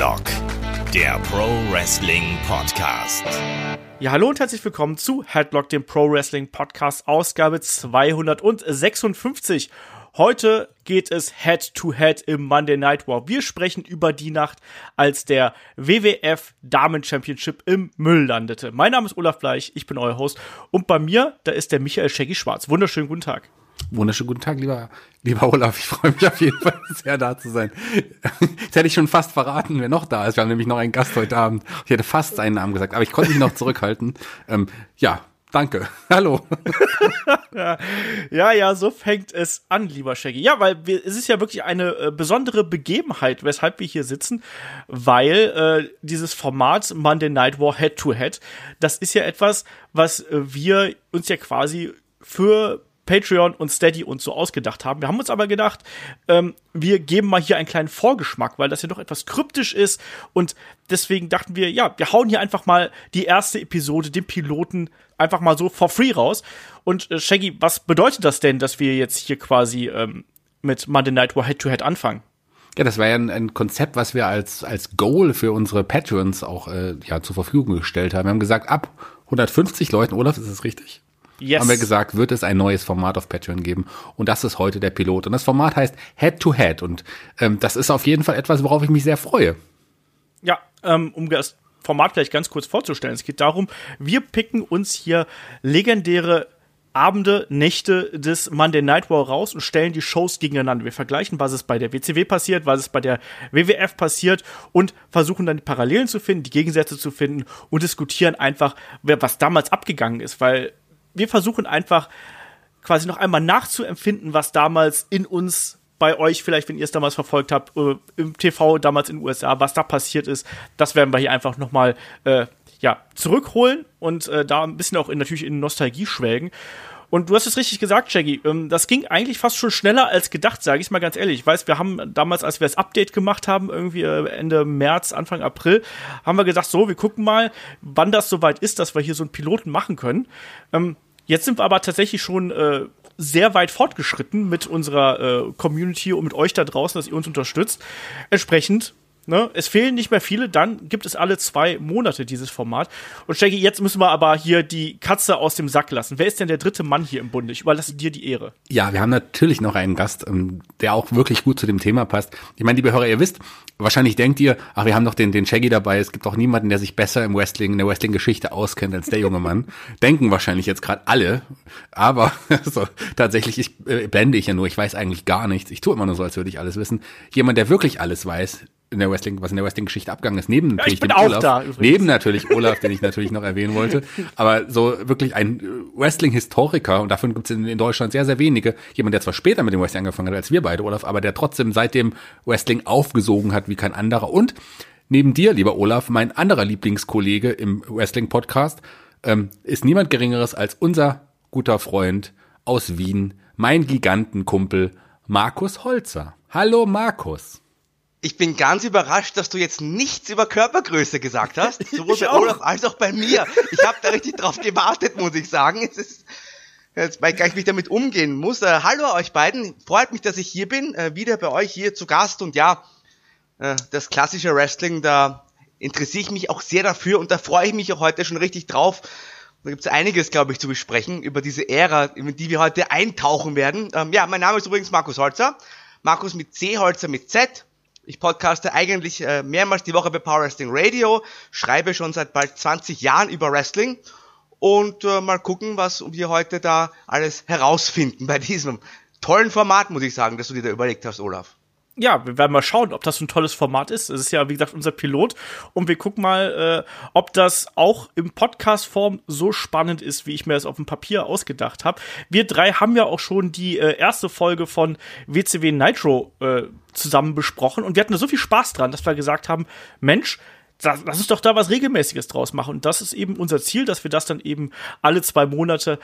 Headlock, der Pro Wrestling Podcast. Ja, hallo und herzlich willkommen zu Headlock, dem Pro Wrestling Podcast, Ausgabe 256. Heute geht es Head to Head im Monday Night War. Wir sprechen über die Nacht, als der WWF Damen Championship im Müll landete. Mein Name ist Olaf Bleich, ich bin euer Host und bei mir, da ist der Michael Shaggy Schwarz. Wunderschönen guten Tag. Wunderschönen guten Tag, lieber, lieber Olaf. Ich freue mich auf jeden Fall sehr, da zu sein. Jetzt hätte ich schon fast verraten, wer noch da ist. Wir haben nämlich noch einen Gast heute Abend. Ich hätte fast seinen Namen gesagt, aber ich konnte mich noch zurückhalten. Ähm, ja, danke. Hallo. ja, ja, so fängt es an, lieber Shaggy. Ja, weil wir, es ist ja wirklich eine äh, besondere Begebenheit, weshalb wir hier sitzen, weil äh, dieses Format Monday Night War Head to Head, das ist ja etwas, was äh, wir uns ja quasi für Patreon und Steady uns so ausgedacht haben. Wir haben uns aber gedacht, ähm, wir geben mal hier einen kleinen Vorgeschmack, weil das ja doch etwas kryptisch ist und deswegen dachten wir, ja, wir hauen hier einfach mal die erste Episode, den Piloten, einfach mal so for free raus. Und äh, Shaggy, was bedeutet das denn, dass wir jetzt hier quasi ähm, mit Monday Night War Head-to-Head -Head anfangen? Ja, das war ja ein, ein, Konzept, was wir als, als Goal für unsere Patrons auch äh, ja, zur Verfügung gestellt haben. Wir haben gesagt, ab 150 Leuten, Olaf, ist das richtig? Yes. Haben wir gesagt, wird es ein neues Format auf Patreon geben. Und das ist heute der Pilot. Und das Format heißt Head to Head. Und ähm, das ist auf jeden Fall etwas, worauf ich mich sehr freue. Ja, ähm, um das Format vielleicht ganz kurz vorzustellen. Es geht darum, wir picken uns hier legendäre Abende, Nächte des Monday Night War raus und stellen die Shows gegeneinander. Wir vergleichen, was ist bei der WCW passiert, was ist bei der WWF passiert und versuchen dann die Parallelen zu finden, die Gegensätze zu finden und diskutieren einfach, was damals abgegangen ist, weil wir versuchen einfach quasi noch einmal nachzuempfinden, was damals in uns bei euch, vielleicht, wenn ihr es damals verfolgt habt, äh, im TV damals in den USA, was da passiert ist, das werden wir hier einfach nochmal äh, ja, zurückholen und äh, da ein bisschen auch in, natürlich in Nostalgie schwelgen. Und du hast es richtig gesagt, Shaggy. Ähm, das ging eigentlich fast schon schneller als gedacht, sage ich mal ganz ehrlich. Ich weiß, wir haben damals, als wir das Update gemacht haben, irgendwie äh, Ende März, Anfang April, haben wir gesagt, so, wir gucken mal, wann das soweit ist, dass wir hier so einen Piloten machen können. Ähm, jetzt sind wir aber tatsächlich schon äh, sehr weit fortgeschritten mit unserer äh, Community und mit euch da draußen, dass ihr uns unterstützt. Entsprechend Ne? Es fehlen nicht mehr viele, dann gibt es alle zwei Monate dieses Format. Und Shaggy, jetzt müssen wir aber hier die Katze aus dem Sack lassen. Wer ist denn der dritte Mann hier im Bunde? Ich überlasse dir die Ehre. Ja, wir haben natürlich noch einen Gast, ähm, der auch wirklich gut zu dem Thema passt. Ich meine, liebe Hörer, ihr wisst, wahrscheinlich denkt ihr, ach, wir haben noch den, den Shaggy dabei. Es gibt auch niemanden, der sich besser im Wrestling, in der Wrestling-Geschichte auskennt als der junge Mann. Denken wahrscheinlich jetzt gerade alle. Aber so, tatsächlich, ich äh, blende ich ja nur. Ich weiß eigentlich gar nichts. Ich tue immer nur so, als würde ich alles wissen. Jemand, der wirklich alles weiß, in der Wrestling, was in der Wrestling-Geschichte abgegangen ist. Neben natürlich ja, ich bin auch Olaf, da, neben natürlich Olaf, den ich natürlich noch erwähnen wollte. Aber so wirklich ein Wrestling-Historiker, und davon gibt es in, in, Deutschland sehr, sehr wenige. Jemand, der zwar später mit dem Wrestling angefangen hat als wir beide, Olaf, aber der trotzdem seitdem Wrestling aufgesogen hat wie kein anderer. Und neben dir, lieber Olaf, mein anderer Lieblingskollege im Wrestling-Podcast, ähm, ist niemand Geringeres als unser guter Freund aus Wien, mein Gigantenkumpel Markus Holzer. Hallo Markus. Ich bin ganz überrascht, dass du jetzt nichts über Körpergröße gesagt hast, sowohl bei Olaf als auch bei mir. Ich habe da richtig drauf gewartet, muss ich sagen. Es ist, jetzt, weil ich mich damit umgehen muss. Äh, hallo euch beiden, freut mich, dass ich hier bin, äh, wieder bei euch hier zu Gast und ja, äh, das klassische Wrestling, da interessiere ich mich auch sehr dafür und da freue ich mich auch heute schon richtig drauf. Da gibt es einiges, glaube ich, zu besprechen über diese Ära, in die wir heute eintauchen werden. Ähm, ja, mein Name ist übrigens Markus Holzer. Markus mit C, Holzer mit Z. Ich podcaste eigentlich äh, mehrmals die Woche bei Power Wrestling Radio, schreibe schon seit bald 20 Jahren über Wrestling und äh, mal gucken, was wir heute da alles herausfinden bei diesem tollen Format, muss ich sagen, dass du dir da überlegt hast, Olaf ja, wir werden mal schauen, ob das ein tolles Format ist. Es ist ja, wie gesagt, unser Pilot. Und wir gucken mal, äh, ob das auch im Podcast-Form so spannend ist, wie ich mir das auf dem Papier ausgedacht habe. Wir drei haben ja auch schon die äh, erste Folge von WCW Nitro äh, zusammen besprochen. Und wir hatten da so viel Spaß dran, dass wir gesagt haben, Mensch, lass uns doch da was Regelmäßiges draus machen. Und das ist eben unser Ziel, dass wir das dann eben alle zwei Monate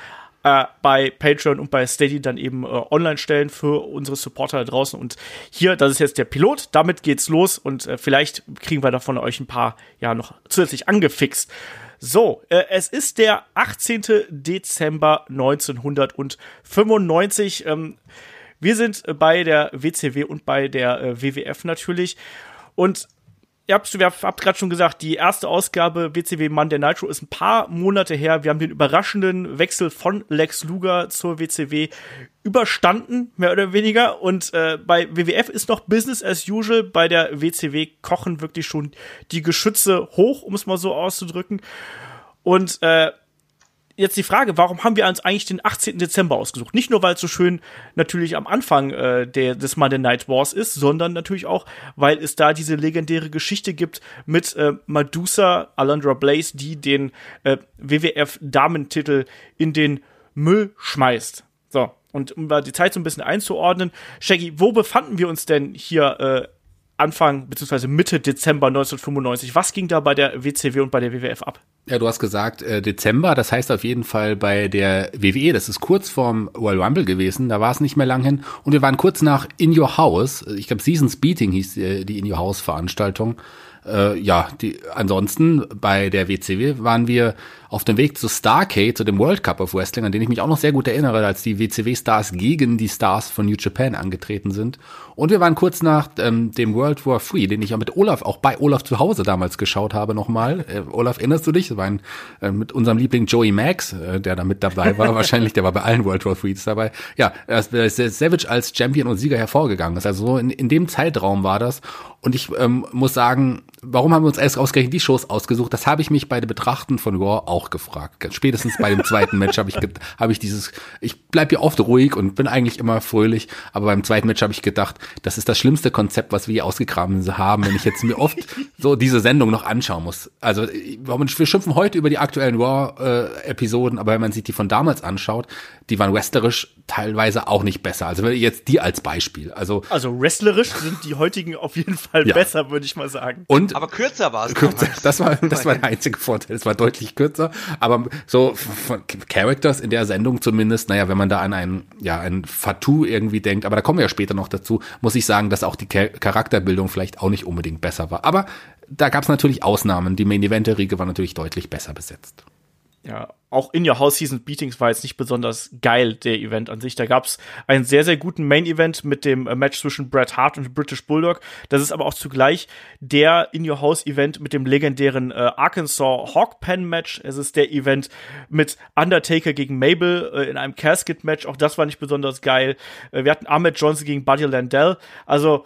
äh, bei Patreon und bei Steady dann eben äh, online stellen für unsere Supporter da draußen. Und hier, das ist jetzt der Pilot, damit geht's los und äh, vielleicht kriegen wir davon euch ein paar ja noch zusätzlich angefixt. So, äh, es ist der 18. Dezember 1995. Ähm, wir sind bei der WCW und bei der äh, WWF natürlich. Und ihr habt, ihr habt gerade schon gesagt, die erste Ausgabe WCW Monday Nitro ist ein paar Monate her. Wir haben den überraschenden Wechsel von Lex Luger zur WCW überstanden, mehr oder weniger. Und äh, bei WWF ist noch Business as usual. Bei der WCW kochen wirklich schon die Geschütze hoch, um es mal so auszudrücken. Und äh, jetzt die Frage, warum haben wir uns eigentlich den 18. Dezember ausgesucht? Nicht nur, weil es so schön natürlich am Anfang äh, der, des Monday Night Wars ist, sondern natürlich auch, weil es da diese legendäre Geschichte gibt mit äh, Medusa, Alundra Blaze, die den äh, WWF-Damentitel in den Müll schmeißt. So, und um die Zeit so ein bisschen einzuordnen, Shaggy, wo befanden wir uns denn hier äh, Anfang bzw. Mitte Dezember 1995? Was ging da bei der WCW und bei der WWF ab? Ja, du hast gesagt äh, Dezember, das heißt auf jeden Fall bei der WWE, das ist kurz vorm Royal Rumble gewesen, da war es nicht mehr lang hin und wir waren kurz nach In Your House, ich glaube Seasons Beating hieß äh, die In Your House Veranstaltung. Äh, ja, die, ansonsten bei der WCW waren wir auf dem Weg zu Starcade, zu dem World Cup of Wrestling, an den ich mich auch noch sehr gut erinnere, als die WCW-Stars gegen die Stars von New Japan angetreten sind. Und wir waren kurz nach ähm, dem World War III, den ich auch mit Olaf, auch bei Olaf zu Hause damals geschaut habe nochmal. Äh, Olaf, erinnerst du dich? Das war ein, äh, mit unserem Liebling Joey Max, äh, der da mit dabei war wahrscheinlich, der war bei allen World War IIIs dabei. Ja, ist äh, Savage als Champion und Sieger hervorgegangen ist. Also so in, in dem Zeitraum war das. Und ich ähm, muss sagen, warum haben wir uns erst ausgerechnet die Shows ausgesucht? Das habe ich mich bei dem Betrachten von Raw auch gefragt. Spätestens bei dem zweiten Match habe ich, hab ich dieses, ich bleib hier oft ruhig und bin eigentlich immer fröhlich, aber beim zweiten Match habe ich gedacht, das ist das schlimmste Konzept, was wir hier ausgegraben haben, wenn ich jetzt mir oft so diese Sendung noch anschauen muss. Also wir schimpfen heute über die aktuellen Raw-Episoden, aber wenn man sich die von damals anschaut, die waren wrestlerisch teilweise auch nicht besser. Also jetzt die als Beispiel. Also, also wrestlerisch sind die heutigen auf jeden Fall ja. besser, würde ich mal sagen. Und aber kürzer war es. Kürzer, das war das war der einzige Vorteil. Es war deutlich kürzer. Aber so von Characters in der Sendung zumindest, naja, wenn man da an einen ja ein Fatou irgendwie denkt, aber da kommen wir ja später noch dazu, muss ich sagen, dass auch die Charakterbildung vielleicht auch nicht unbedingt besser war. Aber da gab es natürlich Ausnahmen. Die Main Event der Riege war natürlich deutlich besser besetzt. Ja, auch in Your House Season Beatings war jetzt nicht besonders geil, der Event an sich. Da gab's einen sehr, sehr guten Main-Event mit dem äh, Match zwischen Bret Hart und British Bulldog. Das ist aber auch zugleich der In Your House Event mit dem legendären äh, Arkansas Hawk Pen Match. Es ist der Event mit Undertaker gegen Mabel äh, in einem Casket Match. Auch das war nicht besonders geil. Äh, wir hatten Ahmed Johnson gegen Buddy Landell. Also,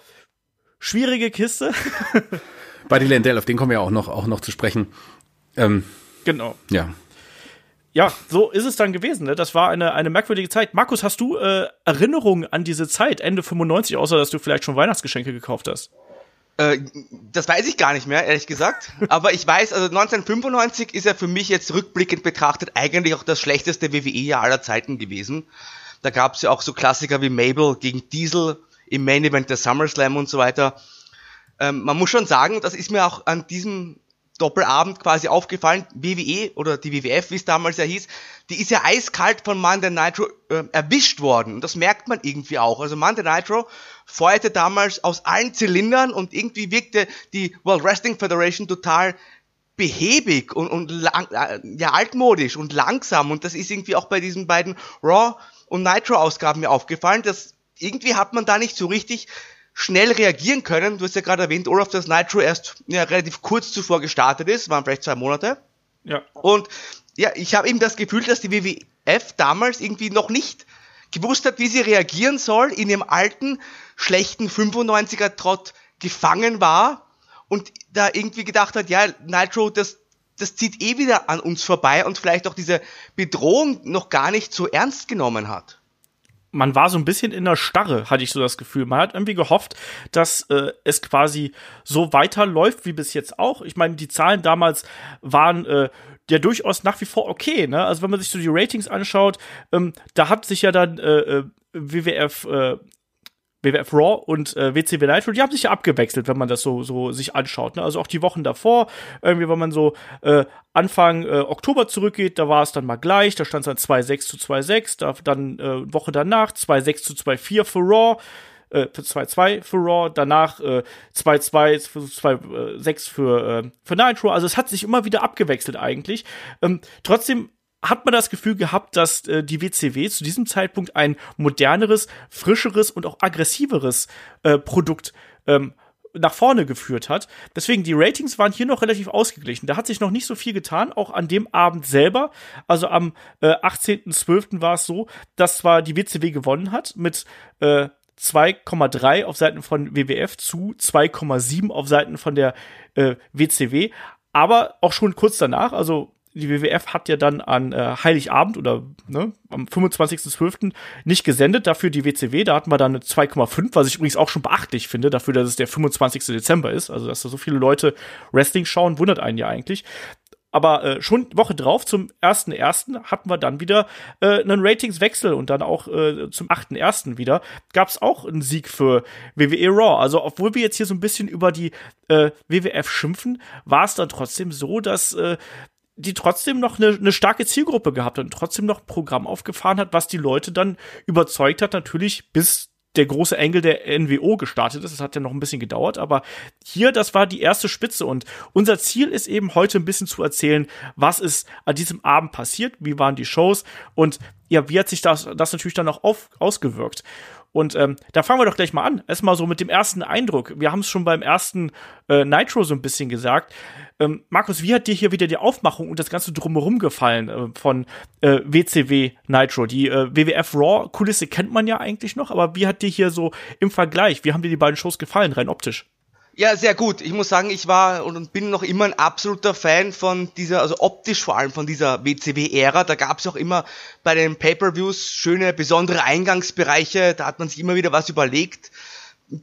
schwierige Kiste. Buddy Landell, auf den kommen wir auch noch, auch noch zu sprechen. Ähm, genau. Ja ja, so ist es dann gewesen. Ne? Das war eine, eine merkwürdige Zeit. Markus, hast du äh, Erinnerungen an diese Zeit, Ende 95, außer dass du vielleicht schon Weihnachtsgeschenke gekauft hast? Äh, das weiß ich gar nicht mehr, ehrlich gesagt. Aber ich weiß, also 1995 ist ja für mich jetzt rückblickend betrachtet eigentlich auch das schlechteste WWE-Jahr aller Zeiten gewesen. Da gab es ja auch so Klassiker wie Mabel gegen Diesel im Main Event der SummerSlam und so weiter. Ähm, man muss schon sagen, das ist mir auch an diesem Doppelabend quasi aufgefallen. WWE oder die WWF, wie es damals ja hieß, die ist ja eiskalt von Monday Nitro äh, erwischt worden. Und das merkt man irgendwie auch. Also Monday Nitro feuerte damals aus allen Zylindern und irgendwie wirkte die World Wrestling Federation total behäbig und, und lang, äh, ja, altmodisch und langsam. Und das ist irgendwie auch bei diesen beiden Raw und Nitro Ausgaben mir aufgefallen, dass irgendwie hat man da nicht so richtig schnell reagieren können. Du hast ja gerade erwähnt, Olaf, dass Nitro erst ja, relativ kurz zuvor gestartet ist, waren vielleicht zwei Monate. Ja. Und ja, ich habe eben das Gefühl, dass die WWF damals irgendwie noch nicht gewusst hat, wie sie reagieren soll, in ihrem alten, schlechten 95er Trott gefangen war und da irgendwie gedacht hat, ja, Nitro, das, das zieht eh wieder an uns vorbei und vielleicht auch diese Bedrohung noch gar nicht so ernst genommen hat man war so ein bisschen in der Starre, hatte ich so das Gefühl. Man hat irgendwie gehofft, dass äh, es quasi so weiterläuft wie bis jetzt auch. Ich meine, die Zahlen damals waren äh, ja durchaus nach wie vor okay. Ne? Also wenn man sich so die Ratings anschaut, ähm, da hat sich ja dann äh, äh WWF äh, WWF Raw und äh, WCW Nitro, die haben sich ja abgewechselt, wenn man das so, so sich anschaut. Ne? Also auch die Wochen davor, irgendwie, wenn man so äh, Anfang äh, Oktober zurückgeht, da war es dann mal gleich, da stand es dann 2-6 zu 2-6, da, dann äh, Woche danach 2-6 zu 2-4 für Raw, äh, für 2-2 für Raw, danach äh, 2-2 für 2-6 für, äh, für Nitro. Also es hat sich immer wieder abgewechselt eigentlich. Ähm, trotzdem hat man das Gefühl gehabt, dass äh, die WCW zu diesem Zeitpunkt ein moderneres, frischeres und auch aggressiveres äh, Produkt ähm, nach vorne geführt hat. Deswegen, die Ratings waren hier noch relativ ausgeglichen. Da hat sich noch nicht so viel getan, auch an dem Abend selber. Also am äh, 18.12. war es so, dass zwar die WCW gewonnen hat mit äh, 2,3 auf Seiten von WWF zu 2,7 auf Seiten von der äh, WCW. Aber auch schon kurz danach, also die WWF hat ja dann an äh, Heiligabend oder ne, am 25.12. nicht gesendet, dafür die WCW, da hatten wir dann eine 2,5, was ich übrigens auch schon beachtlich finde, dafür, dass es der 25. Dezember ist, also dass da so viele Leute Wrestling schauen, wundert einen ja eigentlich. Aber äh, schon Woche drauf, zum 1.1., hatten wir dann wieder äh, einen Ratingswechsel und dann auch äh, zum 8.1. wieder gab es auch einen Sieg für WWE Raw. Also obwohl wir jetzt hier so ein bisschen über die äh, WWF schimpfen, war es dann trotzdem so, dass äh, die trotzdem noch eine, eine starke Zielgruppe gehabt hat und trotzdem noch ein Programm aufgefahren hat, was die Leute dann überzeugt hat, natürlich bis der große Engel der NWO gestartet ist. Das hat ja noch ein bisschen gedauert, aber hier, das war die erste Spitze und unser Ziel ist eben heute ein bisschen zu erzählen, was ist an diesem Abend passiert, wie waren die Shows und ja, wie hat sich das, das natürlich dann auch auf, ausgewirkt. Und ähm, da fangen wir doch gleich mal an. Erstmal so mit dem ersten Eindruck. Wir haben es schon beim ersten äh, Nitro so ein bisschen gesagt. Ähm, Markus, wie hat dir hier wieder die Aufmachung und das Ganze drumherum gefallen äh, von äh, WCW Nitro? Die äh, WWF Raw-Kulisse kennt man ja eigentlich noch, aber wie hat dir hier so im Vergleich, wie haben dir die beiden Shows gefallen, rein optisch? Ja, sehr gut. Ich muss sagen, ich war und bin noch immer ein absoluter Fan von dieser, also optisch vor allem von dieser WCW-Ära. Da gab es auch immer bei den Pay-per-Views schöne, besondere Eingangsbereiche. Da hat man sich immer wieder was überlegt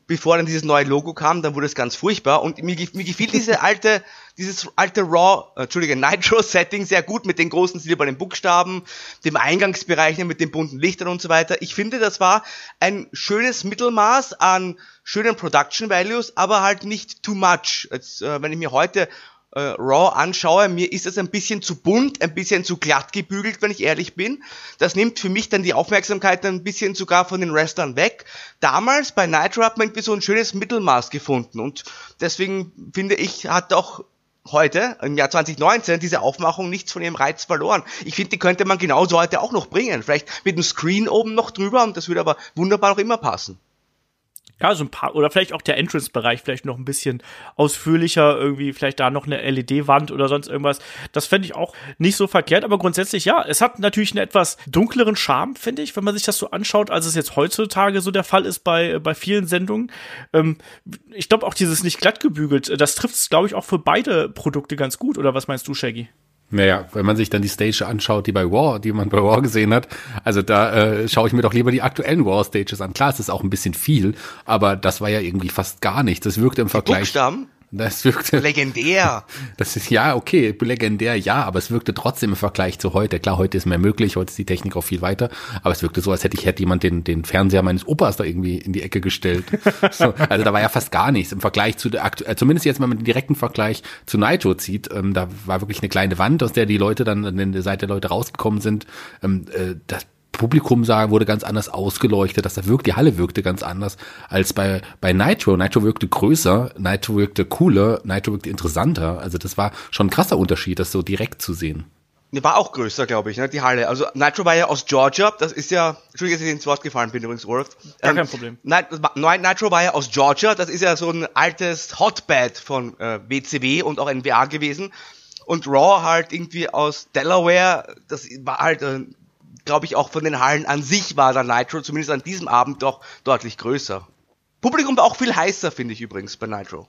bevor dann dieses neue Logo kam, dann wurde es ganz furchtbar und mir, mir gefiel diese alte, dieses alte Raw, äh, Entschuldige, Nitro-Setting sehr gut mit den großen silbernen Buchstaben, dem Eingangsbereich mit den bunten Lichtern und so weiter. Ich finde, das war ein schönes Mittelmaß an schönen Production Values, aber halt nicht too much. Jetzt, äh, wenn ich mir heute äh, Raw anschaue, mir ist es ein bisschen zu bunt, ein bisschen zu glatt gebügelt, wenn ich ehrlich bin. Das nimmt für mich dann die Aufmerksamkeit ein bisschen sogar von den Wrestlern weg. Damals bei Nitro hat man irgendwie so ein schönes Mittelmaß gefunden und deswegen finde ich, hat auch heute, im Jahr 2019, diese Aufmachung nichts von ihrem Reiz verloren. Ich finde, die könnte man genauso heute auch noch bringen. Vielleicht mit einem Screen oben noch drüber und das würde aber wunderbar auch immer passen. Ja, so ein paar, oder vielleicht auch der Entrance-Bereich vielleicht noch ein bisschen ausführlicher, irgendwie vielleicht da noch eine LED-Wand oder sonst irgendwas. Das fände ich auch nicht so verkehrt, aber grundsätzlich ja, es hat natürlich einen etwas dunkleren Charme, finde ich, wenn man sich das so anschaut, als es jetzt heutzutage so der Fall ist bei, bei vielen Sendungen. Ähm, ich glaube auch dieses nicht glatt gebügelt, das trifft es, glaube ich, auch für beide Produkte ganz gut, oder was meinst du, Shaggy? Naja, wenn man sich dann die Stage anschaut, die bei War, die man bei War gesehen hat, also da äh, schaue ich mir doch lieber die aktuellen War-Stages an. Klar, es ist auch ein bisschen viel, aber das war ja irgendwie fast gar nichts. Das wirkte im Vergleich. Buchstaben? Das wirkte legendär. Das ist ja okay, legendär ja, aber es wirkte trotzdem im Vergleich zu heute. Klar, heute ist mehr möglich, heute ist die Technik auch viel weiter, aber es wirkte so, als hätte ich hätte jemand den den Fernseher meines Opas da irgendwie in die Ecke gestellt. so, also da war ja fast gar nichts im Vergleich zu der äh, zumindest jetzt mal mit dem direkten Vergleich zu Nitro zieht. Ähm, da war wirklich eine kleine Wand, aus der die Leute dann an der Seite der Leute rausgekommen sind. Ähm, äh, das Publikum sah, wurde ganz anders ausgeleuchtet, dass da wirkt, die Halle wirkte ganz anders als bei, bei Nitro. Nitro wirkte größer, Nitro wirkte cooler, Nitro wirkte interessanter. Also das war schon ein krasser Unterschied, das so direkt zu sehen. War auch größer, glaube ich, ne, die Halle. Also Nitro war ja aus Georgia, das ist ja, Entschuldigung, dass ich ins Wort gefallen bin übrigens, Worth. Gar kein ähm, Problem. Nitro war ja aus Georgia, das ist ja so ein altes Hotbed von äh, WCW und auch NWA gewesen. Und Raw halt irgendwie aus Delaware, das war halt äh, glaube ich, auch von den Hallen an sich war der Nitro, zumindest an diesem Abend, doch deutlich größer. Publikum war auch viel heißer, finde ich übrigens, bei Nitro.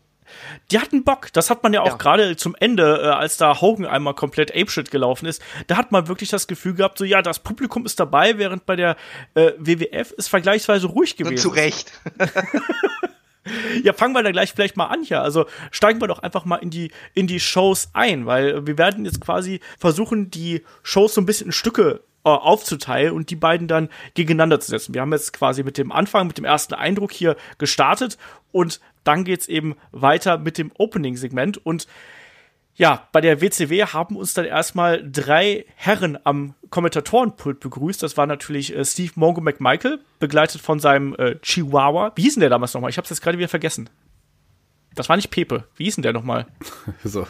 Die hatten Bock. Das hat man ja auch ja. gerade zum Ende, äh, als da Hogan einmal komplett apeshit gelaufen ist. Da hat man wirklich das Gefühl gehabt, so ja, das Publikum ist dabei, während bei der äh, WWF ist vergleichsweise ruhig gewesen. Und zu Recht. ja, fangen wir da gleich vielleicht mal an hier. Also steigen wir doch einfach mal in die, in die Shows ein, weil wir werden jetzt quasi versuchen, die Shows so ein bisschen in Stücke äh, aufzuteilen und die beiden dann gegeneinander zu setzen. Wir haben jetzt quasi mit dem Anfang, mit dem ersten Eindruck hier gestartet und dann geht's eben weiter mit dem Opening-Segment und ja, bei der WCW haben uns dann erstmal drei Herren am Kommentatorenpult begrüßt. Das war natürlich äh, Steve Mongo McMichael, begleitet von seinem äh, Chihuahua. Wie hieß denn der damals nochmal? Ich hab's jetzt gerade wieder vergessen. Das war nicht Pepe. Wie hieß denn der nochmal? so.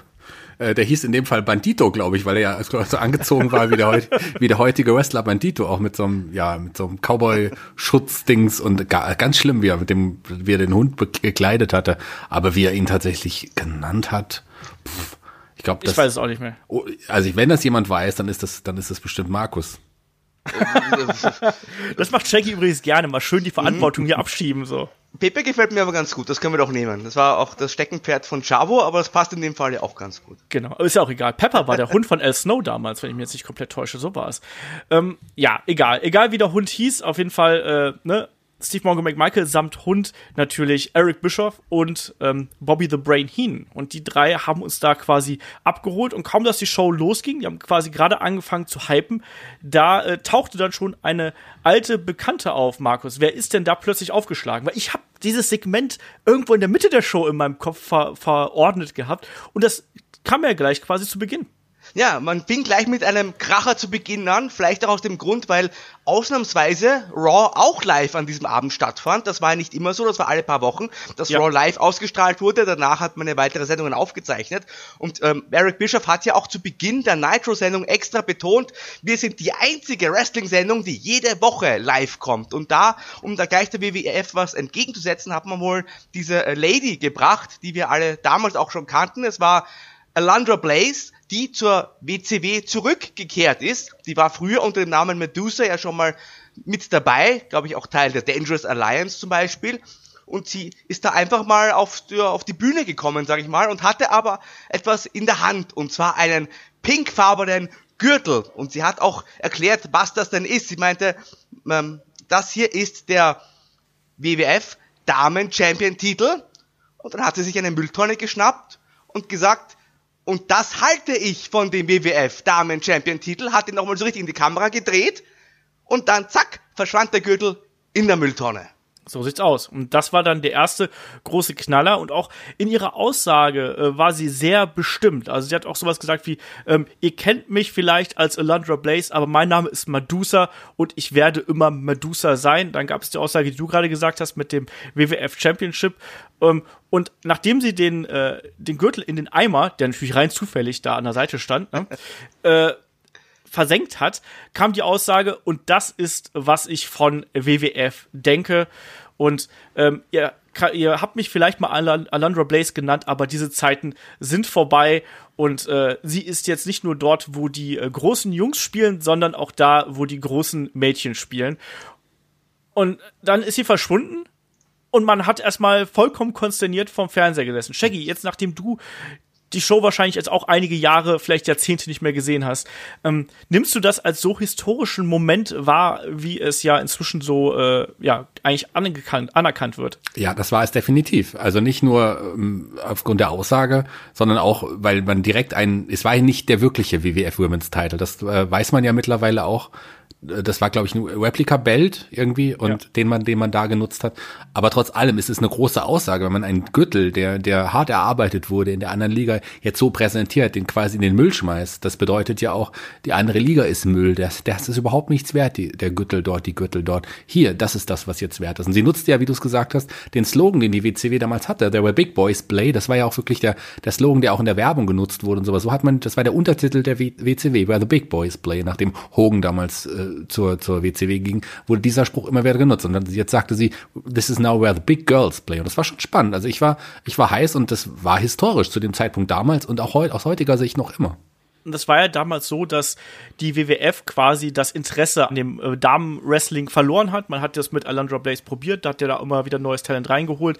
Äh, der hieß in dem Fall Bandito, glaube ich, weil er ja so angezogen war wie der, heut, wie der heutige Wrestler Bandito, auch mit so einem, ja, mit so einem Cowboy-Schutzdings und gar, ganz schlimm, wie er mit dem, wie er den Hund gekleidet hatte. Aber wie er ihn tatsächlich genannt hat, pff, ich glaube, Ich weiß es auch nicht mehr. Oh, also wenn das jemand weiß, dann ist das, dann ist das bestimmt Markus. Das macht Shaggy übrigens gerne, mal schön die Verantwortung hier abschieben, so. Pepe gefällt mir aber ganz gut, das können wir doch nehmen. Das war auch das Steckenpferd von Chavo, aber das passt in dem Fall ja auch ganz gut. Genau, ist ja auch egal. Pepper war der Hund von Al Snow damals, wenn ich mich jetzt nicht komplett täusche, so war es. Ähm, ja, egal. Egal wie der Hund hieß, auf jeden Fall, äh, ne, Steve Morgan McMichael samt Hund natürlich Eric Bischoff und ähm, Bobby the Brain Heenan. Und die drei haben uns da quasi abgeholt. Und kaum, dass die Show losging, die haben quasi gerade angefangen zu hypen, da äh, tauchte dann schon eine alte Bekannte auf, Markus. Wer ist denn da plötzlich aufgeschlagen? Weil ich habe dieses Segment irgendwo in der Mitte der Show in meinem Kopf ver verordnet gehabt. Und das kam ja gleich quasi zu Beginn. Ja, man fing gleich mit einem Kracher zu Beginn an, vielleicht auch aus dem Grund, weil ausnahmsweise Raw auch live an diesem Abend stattfand. Das war ja nicht immer so, das war alle paar Wochen, dass ja. Raw live ausgestrahlt wurde. Danach hat man eine weitere Sendungen aufgezeichnet. Und ähm, Eric Bischoff hat ja auch zu Beginn der Nitro-Sendung extra betont, wir sind die einzige Wrestling-Sendung, die jede Woche live kommt. Und da, um da gleich der WWF was entgegenzusetzen, hat man wohl diese äh, Lady gebracht, die wir alle damals auch schon kannten. Es war Alandra Blaze, die zur WCW zurückgekehrt ist. Die war früher unter dem Namen Medusa ja schon mal mit dabei, glaube ich auch Teil der Dangerous Alliance zum Beispiel. Und sie ist da einfach mal auf, auf die Bühne gekommen, sage ich mal, und hatte aber etwas in der Hand, und zwar einen pinkfarbenen Gürtel. Und sie hat auch erklärt, was das denn ist. Sie meinte, ähm, das hier ist der WWF Damen Champion Titel. Und dann hat sie sich eine Mülltonne geschnappt und gesagt, und das halte ich von dem WWF Damen Champion Titel, hat ihn nochmal so richtig in die Kamera gedreht und dann zack, verschwand der Gürtel in der Mülltonne. So sieht's aus. Und das war dann der erste große Knaller. Und auch in ihrer Aussage äh, war sie sehr bestimmt. Also sie hat auch sowas gesagt wie, ähm, ihr kennt mich vielleicht als Alandra Blaze, aber mein Name ist Medusa und ich werde immer Medusa sein. Dann gab es die Aussage, die du gerade gesagt hast, mit dem WWF Championship. Ähm, und nachdem sie den, äh, den Gürtel in den Eimer, der natürlich rein zufällig da an der Seite stand, ne, äh, versenkt hat, kam die Aussage, und das ist, was ich von WWF denke. Und ähm, ihr, ihr habt mich vielleicht mal Alandra Blaze genannt, aber diese Zeiten sind vorbei. Und äh, sie ist jetzt nicht nur dort, wo die äh, großen Jungs spielen, sondern auch da, wo die großen Mädchen spielen. Und dann ist sie verschwunden und man hat erstmal vollkommen konsterniert vom Fernseher gesessen. Shaggy, jetzt nachdem du die Show wahrscheinlich jetzt auch einige Jahre, vielleicht Jahrzehnte nicht mehr gesehen hast. Ähm, nimmst du das als so historischen Moment wahr, wie es ja inzwischen so äh, ja eigentlich anerkannt, anerkannt wird? Ja, das war es definitiv. Also nicht nur ähm, aufgrund der Aussage, sondern auch, weil man direkt ein, es war ja nicht der wirkliche WWF Women's Title. Das äh, weiß man ja mittlerweile auch das war, glaube ich, ein Replica-Belt irgendwie und ja. den man, den man da genutzt hat. Aber trotz allem ist es eine große Aussage, wenn man einen Gürtel, der, der hart erarbeitet wurde in der anderen Liga, jetzt so präsentiert, den quasi in den Müll schmeißt. Das bedeutet ja auch, die andere Liga ist Müll. Das, das ist überhaupt nichts wert, die, der Gürtel dort, die Gürtel dort. Hier, das ist das, was jetzt wert ist. Und sie nutzt ja, wie du es gesagt hast, den Slogan, den die WCW damals hatte, der were Big Boys Play. Das war ja auch wirklich der, der Slogan, der auch in der Werbung genutzt wurde und sowas. So hat man, das war der Untertitel der WCW, where the Big Boys Play, nachdem Hogan damals äh, zur, zur WCW ging, wurde dieser Spruch immer wieder genutzt. Und dann jetzt sagte sie, this is now where the big girls play. Und das war schon spannend. Also ich war, ich war heiß und das war historisch zu dem Zeitpunkt damals und auch heute, aus heutiger Sicht noch immer. Und das war ja damals so, dass die WWF quasi das Interesse an dem äh, Damen-Wrestling verloren hat. Man hat das mit Alandra Blaze probiert, da hat der da immer wieder neues Talent reingeholt.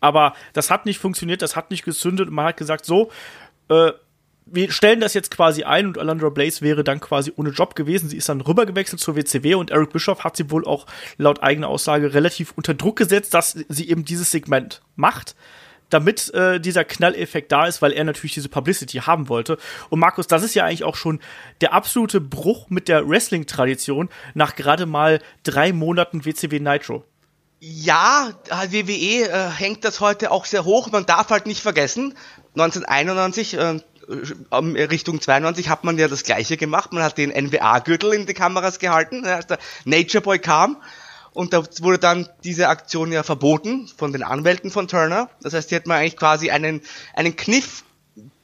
Aber das hat nicht funktioniert, das hat nicht gezündet. Und man hat gesagt, so, äh, wir stellen das jetzt quasi ein und Alandra Blaze wäre dann quasi ohne Job gewesen. Sie ist dann rübergewechselt zur WCW und Eric Bischoff hat sie wohl auch laut eigener Aussage relativ unter Druck gesetzt, dass sie eben dieses Segment macht damit äh, dieser Knalleffekt da ist, weil er natürlich diese Publicity haben wollte. Und Markus, das ist ja eigentlich auch schon der absolute Bruch mit der Wrestling-Tradition nach gerade mal drei Monaten WCW Nitro. Ja, WWE äh, hängt das heute auch sehr hoch. Man darf halt nicht vergessen, 1991 äh, Richtung 92 hat man ja das gleiche gemacht. Man hat den NBA-Gürtel in die Kameras gehalten, als der Nature Boy kam. Und da wurde dann diese Aktion ja verboten von den Anwälten von Turner. Das heißt, hier hat man eigentlich quasi einen, einen Kniff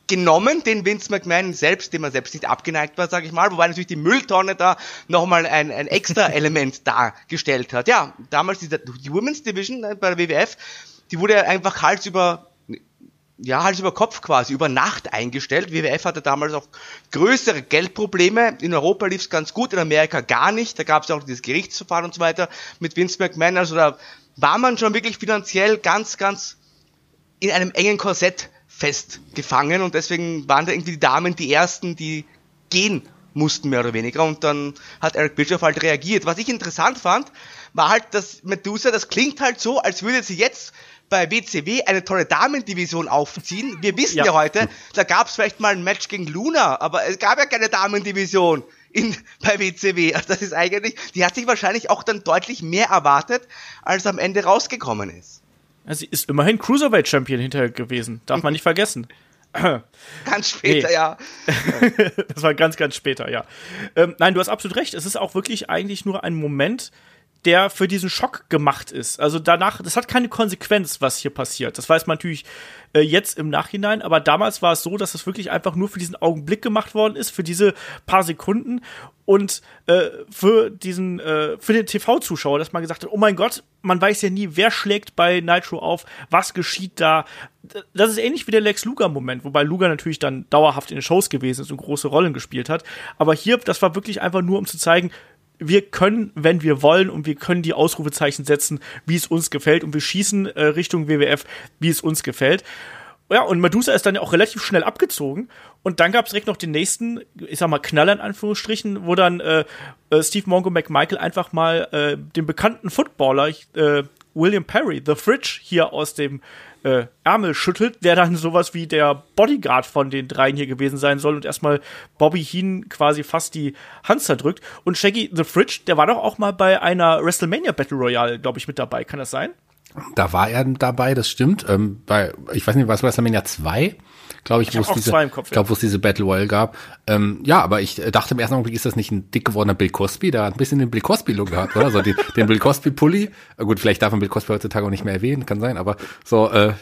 genommen, den Vince McMahon selbst, dem er selbst nicht abgeneigt war, sage ich mal, wobei natürlich die Mülltonne da nochmal ein, ein extra Element dargestellt hat. Ja, damals die, die Women's Division äh, bei der WWF, die wurde einfach Hals über ja, Hals über Kopf quasi über Nacht eingestellt. WWF hatte damals auch größere Geldprobleme. In Europa lief es ganz gut, in Amerika gar nicht. Da gab es auch dieses Gerichtsverfahren und so weiter mit Vince McMahon. Also da war man schon wirklich finanziell ganz, ganz in einem engen Korsett festgefangen und deswegen waren da irgendwie die Damen die ersten, die gehen mussten, mehr oder weniger. Und dann hat Eric Bischoff halt reagiert. Was ich interessant fand, war halt, dass Medusa, das klingt halt so, als würde sie jetzt bei WCW eine tolle Damendivision aufziehen. Wir wissen ja, ja heute, da gab es vielleicht mal ein Match gegen Luna, aber es gab ja keine Damendivision in, bei WCW. Also das ist eigentlich, die hat sich wahrscheinlich auch dann deutlich mehr erwartet, als am Ende rausgekommen ist. Ja, sie ist immerhin Cruiserweight Champion hinterher gewesen. Darf man nicht vergessen. Ganz später, nee. ja. das war ganz, ganz später, ja. Ähm, nein, du hast absolut recht. Es ist auch wirklich eigentlich nur ein Moment, der für diesen Schock gemacht ist. Also danach, das hat keine Konsequenz, was hier passiert. Das weiß man natürlich äh, jetzt im Nachhinein, aber damals war es so, dass es wirklich einfach nur für diesen Augenblick gemacht worden ist, für diese paar Sekunden und äh, für diesen, äh, für den TV-Zuschauer, dass man gesagt hat, oh mein Gott, man weiß ja nie, wer schlägt bei Nitro auf, was geschieht da. Das ist ähnlich wie der Lex Luger-Moment, wobei Luger natürlich dann dauerhaft in den Shows gewesen ist und große Rollen gespielt hat. Aber hier, das war wirklich einfach nur, um zu zeigen, wir können, wenn wir wollen, und wir können die Ausrufezeichen setzen, wie es uns gefällt, und wir schießen äh, Richtung WWF, wie es uns gefällt. Ja, und Medusa ist dann ja auch relativ schnell abgezogen. Und dann gab es direkt noch den nächsten, ich sag mal, Knaller in Anführungsstrichen, wo dann äh, äh, Steve Mongo McMichael einfach mal äh, den bekannten Footballer äh, William Perry, The Fridge, hier aus dem äh, Ärmel schüttelt, der dann sowas wie der Bodyguard von den dreien hier gewesen sein soll und erstmal Bobby Heen quasi fast die Hand zerdrückt. Und Shaggy the Fridge, der war doch auch mal bei einer WrestleMania Battle Royale, glaube ich, mit dabei. Kann das sein? Da war er dabei, das stimmt. Ähm, bei, ich weiß nicht, was WrestleMania 2? Glaube ich, wo es diese, Kopf, glaub, wo es diese Battle Royale gab. Ähm, ja, aber ich äh, dachte im ersten Augenblick, ist das nicht ein dick gewordener Bill Cosby? Der hat ein bisschen den Bill Cosby-Look gehabt, oder? So den, den Bill Cosby-Pulli. Äh, gut, vielleicht darf man Bill Cosby heutzutage auch nicht mehr erwähnen, kann sein, aber so, äh,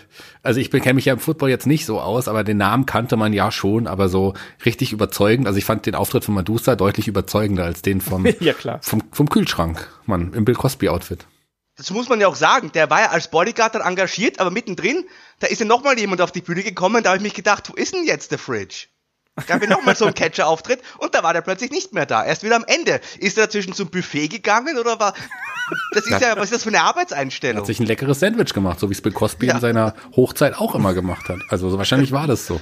also ich kenne mich ja im Football jetzt nicht so aus, aber den Namen kannte man ja schon, aber so richtig überzeugend. Also ich fand den Auftritt von Medusa deutlich überzeugender als den vom, ja, vom, vom Kühlschrank, Mann, im Bill Cosby-Outfit das muss man ja auch sagen, der war ja als Bodyguard dann engagiert, aber mittendrin, da ist ja nochmal jemand auf die Bühne gekommen, da habe ich mich gedacht, wo ist denn jetzt der Fridge? Gab ja nochmal so einen Catcher-Auftritt und da war der plötzlich nicht mehr da. Erst wieder am Ende. Ist er dazwischen zum Buffet gegangen oder war. Das ist ja, was ist das für eine Arbeitseinstellung? Er hat sich ein leckeres Sandwich gemacht, so wie es Bill Cosby ja. in seiner Hochzeit auch immer gemacht hat. Also so wahrscheinlich war das so.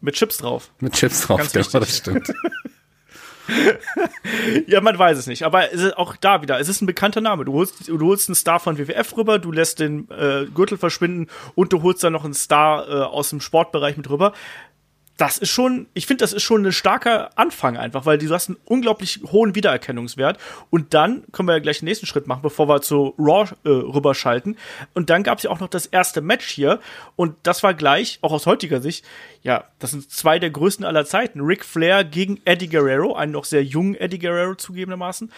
Mit Chips drauf. Mit Chips drauf, Ganz genau, das stimmt. ja, man weiß es nicht. Aber es ist auch da wieder, es ist ein bekannter Name. Du holst, du holst einen Star von WWF rüber, du lässt den äh, Gürtel verschwinden und du holst dann noch einen Star äh, aus dem Sportbereich mit rüber das ist schon, ich finde, das ist schon ein starker Anfang einfach, weil du hast einen unglaublich hohen Wiedererkennungswert. Und dann können wir ja gleich den nächsten Schritt machen, bevor wir zu Raw äh, rüberschalten. Und dann gab es ja auch noch das erste Match hier. Und das war gleich, auch aus heutiger Sicht, ja, das sind zwei der größten aller Zeiten. Ric Flair gegen Eddie Guerrero, einen noch sehr jungen Eddie Guerrero zugegebenermaßen.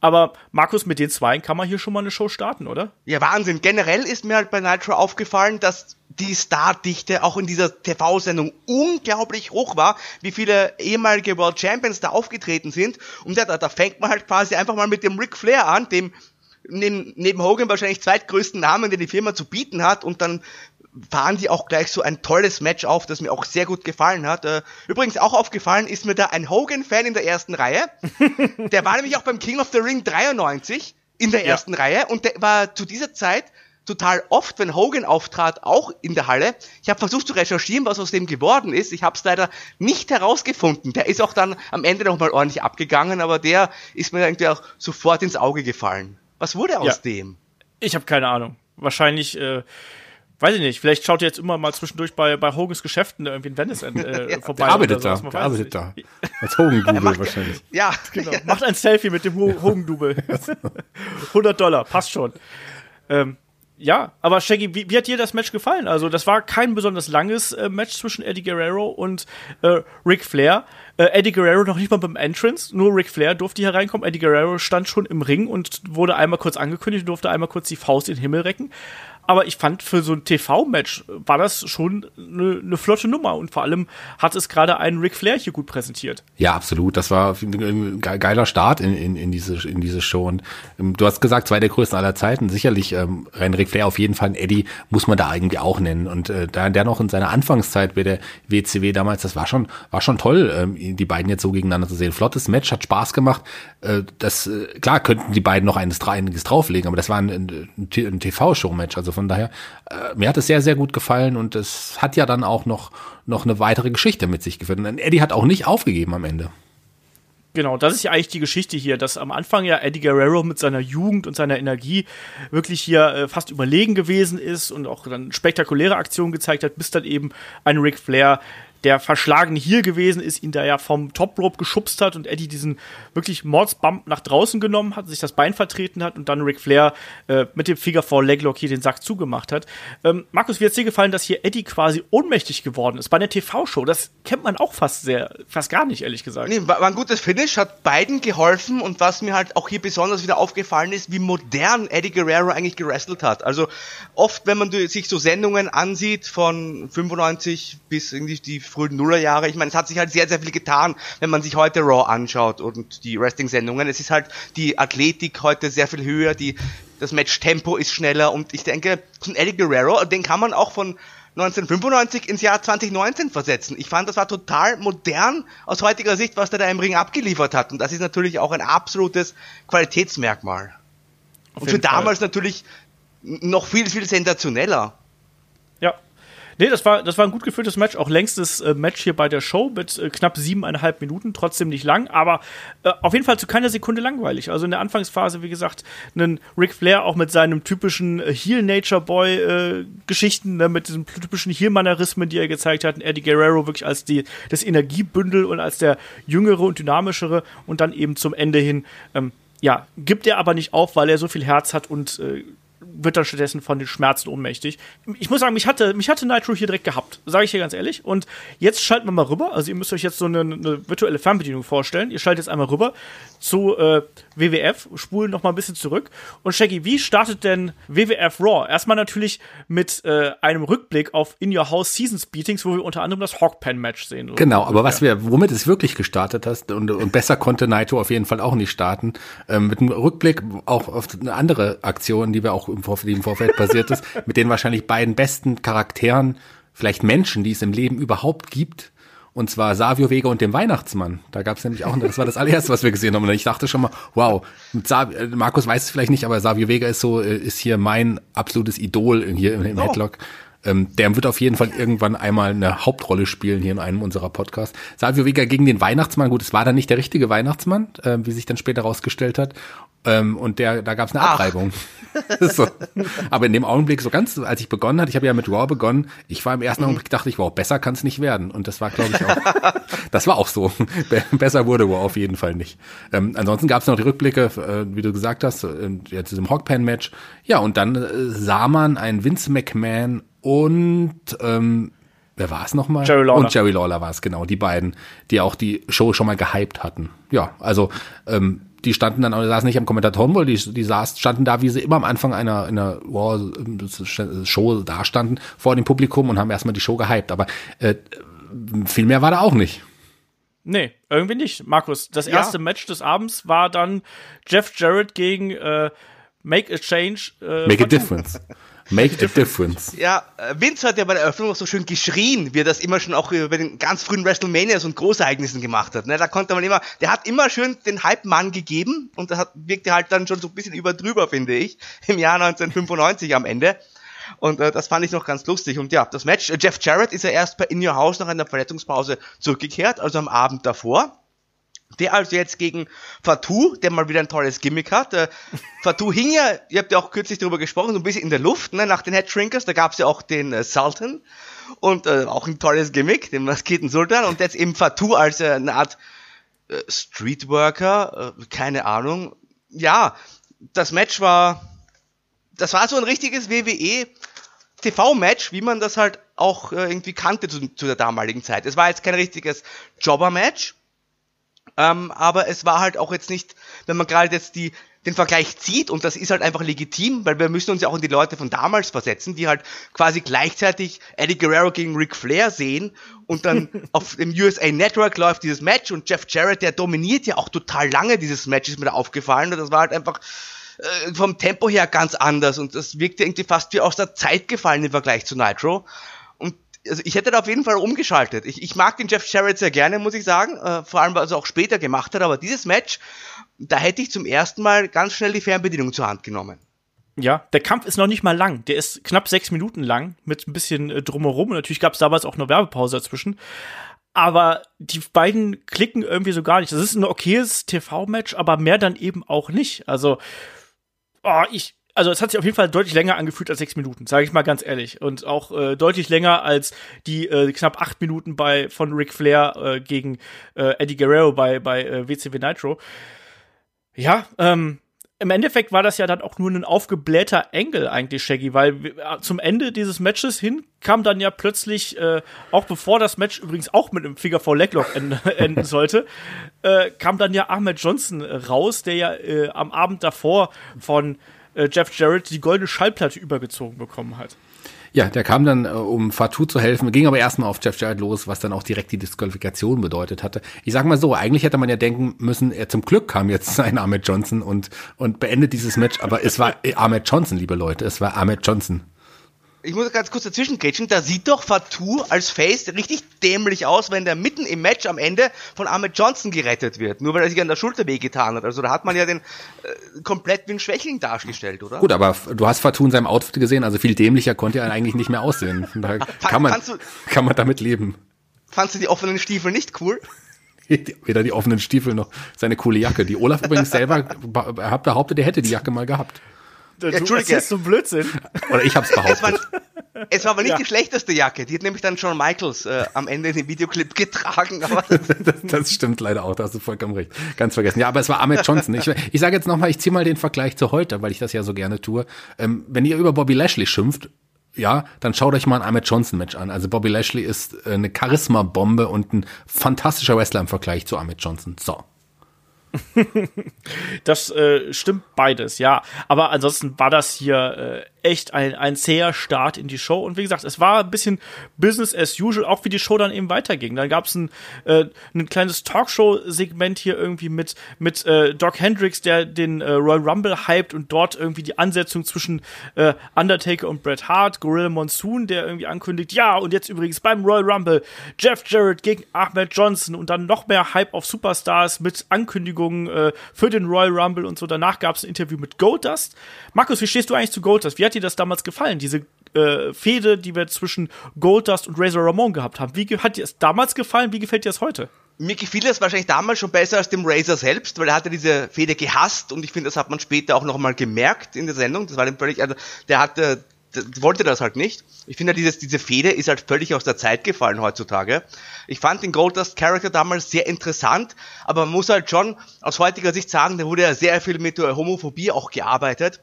Aber Markus, mit den zwei kann man hier schon mal eine Show starten, oder? Ja, Wahnsinn. Generell ist mir halt bei Nitro aufgefallen, dass die Stardichte auch in dieser TV-Sendung unglaublich hoch war, wie viele ehemalige World Champions da aufgetreten sind. Und ja, da, da fängt man halt quasi einfach mal mit dem Ric Flair an, dem neben, neben Hogan wahrscheinlich zweitgrößten Namen, den die Firma zu bieten hat. Und dann fahren die auch gleich so ein tolles Match auf, das mir auch sehr gut gefallen hat. Äh, übrigens auch aufgefallen ist mir da ein Hogan-Fan in der ersten Reihe. der war nämlich auch beim King of the Ring 93 in der ersten ja. Reihe und der war zu dieser Zeit total oft, wenn Hogan auftrat, auch in der Halle. Ich habe versucht zu recherchieren, was aus dem geworden ist. Ich habe es leider nicht herausgefunden. Der ist auch dann am Ende nochmal ordentlich abgegangen, aber der ist mir irgendwie auch sofort ins Auge gefallen. Was wurde aus ja. dem? Ich habe keine Ahnung. Wahrscheinlich, äh, weiß ich nicht, vielleicht schaut ihr jetzt immer mal zwischendurch bei, bei Hogans Geschäften irgendwie in Venice äh, ja, vorbei. Der arbeitet da, der arbeitet da. Als Hogan-Double wahrscheinlich. Ja, genau. Macht ein Selfie mit dem Hogan-Double. 100 Dollar, passt schon. Ähm, Ja, aber Shaggy, wie, wie, hat dir das Match gefallen? Also, das war kein besonders langes äh, Match zwischen Eddie Guerrero und äh, Ric Flair. Äh, Eddie Guerrero noch nicht mal beim Entrance, nur Ric Flair durfte hier reinkommen. Eddie Guerrero stand schon im Ring und wurde einmal kurz angekündigt und durfte einmal kurz die Faust in den Himmel recken. Aber ich fand, für so ein TV-Match war das schon eine, eine flotte Nummer und vor allem hat es gerade einen Ric Flair hier gut präsentiert. Ja, absolut. Das war ein geiler Start in, in, in, diese, in diese Show. Und ähm, du hast gesagt, zwei der größten aller Zeiten. Sicherlich ähm, rein Ric Flair auf jeden Fall. Eddie muss man da irgendwie auch nennen. Und äh, da der noch in seiner Anfangszeit bei der WCW damals, das war schon, war schon toll, ähm, die beiden jetzt so gegeneinander zu sehen. Flottes Match, hat Spaß gemacht. Äh, das, äh, klar könnten die beiden noch eines, einiges drauflegen, aber das war ein, ein, ein TV-Show-Match. Also von daher, äh, mir hat es sehr, sehr gut gefallen und es hat ja dann auch noch, noch eine weitere Geschichte mit sich geführt. Und Eddie hat auch nicht aufgegeben am Ende. Genau, das ist ja eigentlich die Geschichte hier, dass am Anfang ja Eddie Guerrero mit seiner Jugend und seiner Energie wirklich hier äh, fast überlegen gewesen ist und auch dann spektakuläre Aktionen gezeigt hat, bis dann eben ein Ric Flair der verschlagene hier gewesen ist, ihn da ja vom Top Rope geschubst hat und Eddie diesen wirklich Mordsbump nach draußen genommen hat, sich das Bein vertreten hat und dann Ric Flair äh, mit dem Figure Four Leglock hier den Sack zugemacht hat. Ähm, Markus, wie hat dir gefallen, dass hier Eddie quasi ohnmächtig geworden ist bei einer TV-Show? Das kennt man auch fast sehr, fast gar nicht, ehrlich gesagt. Nee, war, war ein gutes Finish, hat beiden geholfen und was mir halt auch hier besonders wieder aufgefallen ist, wie modern Eddie Guerrero eigentlich gewrestelt hat. Also oft, wenn man sich so Sendungen ansieht von 95 bis irgendwie die frühen Nullerjahre. Ich meine, es hat sich halt sehr, sehr viel getan, wenn man sich heute Raw anschaut und die Wrestling-Sendungen. Es ist halt die Athletik heute sehr viel höher, die, das Match-Tempo ist schneller und ich denke, so ein Eddie Guerrero, den kann man auch von 1995 ins Jahr 2019 versetzen. Ich fand, das war total modern aus heutiger Sicht, was der da im Ring abgeliefert hat. Und das ist natürlich auch ein absolutes Qualitätsmerkmal. Auf und für damals Fall. natürlich noch viel, viel sensationeller. Nee, das war, das war ein gut geführtes Match, auch längstes äh, Match hier bei der Show mit äh, knapp siebeneinhalb Minuten, trotzdem nicht lang, aber äh, auf jeden Fall zu keiner Sekunde langweilig. Also in der Anfangsphase, wie gesagt, einen Ric Flair auch mit seinem typischen äh, Heel-Nature-Boy-Geschichten, äh, ne, mit diesen typischen Heel-Mannerismen, die er gezeigt hat, Eddie Guerrero wirklich als die, das Energiebündel und als der jüngere und dynamischere und dann eben zum Ende hin, ähm, ja, gibt er aber nicht auf, weil er so viel Herz hat und äh, wird dann stattdessen von den Schmerzen ohnmächtig. Ich muss sagen, mich hatte, mich hatte Nitro hier direkt gehabt, sage ich hier ganz ehrlich. Und jetzt schalten wir mal rüber. Also ihr müsst euch jetzt so eine, eine virtuelle Fernbedienung vorstellen. Ihr schaltet jetzt einmal rüber zu äh, WWF, spulen noch mal ein bisschen zurück. Und Shaggy, wie startet denn WWF Raw? Erstmal natürlich mit äh, einem Rückblick auf In Your House Seasons Beatings, wo wir unter anderem das Hawkpan Match sehen. Genau, aber was wir, womit es wirklich gestartet hast und, und besser konnte Naito auf jeden Fall auch nicht starten, ähm, mit einem Rückblick auch auf eine andere Aktion, die wir auch im Vorfeld, die im Vorfeld passiert ist, mit den wahrscheinlich beiden besten Charakteren, vielleicht Menschen, die es im Leben überhaupt gibt, und zwar Savio Vega und dem Weihnachtsmann. Da gab es nämlich auch, das war das allererste, was wir gesehen haben. Und ich dachte schon mal, wow, äh, Markus weiß es vielleicht nicht, aber Savio Vega ist so, äh, ist hier mein absolutes Idol hier im, im oh. Headlock. Ähm, der wird auf jeden Fall irgendwann einmal eine Hauptrolle spielen hier in einem unserer Podcasts. Savio Vega gegen den Weihnachtsmann. Gut, es war dann nicht der richtige Weihnachtsmann, äh, wie sich dann später rausgestellt hat. Ähm, und der, da gab es eine Abreibung. so. Aber in dem Augenblick, so ganz, als ich begonnen hatte, ich habe ja mit Raw begonnen, ich war im ersten mhm. Augenblick, dachte ich, wow, besser kann es nicht werden. Und das war, glaube ich, auch, das war auch so. besser wurde Raw auf jeden Fall nicht. Ähm, ansonsten gab es noch die Rückblicke, äh, wie du gesagt hast, äh, jetzt diesem Hogpan-Match. Ja, und dann äh, sah man ein Vince McMahon und ähm, wer war es nochmal? Jerry Lawler. Und Jerry Lawler war es, genau, die beiden, die auch die Show schon mal gehypt hatten. Ja, also ähm, die standen dann, die saßen nicht am Kommentatorenbowl, die, die saß, standen da, wie sie immer am Anfang einer, einer wow, Show da standen, vor dem Publikum und haben erstmal die Show gehypt. Aber äh, viel mehr war da auch nicht. Nee, irgendwie nicht. Markus, das erste ja. Match des Abends war dann Jeff Jarrett gegen äh, Make a Change. Äh, Make a Difference. Make a difference. Ja, äh, Vince hat ja bei der Eröffnung noch so schön geschrien, wie er das immer schon auch bei den ganz frühen WrestleManias und Großereignissen gemacht hat. Ne? Da konnte man immer, der hat immer schön den Hype-Mann gegeben und das hat, wirkte halt dann schon so ein bisschen überdrüber, finde ich, im Jahr 1995 am Ende. Und äh, das fand ich noch ganz lustig. Und ja, das Match, äh, Jeff Jarrett ist ja erst bei In Your House nach einer Verletzungspause zurückgekehrt, also am Abend davor. Der also jetzt gegen Fatou, der mal wieder ein tolles Gimmick hat. Äh, Fatou hing ja, ihr habt ja auch kürzlich darüber gesprochen, so ein bisschen in der Luft, ne, nach den Head Shrinkers. Da gab's ja auch den äh, Sultan und äh, auch ein tolles Gimmick, den maskierten Sultan. Und jetzt eben Fatou als äh, eine Art äh, Streetworker, äh, keine Ahnung. Ja, das Match war das war so ein richtiges WWE TV-Match, wie man das halt auch äh, irgendwie kannte zu, zu, der damaligen Zeit. Es war jetzt kein richtiges Jobber-Match, ähm, aber es war halt auch jetzt nicht, wenn man gerade jetzt die den Vergleich zieht und das ist halt einfach legitim, weil wir müssen uns ja auch in die Leute von damals versetzen, die halt quasi gleichzeitig Eddie Guerrero gegen Ric Flair sehen und dann auf dem USA Network läuft dieses Match und Jeff Jarrett, der dominiert ja auch total lange dieses Match, ist mir da aufgefallen und das war halt einfach äh, vom Tempo her ganz anders und das wirkte irgendwie fast wie aus der Zeit gefallen im Vergleich zu Nitro also ich hätte da auf jeden Fall umgeschaltet. Ich, ich mag den Jeff Jarrett sehr gerne, muss ich sagen, äh, vor allem was er auch später gemacht hat, aber dieses Match da hätte ich zum ersten Mal ganz schnell die Fernbedienung zur Hand genommen. Ja, der Kampf ist noch nicht mal lang. Der ist knapp sechs Minuten lang mit ein bisschen äh, drumherum. Und natürlich gab es damals auch eine Werbepause dazwischen. Aber die beiden klicken irgendwie so gar nicht. Das ist ein okayes TV-Match, aber mehr dann eben auch nicht. Also, oh, ich, also es hat sich auf jeden Fall deutlich länger angefühlt als sechs Minuten, sage ich mal ganz ehrlich. Und auch äh, deutlich länger als die äh, knapp acht Minuten bei von Ric Flair äh, gegen äh, Eddie Guerrero bei, bei äh, WCW Nitro. Ja, ähm, im Endeffekt war das ja dann auch nur ein aufgeblähter Engel eigentlich, Shaggy, weil äh, zum Ende dieses Matches hin kam dann ja plötzlich, äh, auch bevor das Match übrigens auch mit einem Figure 4 Leglock enden, enden sollte, äh, kam dann ja Ahmed Johnson raus, der ja äh, am Abend davor von äh, Jeff Jarrett die goldene Schallplatte übergezogen bekommen hat. Ja, der kam dann, äh, um Fatou zu helfen, ging aber erstmal auf Jeff Jarrett los, was dann auch direkt die Disqualifikation bedeutet hatte. Ich sag mal so, eigentlich hätte man ja denken müssen, er zum Glück kam jetzt ein Ahmed Johnson und, und beendet dieses Match, aber es war Ahmed Johnson, liebe Leute, es war Ahmed Johnson ich muss ganz kurz dazwischen grätschen, da sieht doch Fatou als Face richtig dämlich aus, wenn der mitten im Match am Ende von Ahmed Johnson gerettet wird, nur weil er sich an der Schulter wehgetan hat. Also da hat man ja den äh, komplett wie ein Schwächling dargestellt, oder? Gut, aber du hast Fatou in seinem Outfit gesehen, also viel dämlicher konnte er eigentlich nicht mehr aussehen. Da kann man, kann man damit leben. Fandst du die offenen Stiefel nicht cool? Weder die offenen Stiefel noch seine coole Jacke. Die Olaf übrigens selber behauptet, er hätte die Jacke mal gehabt. Du Entschuldige. so Blödsinn. Oder ich hab's behauptet. Es war, es war aber nicht ja. die schlechteste Jacke. Die hat nämlich dann Shawn Michaels äh, am Ende in dem Videoclip getragen. Aber das, das, stimmt leider auch, da hast du vollkommen recht. Ganz vergessen. Ja, aber es war Ahmed Johnson. Ich, ich sage jetzt nochmal, ich ziehe mal den Vergleich zu heute, weil ich das ja so gerne tue. Ähm, wenn ihr über Bobby Lashley schimpft, ja, dann schaut euch mal ein Ahmed Johnson Match an. Also Bobby Lashley ist äh, eine Charisma-Bombe und ein fantastischer Wrestler im Vergleich zu Ahmed Johnson. So. das äh, stimmt beides, ja. Aber ansonsten war das hier äh, echt ein, ein zäher Start in die Show. Und wie gesagt, es war ein bisschen Business as usual, auch wie die Show dann eben weiterging. Dann gab es ein, äh, ein kleines Talkshow-Segment hier irgendwie mit, mit äh, Doc Hendricks, der den äh, Royal Rumble hypt und dort irgendwie die Ansetzung zwischen äh, Undertaker und Bret Hart, Gorilla Monsoon, der irgendwie ankündigt, ja, und jetzt übrigens beim Royal Rumble Jeff Jarrett gegen Ahmed Johnson und dann noch mehr Hype auf Superstars mit Ankündigungen äh, für den Royal Rumble und so. Danach gab es ein Interview mit Goldust. Markus, wie stehst du eigentlich zu Goldust? Wie hat dir das damals gefallen, diese äh, Fehde, die wir zwischen Goldust und Razor Ramon gehabt haben? Wie hat dir es damals gefallen? Wie gefällt dir es heute? Mir gefiel es wahrscheinlich damals schon besser als dem Razor selbst, weil er hatte diese Fehde gehasst und ich finde, das hat man später auch noch mal gemerkt in der Sendung. Das war dem völlig, also der hatte, wollte das halt nicht. Ich finde, dieses, diese Fehde ist halt völlig aus der Zeit gefallen heutzutage. Ich fand den Goldust Character damals sehr interessant, aber man muss halt schon aus heutiger Sicht sagen, da wurde ja sehr viel mit der Homophobie auch gearbeitet.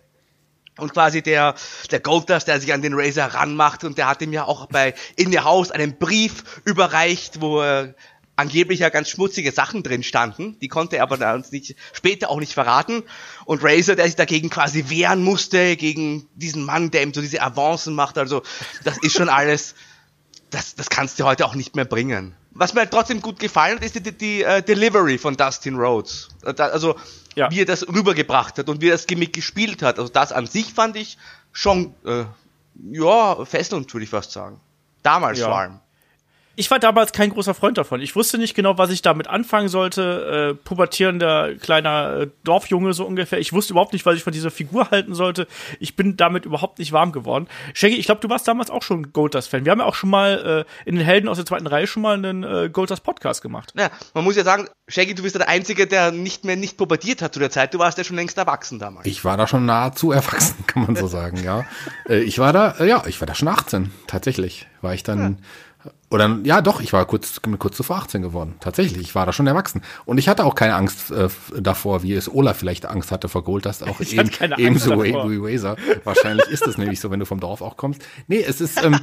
Und quasi der, der Goldust, der sich an den Razor ranmacht und der hat ihm ja auch bei In Your House einen Brief überreicht, wo äh, angeblich ja ganz schmutzige Sachen drin standen. Die konnte er aber uns nicht, später auch nicht verraten. Und Razor, der sich dagegen quasi wehren musste, gegen diesen Mann, der ihm so diese Avancen macht. Also, das ist schon alles, das, das kannst du heute auch nicht mehr bringen. Was mir halt trotzdem gut gefallen hat, ist die, die, die uh, Delivery von Dustin Rhodes. Äh, also, ja. wie er das rübergebracht hat und wie er das Gimmick gespielt hat. Also das an sich fand ich schon, äh, ja, fesselnd, würde ich fast sagen. Damals ja. vor allem ich war damals kein großer Freund davon. Ich wusste nicht genau, was ich damit anfangen sollte. Äh, pubertierender kleiner äh, Dorfjunge so ungefähr. Ich wusste überhaupt nicht, was ich von dieser Figur halten sollte. Ich bin damit überhaupt nicht warm geworden. Shaggy, ich glaube, du warst damals auch schon Goldust-Fan. Wir haben ja auch schon mal äh, in den Helden aus der zweiten Reihe schon mal einen äh, Goldust-Podcast gemacht. Ja, man muss ja sagen, Shaggy, du bist der Einzige, der nicht mehr nicht pubertiert hat zu der Zeit. Du warst ja schon längst erwachsen damals. Ich war da schon nahezu erwachsen, kann man so sagen, ja. Äh, ich war da, äh, ja, ich war da schon 18, tatsächlich. War ich dann. Ja Oder ja, doch, ich war kurz, kurz zuvor 18 geworden. Tatsächlich, ich war da schon erwachsen. Und ich hatte auch keine Angst äh, davor, wie es Olaf vielleicht Angst hatte vor Goldust, auch Ich eben, hatte keine ebenso Razor. Wahrscheinlich ist es nämlich so, wenn du vom Dorf auch kommst. Nee, es ist, ähm,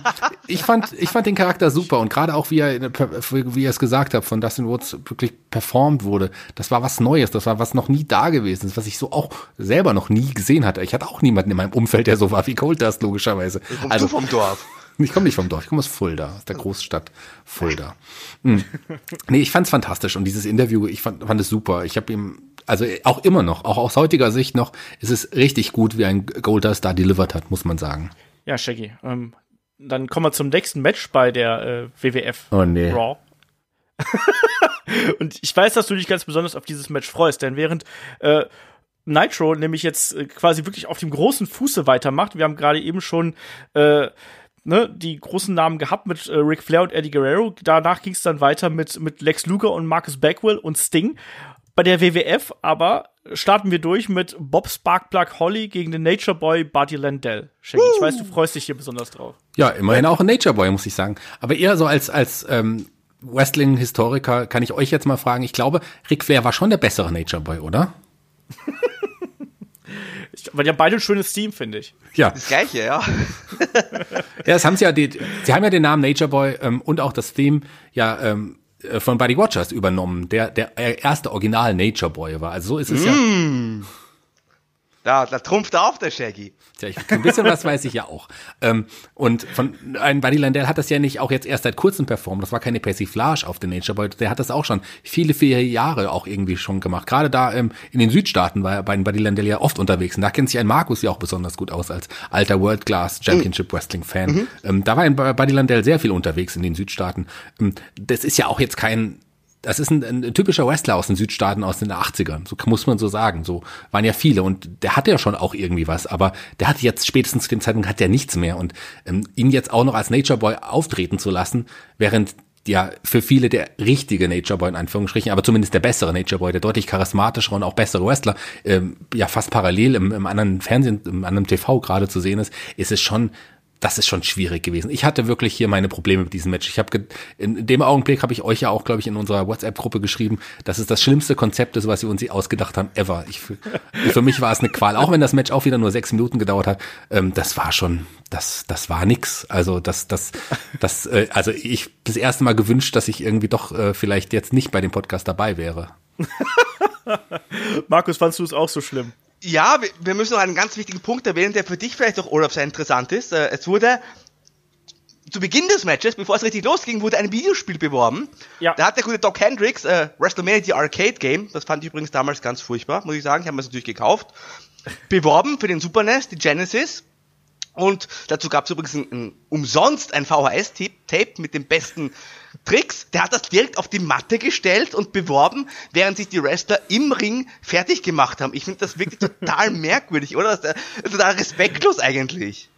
ich fand, ich fand den Charakter super und gerade auch wie er, wie er es gesagt hat, von Dustin Woods wirklich performt wurde. Das war was Neues, das war was noch nie da gewesen ist, was ich so auch selber noch nie gesehen hatte. Ich hatte auch niemanden in meinem Umfeld, der so war wie Goldust, logischerweise. Also, du vom Dorf? Ich komme nicht vom Dorf, ich komme aus Fulda, aus der Großstadt Fulda. Hm. Nee, ich fand's fantastisch und dieses Interview, ich fand, fand es super. Ich habe ihm, also auch immer noch, auch aus heutiger Sicht noch, ist es richtig gut, wie ein Goldust da delivered hat, muss man sagen. Ja, Shaggy. Ähm, dann kommen wir zum nächsten Match bei der äh, WWF Oh nee. Raw. Und ich weiß, dass du dich ganz besonders auf dieses Match freust, denn während äh, Nitro nämlich jetzt äh, quasi wirklich auf dem großen Fuße weitermacht, wir haben gerade eben schon äh, ne, die großen Namen gehabt mit äh, Ric Flair und Eddie Guerrero. Danach ging es dann weiter mit, mit Lex Luger und Marcus Bagwell und Sting. Bei der WWF aber starten wir durch mit Bob Sparkplug Holly gegen den Nature Boy Buddy Landell. Shaggy, ich weiß, du freust dich hier besonders drauf. Ja, immerhin auch ein Nature Boy, muss ich sagen. Aber eher so als, als ähm, Wrestling-Historiker kann ich euch jetzt mal fragen, ich glaube, Ric Flair war schon der bessere Nature Boy, oder? Weil die haben beide ein schönes Team, finde ich. Ja. Das gleiche, ja. Ja, das haben sie ja, die, sie haben ja den Namen Nature Boy ähm, und auch das Theme ja ähm, äh, von Buddy Rogers übernommen, der der erste Original Nature Boy war. Also so ist es ja. Da, da trumpft er auf, der Shaggy. Tja, ich, ein bisschen was weiß ich ja auch. Ähm, und von ein Buddy Landell hat das ja nicht auch jetzt erst seit kurzem performt. Das war keine Persiflage auf den Nature Boy. Der hat das auch schon viele, viele Jahre auch irgendwie schon gemacht. Gerade da ähm, in den Südstaaten war er bei Buddy Landell ja oft unterwegs. Und da kennt sich ein Markus ja auch besonders gut aus als alter World Class Championship Wrestling Fan. Ähm, da war ein Buddy Landell sehr viel unterwegs in den Südstaaten. Ähm, das ist ja auch jetzt kein das ist ein, ein typischer Wrestler aus den Südstaaten aus den 80ern, so muss man so sagen. So waren ja viele und der hatte ja schon auch irgendwie was, aber der hatte jetzt spätestens zu dem Zeitpunkt hat der nichts mehr und ähm, ihn jetzt auch noch als Nature Boy auftreten zu lassen, während ja für viele der richtige Nature Boy in Anführungsstrichen, aber zumindest der bessere Nature Boy, der deutlich charismatischere und auch bessere Wrestler, ähm, ja fast parallel im, im anderen Fernsehen, im anderen TV gerade zu sehen ist, ist es schon das ist schon schwierig gewesen. Ich hatte wirklich hier meine Probleme mit diesem Match. Ich habe in dem Augenblick habe ich euch ja auch, glaube ich, in unserer WhatsApp-Gruppe geschrieben, dass es das schlimmste Konzept ist, was wir uns ausgedacht haben ever. Ich, für, mich war es eine Qual, auch wenn das Match auch wieder nur sechs Minuten gedauert hat. Ähm, das war schon, das, das war nix. Also das, das, das, äh, also ich das erste Mal gewünscht, dass ich irgendwie doch äh, vielleicht jetzt nicht bei dem Podcast dabei wäre. Markus, fandst du es auch so schlimm? Ja, wir, wir müssen noch einen ganz wichtigen Punkt erwähnen, der für dich vielleicht auch, Olaf, sehr interessant ist. Äh, Es wurde zu Beginn des Matches, bevor es richtig losging, wurde ein Videospiel beworben. Ja. Da hat der gute Doc Hendricks äh, WrestleMania die Arcade Game, das fand ich übrigens damals ganz furchtbar, muss ich sagen, ich habe mir das natürlich gekauft, beworben für den Super NES, die Genesis. Und dazu gab es übrigens ein, ein, umsonst ein VHS-Tape mit den besten Tricks. Der hat das direkt auf die Matte gestellt und beworben, während sich die Wrestler im Ring fertig gemacht haben. Ich finde das wirklich total merkwürdig, oder? Das ist total respektlos eigentlich.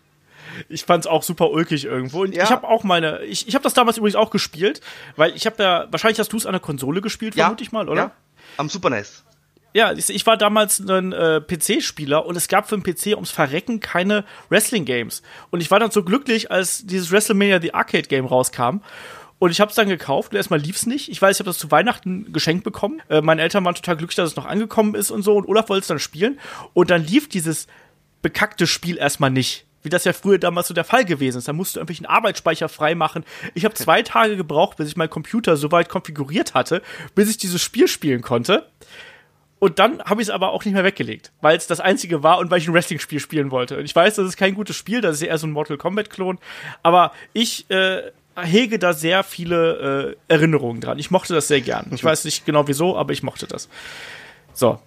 Ich fand's auch super ulkig irgendwo. Und Ja. ich habe auch meine, ich, ich habe das damals übrigens auch gespielt, weil ich habe ja, wahrscheinlich hast du es an der Konsole gespielt, vermute ich mal, oder? Ja, am Super NES. Ja, ich, ich war damals ein äh, PC-Spieler und es gab für den PC ums Verrecken keine Wrestling-Games. Und ich war dann so glücklich, als dieses WrestleMania The Arcade Game rauskam. Und ich habe es dann gekauft und erstmal lief's nicht. Ich weiß, ich habe das zu Weihnachten geschenkt bekommen. Äh, meine Eltern waren total glücklich, dass es noch angekommen ist und so. Und Olaf wollte es dann spielen. Und dann lief dieses bekackte Spiel erstmal nicht. Wie das ja früher damals so der Fall gewesen ist. Da musst du irgendwelchen Arbeitsspeicher freimachen. Ich habe zwei Tage gebraucht, bis ich meinen Computer so weit konfiguriert hatte, bis ich dieses Spiel spielen konnte. Und dann habe ich es aber auch nicht mehr weggelegt, weil es das einzige war und weil ich ein Wrestling-Spiel spielen wollte. Und ich weiß, das ist kein gutes Spiel, das ist eher so ein Mortal Kombat-Klon, aber ich äh, hege da sehr viele äh, Erinnerungen dran. Ich mochte das sehr gern. Ich weiß nicht genau wieso, aber ich mochte das. So.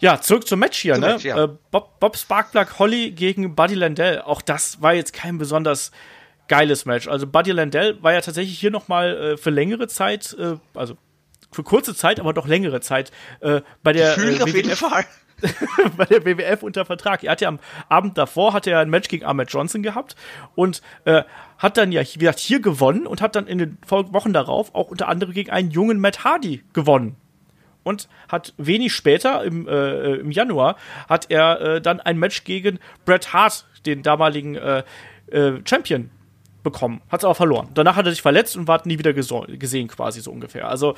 Ja, zurück zum Match hier, Zum ne? Match, ja. äh, Bob, Bob Sparkplug Holly gegen Buddy Landell. Auch das war jetzt kein besonders geiles Match. Also Buddy Landell war ja tatsächlich hier noch mal äh, für längere Zeit, äh, also für kurze Zeit, aber doch längere Zeit äh, bei der Fühlt äh, auf jeden Fall. bei der WWF unter Vertrag. Er hat ja am Abend davor hat er ein Match gegen Ahmed Johnson gehabt und äh, hat dann ja, wie gesagt, hier gewonnen und hat dann in den Wochen darauf auch unter anderem gegen einen jungen Matt Hardy gewonnen. Und hat wenig später, im, äh, im Januar, hat er äh, dann ein Match gegen Bret Hart, den damaligen äh, äh, Champion, bekommen. Hat es aber verloren. Danach hat er sich verletzt und war nie wieder gesehen, quasi so ungefähr. Also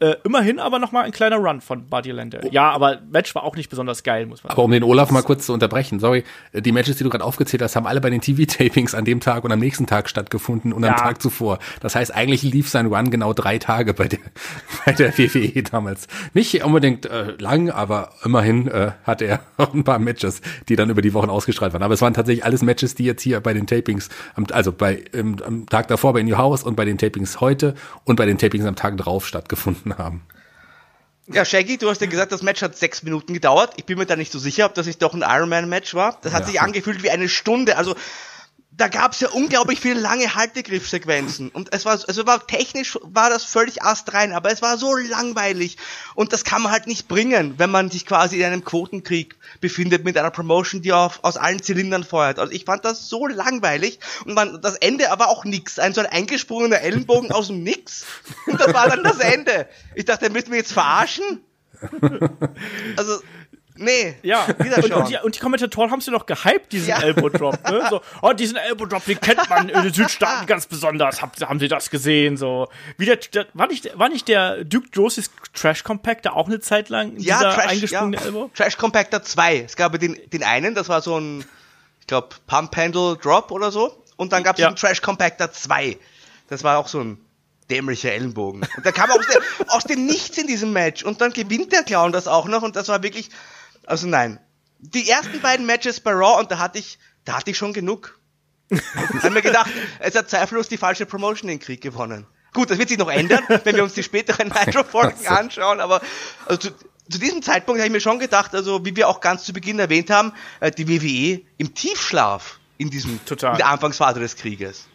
äh, immerhin aber nochmal ein kleiner Run von Buddy Landell. Ja, aber Match war auch nicht besonders geil, muss man sagen. Aber um den Olaf mal kurz zu unterbrechen, sorry, die Matches, die du gerade aufgezählt hast, haben alle bei den TV-Tapings an dem Tag und am nächsten Tag stattgefunden und ja. am Tag zuvor. Das heißt, eigentlich lief sein Run genau drei Tage bei der, bei der WWE damals. Nicht unbedingt äh, lang, aber immerhin äh, hatte er auch ein paar Matches, die dann über die Wochen ausgestrahlt waren. Aber es waren tatsächlich alles Matches, die jetzt hier bei den Tapings, also bei im, am Tag davor bei New House und bei den Tapings heute und bei den Tapings am Tag drauf stattgefunden haben. Ja, Shaggy, du hast ja gesagt, das Match hat sechs Minuten gedauert. Ich bin mir da nicht so sicher, ob das nicht doch ein Ironman-Match war. Das hat ja. sich angefühlt wie eine Stunde. Also da gab es ja unglaublich viele lange Haltegriffsequenzen und es war also war technisch war das völlig astrein, aber es war so langweilig und das kann man halt nicht bringen, wenn man sich quasi in einem Quotenkrieg befindet mit einer Promotion, die auf, aus allen Zylindern feuert. Also ich fand das so langweilig und man, das Ende aber auch nix, ein so ein eingesprungener Ellenbogen aus dem Nix und das war dann das Ende. Ich dachte, der müsste mich jetzt verarschen. Also Nee, ja. wieder schon. Und, und, die, und die Kommentatoren haben sie noch gehypt, diesen ja. Elbow Drop. Ne? So, oh, diesen Elbow Drop, den kennt man in den Südstaaten ganz besonders. Hab, haben sie das gesehen? So, wie der, der, war, nicht, war nicht der Duke Josis Trash Compactor auch eine Zeit lang ja, dieser Trash, eingesprungene ja. Elbow? Trash Compactor 2. Es gab den, den einen, das war so ein, ich glaube, Pump Handle Drop oder so. Und dann gab es ja. den Trash Compactor 2. Das war auch so ein dämlicher Ellenbogen. Und da kam aus, der, aus dem Nichts in diesem Match. Und dann gewinnt der Clown das auch noch. Und das war wirklich also nein. Die ersten beiden Matches bei Raw und da hatte ich, da hatte ich schon genug. haben mir gedacht, es hat zweifellos die falsche Promotion den Krieg gewonnen. Gut, das wird sich noch ändern, wenn wir uns die späteren Nitro-Folgen anschauen, aber also zu, zu, diesem Zeitpunkt habe ich mir schon gedacht, also wie wir auch ganz zu Beginn erwähnt haben, äh, die WWE im Tiefschlaf in diesem Total. in der Anfangsphase des Krieges.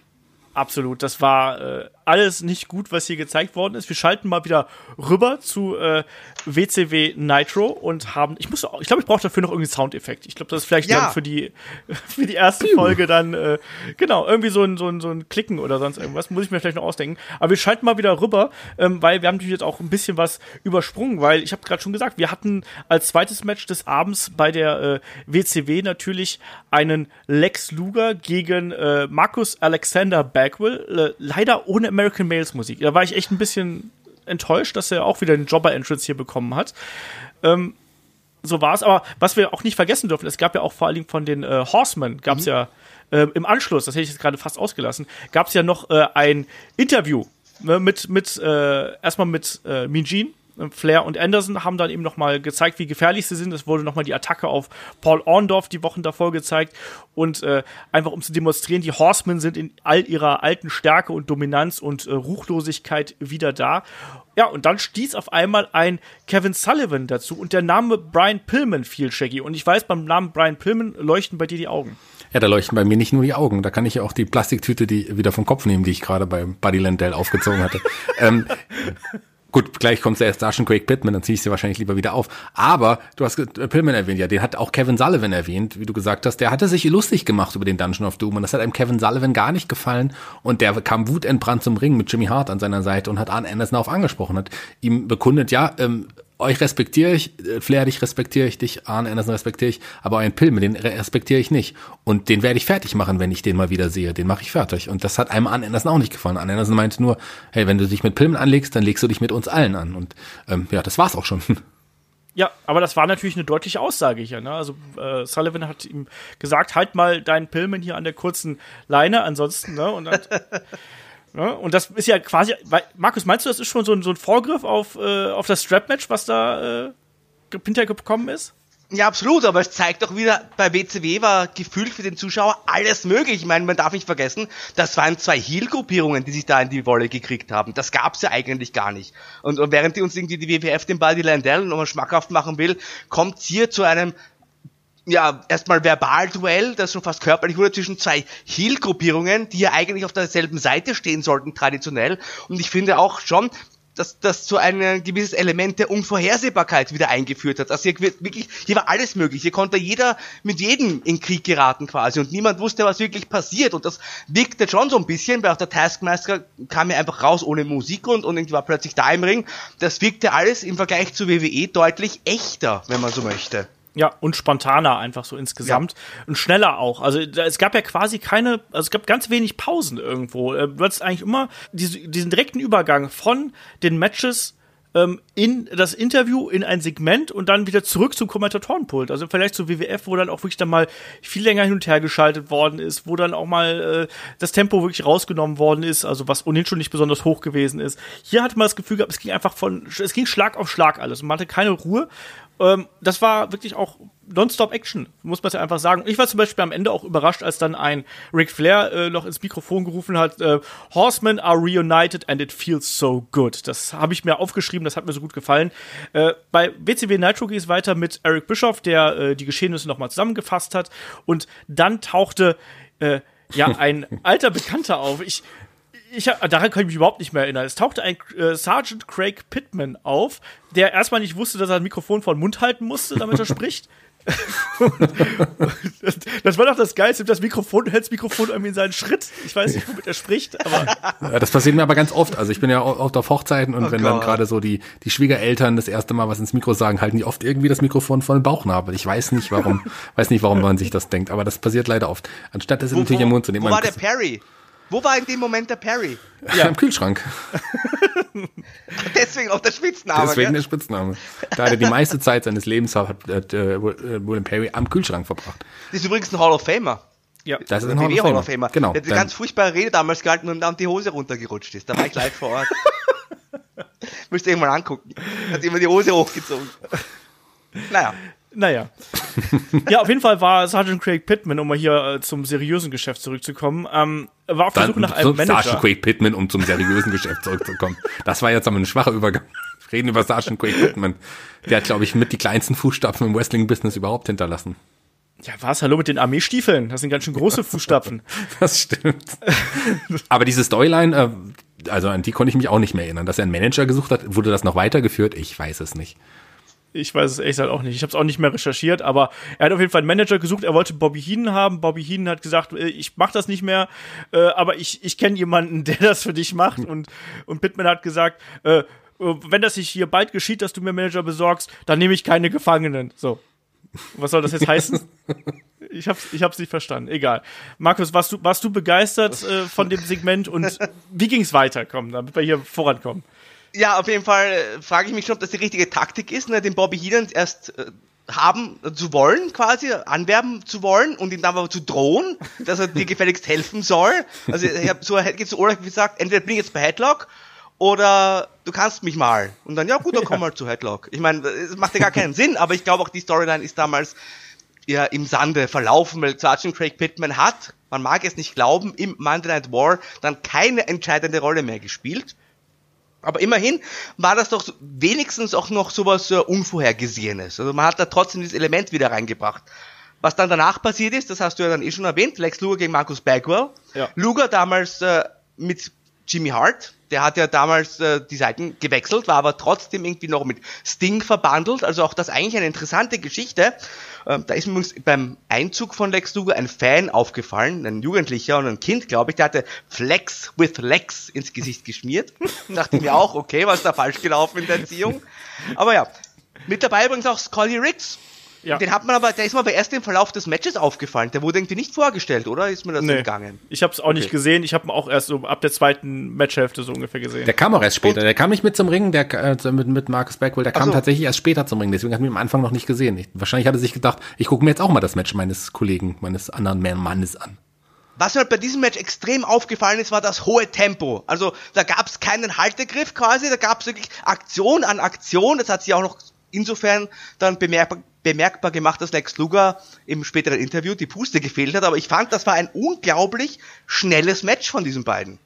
Absolut, das war äh, alles nicht gut, was hier gezeigt worden ist. Wir schalten mal wieder rüber zu äh, WCW Nitro und haben, ich muss, ich glaube, ich brauche dafür noch irgendwie Soundeffekt. Ich glaube, das ist vielleicht ja. dann für die für die erste Piu. Folge dann äh, genau irgendwie so ein so ein so ein Klicken oder sonst irgendwas muss ich mir vielleicht noch ausdenken. Aber wir schalten mal wieder rüber, ähm, weil wir haben natürlich jetzt auch ein bisschen was übersprungen, weil ich habe gerade schon gesagt, wir hatten als zweites Match des Abends bei der äh, WCW natürlich einen Lex Luger gegen äh, Markus Alexander Blackwell, äh, leider ohne American Males Musik. Da war ich echt ein bisschen enttäuscht, dass er auch wieder den Jobber-Entrance hier bekommen hat. Ähm, so war es, aber was wir auch nicht vergessen dürfen, es gab ja auch vor allen Dingen von den äh, Horsemen, gab es mhm. ja äh, im Anschluss, das hätte ich jetzt gerade fast ausgelassen, gab es ja noch äh, ein Interview ne, mit, mit äh, erstmal mit äh, Mean Gene, Flair und Anderson haben dann eben nochmal gezeigt, wie gefährlich sie sind. Es wurde nochmal die Attacke auf Paul Orndorff die Wochen davor gezeigt. Und äh, einfach um zu demonstrieren, die Horsemen sind in all ihrer alten Stärke und Dominanz und äh, Ruchlosigkeit wieder da. Ja, und dann stieß auf einmal ein Kevin Sullivan dazu und der Name Brian Pillman fiel, Shaggy. Und ich weiß, beim Namen Brian Pillman leuchten bei dir die Augen. Ja, da leuchten bei mir nicht nur die Augen. Da kann ich ja auch die Plastiktüte die wieder vom Kopf nehmen, die ich gerade bei Buddy Landell aufgezogen hatte. ähm, Gut, gleich kommt erst Craig Pittman, dann ziehe ich sie wahrscheinlich lieber wieder auf. Aber du hast Pittman erwähnt, ja, den hat auch Kevin Sullivan erwähnt, wie du gesagt hast. Der hatte sich lustig gemacht über den Dungeon of Doom und das hat einem Kevin Sullivan gar nicht gefallen. Und der kam wutentbrannt zum Ring mit Jimmy Hart an seiner Seite und hat Arn Anderson auf angesprochen, hat ihm bekundet, ja, ähm, euch respektiere ich, äh, Flair, dich respektiere ich, dich, Arne Anderson respektiere ich, aber euren Pilme, den respektiere ich nicht. Und den werde ich fertig machen, wenn ich den mal wieder sehe. Den mache ich fertig. Und das hat einem Arne Anderson auch nicht gefallen. Arne Anderson meinte nur, hey, wenn du dich mit Pilmen anlegst, dann legst du dich mit uns allen an. Und ähm, ja, das war's auch schon. Ja, aber das war natürlich eine deutliche Aussage hier. Ne? Also äh, Sullivan hat ihm gesagt, halt mal deinen Pilmen hier an der kurzen Leine, ansonsten, ne? Und dann Ja, und das ist ja quasi, Markus, meinst du, das ist schon so ein, so ein Vorgriff auf, äh, auf das Strap-Match, was da äh, hintergekommen ist? Ja, absolut, aber es zeigt doch wieder, bei WCW war gefühlt für den Zuschauer alles möglich. Ich meine, man darf nicht vergessen, das waren zwei Heel-Gruppierungen, die sich da in die Wolle gekriegt haben. Das gab's ja eigentlich gar nicht. Und, und während die uns irgendwie die WWF den Buddy Landell nochmal schmackhaft machen will, kommt hier zu einem ja, erstmal Verbalduell, das schon fast körperlich wurde, zwischen zwei Heel-Gruppierungen, die ja eigentlich auf derselben Seite stehen sollten, traditionell. Und ich finde auch schon, dass das so ein gewisses Element der Unvorhersehbarkeit wieder eingeführt hat. Also hier wirklich, hier war alles möglich. Hier konnte jeder mit jedem in Krieg geraten quasi und niemand wusste, was wirklich passiert. Und das wirkte schon so ein bisschen, weil auch der Taskmaster kam ja einfach raus ohne Musik und, und war plötzlich da im Ring. Das wirkte alles im Vergleich zu WWE deutlich echter, wenn man so möchte. Ja, und spontaner einfach so insgesamt. Ja. Und schneller auch. Also es gab ja quasi keine, also es gab ganz wenig Pausen irgendwo. Äh, du hattest eigentlich immer diese, diesen direkten Übergang von den Matches ähm, in das Interview, in ein Segment und dann wieder zurück zum Kommentatorenpult. Also vielleicht zu WWF, wo dann auch wirklich dann mal viel länger hin und her geschaltet worden ist, wo dann auch mal äh, das Tempo wirklich rausgenommen worden ist, also was ohnehin schon nicht besonders hoch gewesen ist. Hier hatte man das Gefühl gehabt, es ging einfach von, es ging Schlag auf Schlag alles und man hatte keine Ruhe ähm, das war wirklich auch Nonstop-Action, muss man ja einfach sagen. Ich war zum Beispiel am Ende auch überrascht, als dann ein Ric Flair äh, noch ins Mikrofon gerufen hat, äh, Horsemen are reunited and it feels so good. Das habe ich mir aufgeschrieben, das hat mir so gut gefallen. Äh, bei WCW Nitro geht es weiter mit Eric Bischoff, der äh, die Geschehnisse nochmal zusammengefasst hat. Und dann tauchte äh, ja ein alter Bekannter auf. Ich ich, daran kann ich mich überhaupt nicht mehr erinnern. Es tauchte ein äh, Sergeant Craig Pittman auf, der erstmal nicht wusste, dass er ein Mikrofon vor den Mund halten musste, damit er spricht. das, das, war doch das Geilste. Das Mikrofon, du hältst das Mikrofon irgendwie in seinen Schritt. Ich weiß nicht, womit er spricht, aber. Ja, das passiert mir aber ganz oft. Also ich bin ja oft auf Hochzeiten und oh wenn Gott. dann gerade so die, die Schwiegereltern das erste Mal was ins Mikro sagen, halten die oft irgendwie das Mikrofon vor den Bauchnabel. Ich weiß nicht warum, weiß nicht, warum man sich das denkt, aber das passiert leider oft. Anstatt das natürlich im Mund zu nehmen. Wo war der Perry? Wo war in dem Moment der Perry? Ja, im Kühlschrank. Deswegen auch der Spitzname. Deswegen der Spitzname. Da hat er die meiste Zeit seines Lebens hat, hat äh, William Perry am Kühlschrank verbracht. Das ist übrigens ein Hall of Famer. Ja, das ist ein Hall of, Hall of Famer. Genau. Der hat eine ganz furchtbare Rede damals gehalten und dann die Hose runtergerutscht ist. Da war ich live vor Ort. Müsst ihr mal angucken. Hat immer die Hose hochgezogen. Naja. Naja. ja, auf jeden Fall war Sergeant Craig Pittman, um mal hier äh, zum seriösen Geschäft zurückzukommen, ähm, war auf der Suche nach einem Manager. Sergeant Craig Pittman, um zum seriösen Geschäft zurückzukommen. Das war jetzt aber ein schwacher Übergang. Wir reden über Sergeant Craig Pittman. Der hat, glaube ich, mit die kleinsten Fußstapfen im Wrestling-Business überhaupt hinterlassen. Ja, was? Hallo mit den Armeestiefeln. Das sind ganz schön große Fußstapfen. das stimmt. Aber diese Storyline, äh, also an die konnte ich mich auch nicht mehr erinnern. Dass er einen Manager gesucht hat, wurde das noch weitergeführt? Ich weiß es nicht. Ich weiß es echt halt auch nicht. Ich habe es auch nicht mehr recherchiert, aber er hat auf jeden Fall einen Manager gesucht. Er wollte Bobby Heenan haben. Bobby Heenan hat gesagt, äh, ich mache das nicht mehr, äh, aber ich, ich kenne jemanden, der das für dich macht. Und, und Pittman hat gesagt, äh, wenn das sich hier bald geschieht, dass du mir Manager besorgst, dann nehme ich keine Gefangenen. So. Was soll das jetzt heißen? Ich hab's, ich hab's nicht verstanden. Egal. Markus, warst du, warst du begeistert äh, von dem Segment und wie ging's weiter? Komm, damit wir hier vorankommen. Ja, auf jeden Fall äh, frage ich mich schon, ob das die richtige Taktik ist, ne, den Bobby Heenan erst äh, haben zu wollen, quasi, anwerben zu wollen und ihm dann aber zu drohen, dass er dir gefälligst helfen soll. Also ich habe so geht zu Olaf gesagt, entweder bin ich jetzt bei Headlock oder du kannst mich mal. Und dann, ja gut, dann komm mal zu Headlock. Ich meine, es macht ja gar keinen Sinn, aber ich glaube auch die Storyline ist damals ja im Sande verlaufen, weil Sergeant Craig Pittman hat, man mag es nicht glauben, im Monday Night War dann keine entscheidende Rolle mehr gespielt. Aber immerhin war das doch wenigstens auch noch sowas äh, Unvorhergesehenes. Also man hat da trotzdem dieses Element wieder reingebracht. Was dann danach passiert ist, das hast du ja dann eh schon erwähnt, Lex Luger gegen Markus Bagwell. Ja. Luger damals äh, mit Jimmy Hart, der hat ja damals äh, die Seiten gewechselt, war aber trotzdem irgendwie noch mit Sting verbandelt. Also auch das eigentlich eine interessante Geschichte. Ähm, da ist mir beim Einzug von Lex Luger ein Fan aufgefallen, ein Jugendlicher und ein Kind, glaube ich, der hatte Flex with Lex ins Gesicht geschmiert. Dachte mir auch, okay, was da falsch gelaufen in der Erziehung? Aber ja, mit dabei übrigens auch Scully Riggs, ja. Den hat man aber, der ist mir aber erst im Verlauf des Matches aufgefallen. Der wurde irgendwie nicht vorgestellt, oder? Ist mir das nee. entgangen? Ich habe es auch okay. nicht gesehen. Ich habe ihn auch erst so ab der zweiten Matchhälfte so ungefähr gesehen. Der kam auch erst später. Und? Der kam nicht mit zum Ring, der äh, mit, mit Marcus Blackwell. Der kam so. tatsächlich erst später zum Ring. Deswegen hat man ihn am Anfang noch nicht gesehen. Ich, wahrscheinlich hat er sich gedacht, ich gucke mir jetzt auch mal das Match meines Kollegen, meines anderen Mannes an. Was mir halt bei diesem Match extrem aufgefallen ist, war das hohe Tempo. Also da gab es keinen Haltegriff quasi, da gab es wirklich Aktion an Aktion. Das hat sich auch noch insofern dann bemerkbar, bemerkbar gemacht, dass Lex Luger im späteren Interview die Puste gefehlt hat, aber ich fand, das war ein unglaublich schnelles Match von diesen beiden.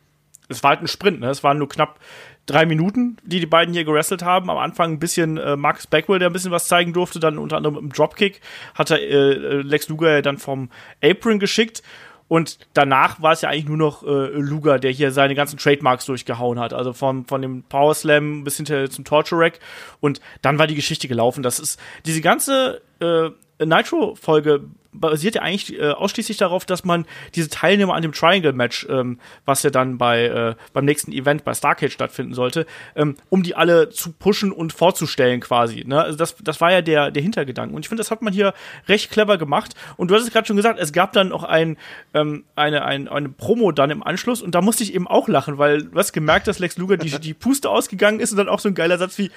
Es war halt ein Sprint, ne? Es waren nur knapp drei Minuten, die die beiden hier gewrestelt haben. Am Anfang ein bisschen äh, Marcus Backwell, der ein bisschen was zeigen durfte, dann unter anderem im Dropkick hat er äh, Lex Luger dann vom Apron geschickt und danach war es ja eigentlich nur noch äh, Luger, der hier seine ganzen Trademarks durchgehauen hat. Also von, von dem Power Slam bis hinter zum Torture Rack. Und dann war die Geschichte gelaufen. Das ist diese ganze äh, Nitro-Folge basiert ja eigentlich äh, ausschließlich darauf, dass man diese Teilnehmer an dem Triangle-Match, ähm, was ja dann bei äh, beim nächsten Event bei Starcade stattfinden sollte, ähm, um die alle zu pushen und vorzustellen quasi. Ne? Also das, das war ja der, der Hintergedanke. Und ich finde, das hat man hier recht clever gemacht. Und du hast es gerade schon gesagt, es gab dann auch ein, ähm, eine, ein, eine Promo dann im Anschluss und da musste ich eben auch lachen, weil du hast gemerkt, dass Lex Luger die, die Puste ausgegangen ist und dann auch so ein geiler Satz wie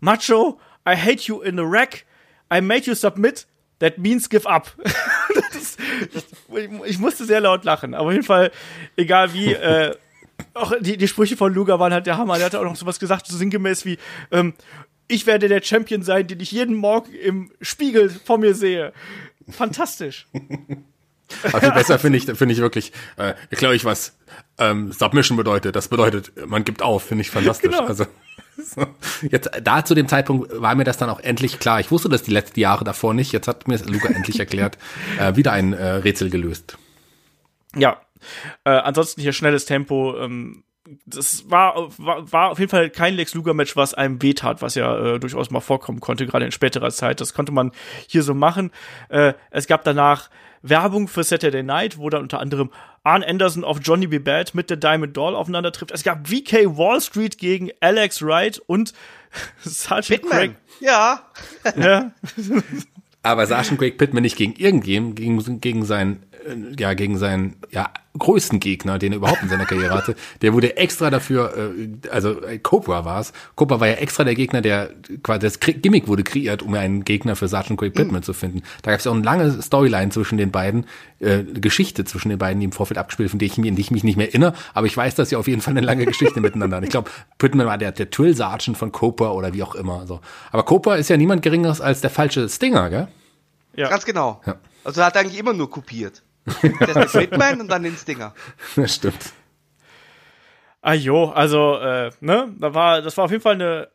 Macho, I hate you in the wreck. I made you submit. That means give up. ist, ich, ich, musste sehr laut lachen. Aber auf jeden Fall, egal wie, äh, auch die, die Sprüche von Luger waren halt der Hammer. Der hat auch noch sowas gesagt, so sinngemäß wie, ähm, ich werde der Champion sein, den ich jeden Morgen im Spiegel vor mir sehe. Fantastisch. Aber viel besser finde ich, finde ich wirklich, äh, glaube ich, was ähm, Submission bedeutet. Das bedeutet, man gibt auf, finde ich fantastisch. Genau. Also so. Jetzt da zu dem Zeitpunkt war mir das dann auch endlich klar. Ich wusste das die letzten Jahre davor nicht. Jetzt hat mir Luca endlich erklärt, äh, wieder ein äh, Rätsel gelöst. Ja. Äh, ansonsten hier schnelles Tempo. Ähm, das war, war, war auf jeden Fall kein Lex Luger Match, was einem wehtat, was ja äh, durchaus mal vorkommen konnte, gerade in späterer Zeit. Das konnte man hier so machen. Äh, es gab danach Werbung für Saturday Night, wo dann unter anderem Arn Anderson auf Johnny B. Bad mit der Diamond Doll aufeinander trifft. Es gab VK Wall Street gegen Alex Wright und Sergeant Pittman. Craig. Ja. ja. Aber Sergeant Craig Pittman nicht gegen irgendjemanden, gegen, gegen seinen ja, gegen seinen ja, größten Gegner, den er überhaupt in seiner Karriere hatte. Der wurde extra dafür, äh, also äh, Cobra war es. Cobra war ja extra der Gegner, der quasi das Gimmick wurde kreiert, um einen Gegner für Sergeant Craig Pittman mhm. zu finden. Da gab es ja auch eine lange Storyline zwischen den beiden, äh, Geschichte zwischen den beiden, die im Vorfeld abgespielt, von der ich, in die ich mich nicht mehr erinnere, aber ich weiß, dass sie auf jeden Fall eine lange Geschichte miteinander haben. Ich glaube, Pittman war der, der Trill Sergeant von Cobra oder wie auch immer. So. Aber Cobra ist ja niemand Geringeres als der falsche Stinger, gell? Ja. Ganz genau. Ja. Also er hat eigentlich immer nur kopiert. Das ist Hitman und dann den Stinger. Das stimmt. Ah jo, also, äh, ne, da war, das war auf jeden Fall eine,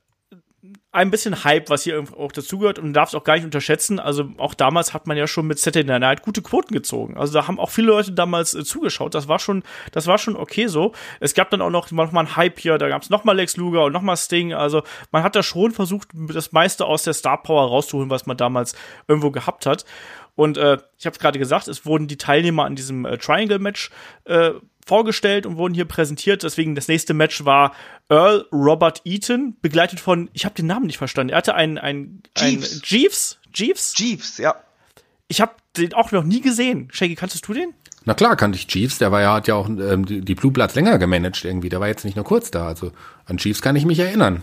ein bisschen Hype, was hier auch dazugehört und man darf es auch gar nicht unterschätzen. Also auch damals hat man ja schon mit Saturday Night gute Quoten gezogen. Also da haben auch viele Leute damals äh, zugeschaut. Das war schon, das war schon okay so. Es gab dann auch noch, noch mal ein Hype hier, da gab es noch mal Lex Luger und noch mal Sting. Also man hat da schon versucht, das meiste aus der Star Power rauszuholen, was man damals irgendwo gehabt hat. Und äh, ich habe es gerade gesagt, es wurden die Teilnehmer an diesem äh, Triangle-Match äh, vorgestellt und wurden hier präsentiert. Deswegen das nächste Match war Earl Robert Eaton, begleitet von, ich habe den Namen nicht verstanden. Er hatte einen, ein, Jeeves. Ein Jeeves? Jeeves? Jeeves, ja. Ich habe den auch noch nie gesehen. Shaggy, kannst du den? Na klar, kannte ich Jeeves. Der war ja, hat ja auch ähm, die, die Blue Bloods länger gemanagt irgendwie. Der war jetzt nicht nur kurz da. Also an Jeeves kann ich mich erinnern.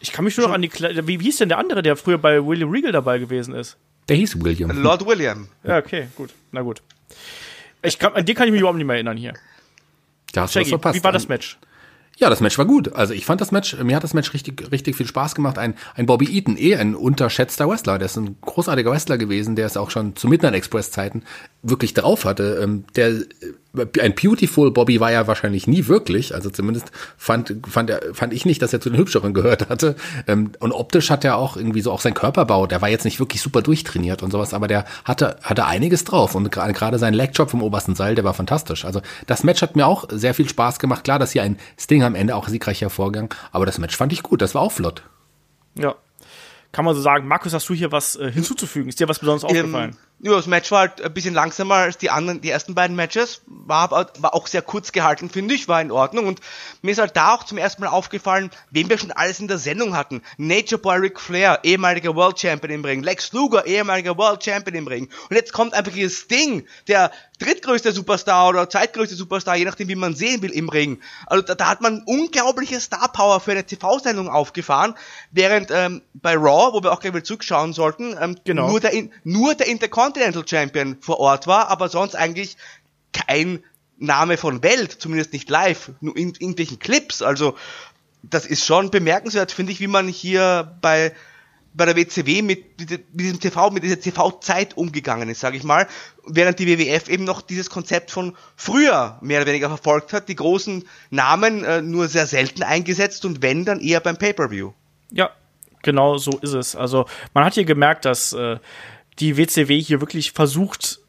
Ich kann mich nur noch an die, wie, wie hieß denn der andere, der früher bei William Regal dabei gewesen ist? Der hieß William. Lord William. Ja, okay, gut. Na gut. Ich kann, an den kann ich mich überhaupt nicht mehr erinnern hier. Ja, hast Shaggy, du was verpasst. Wie war das Match? Ja, das Match war gut. Also ich fand das Match, mir hat das Match richtig, richtig viel Spaß gemacht. Ein, ein Bobby Eaton, eh ein unterschätzter Wrestler. Der ist ein großartiger Wrestler gewesen, der es auch schon zu Midnight Express Zeiten wirklich drauf hatte. Ähm, der ein Beautiful Bobby war er wahrscheinlich nie wirklich, also zumindest fand, fand, er, fand ich nicht, dass er zu den Hübscheren gehört hatte. Ähm, und optisch hat er auch irgendwie so auch sein Körperbau, der war jetzt nicht wirklich super durchtrainiert und sowas, aber der hatte, hatte einiges drauf und gerade sein Legjob vom obersten Seil, der war fantastisch. Also das Match hat mir auch sehr viel Spaß gemacht. Klar, dass hier ein Sting am Ende auch siegreich hervorgang, aber das Match fand ich gut, das war auch flott. Ja, kann man so sagen. Markus, hast du hier was äh, hinzuzufügen? Ist dir was besonders ähm, aufgefallen? Ja, das Match war halt ein bisschen langsamer als die anderen, die ersten beiden Matches. War, war auch sehr kurz gehalten, finde ich, war in Ordnung. Und mir ist halt da auch zum ersten Mal aufgefallen, wen wir schon alles in der Sendung hatten. Nature Boy Ric Flair, ehemaliger World Champion im Ring. Lex Luger, ehemaliger World Champion im Ring. Und jetzt kommt einfach dieses Ding, der drittgrößte Superstar oder zweitgrößte Superstar, je nachdem, wie man sehen will im Ring. Also da, da hat man unglaubliche Star Power für eine TV-Sendung aufgefahren, während ähm, bei Raw, wo wir auch gleich mal zurückschauen sollten, ähm, genau. nur der, nur der Intercontinental Continental Champion vor Ort war, aber sonst eigentlich kein Name von Welt, zumindest nicht live, nur in irgendwelchen Clips. Also das ist schon bemerkenswert, finde ich, wie man hier bei bei der WCW mit, mit diesem TV, mit dieser TV-Zeit umgegangen ist, sage ich mal, während die WWF eben noch dieses Konzept von früher mehr oder weniger verfolgt hat, die großen Namen äh, nur sehr selten eingesetzt und wenn dann eher beim Pay-per-View. Ja, genau so ist es. Also man hat hier gemerkt, dass äh, die WCW hier wirklich versucht,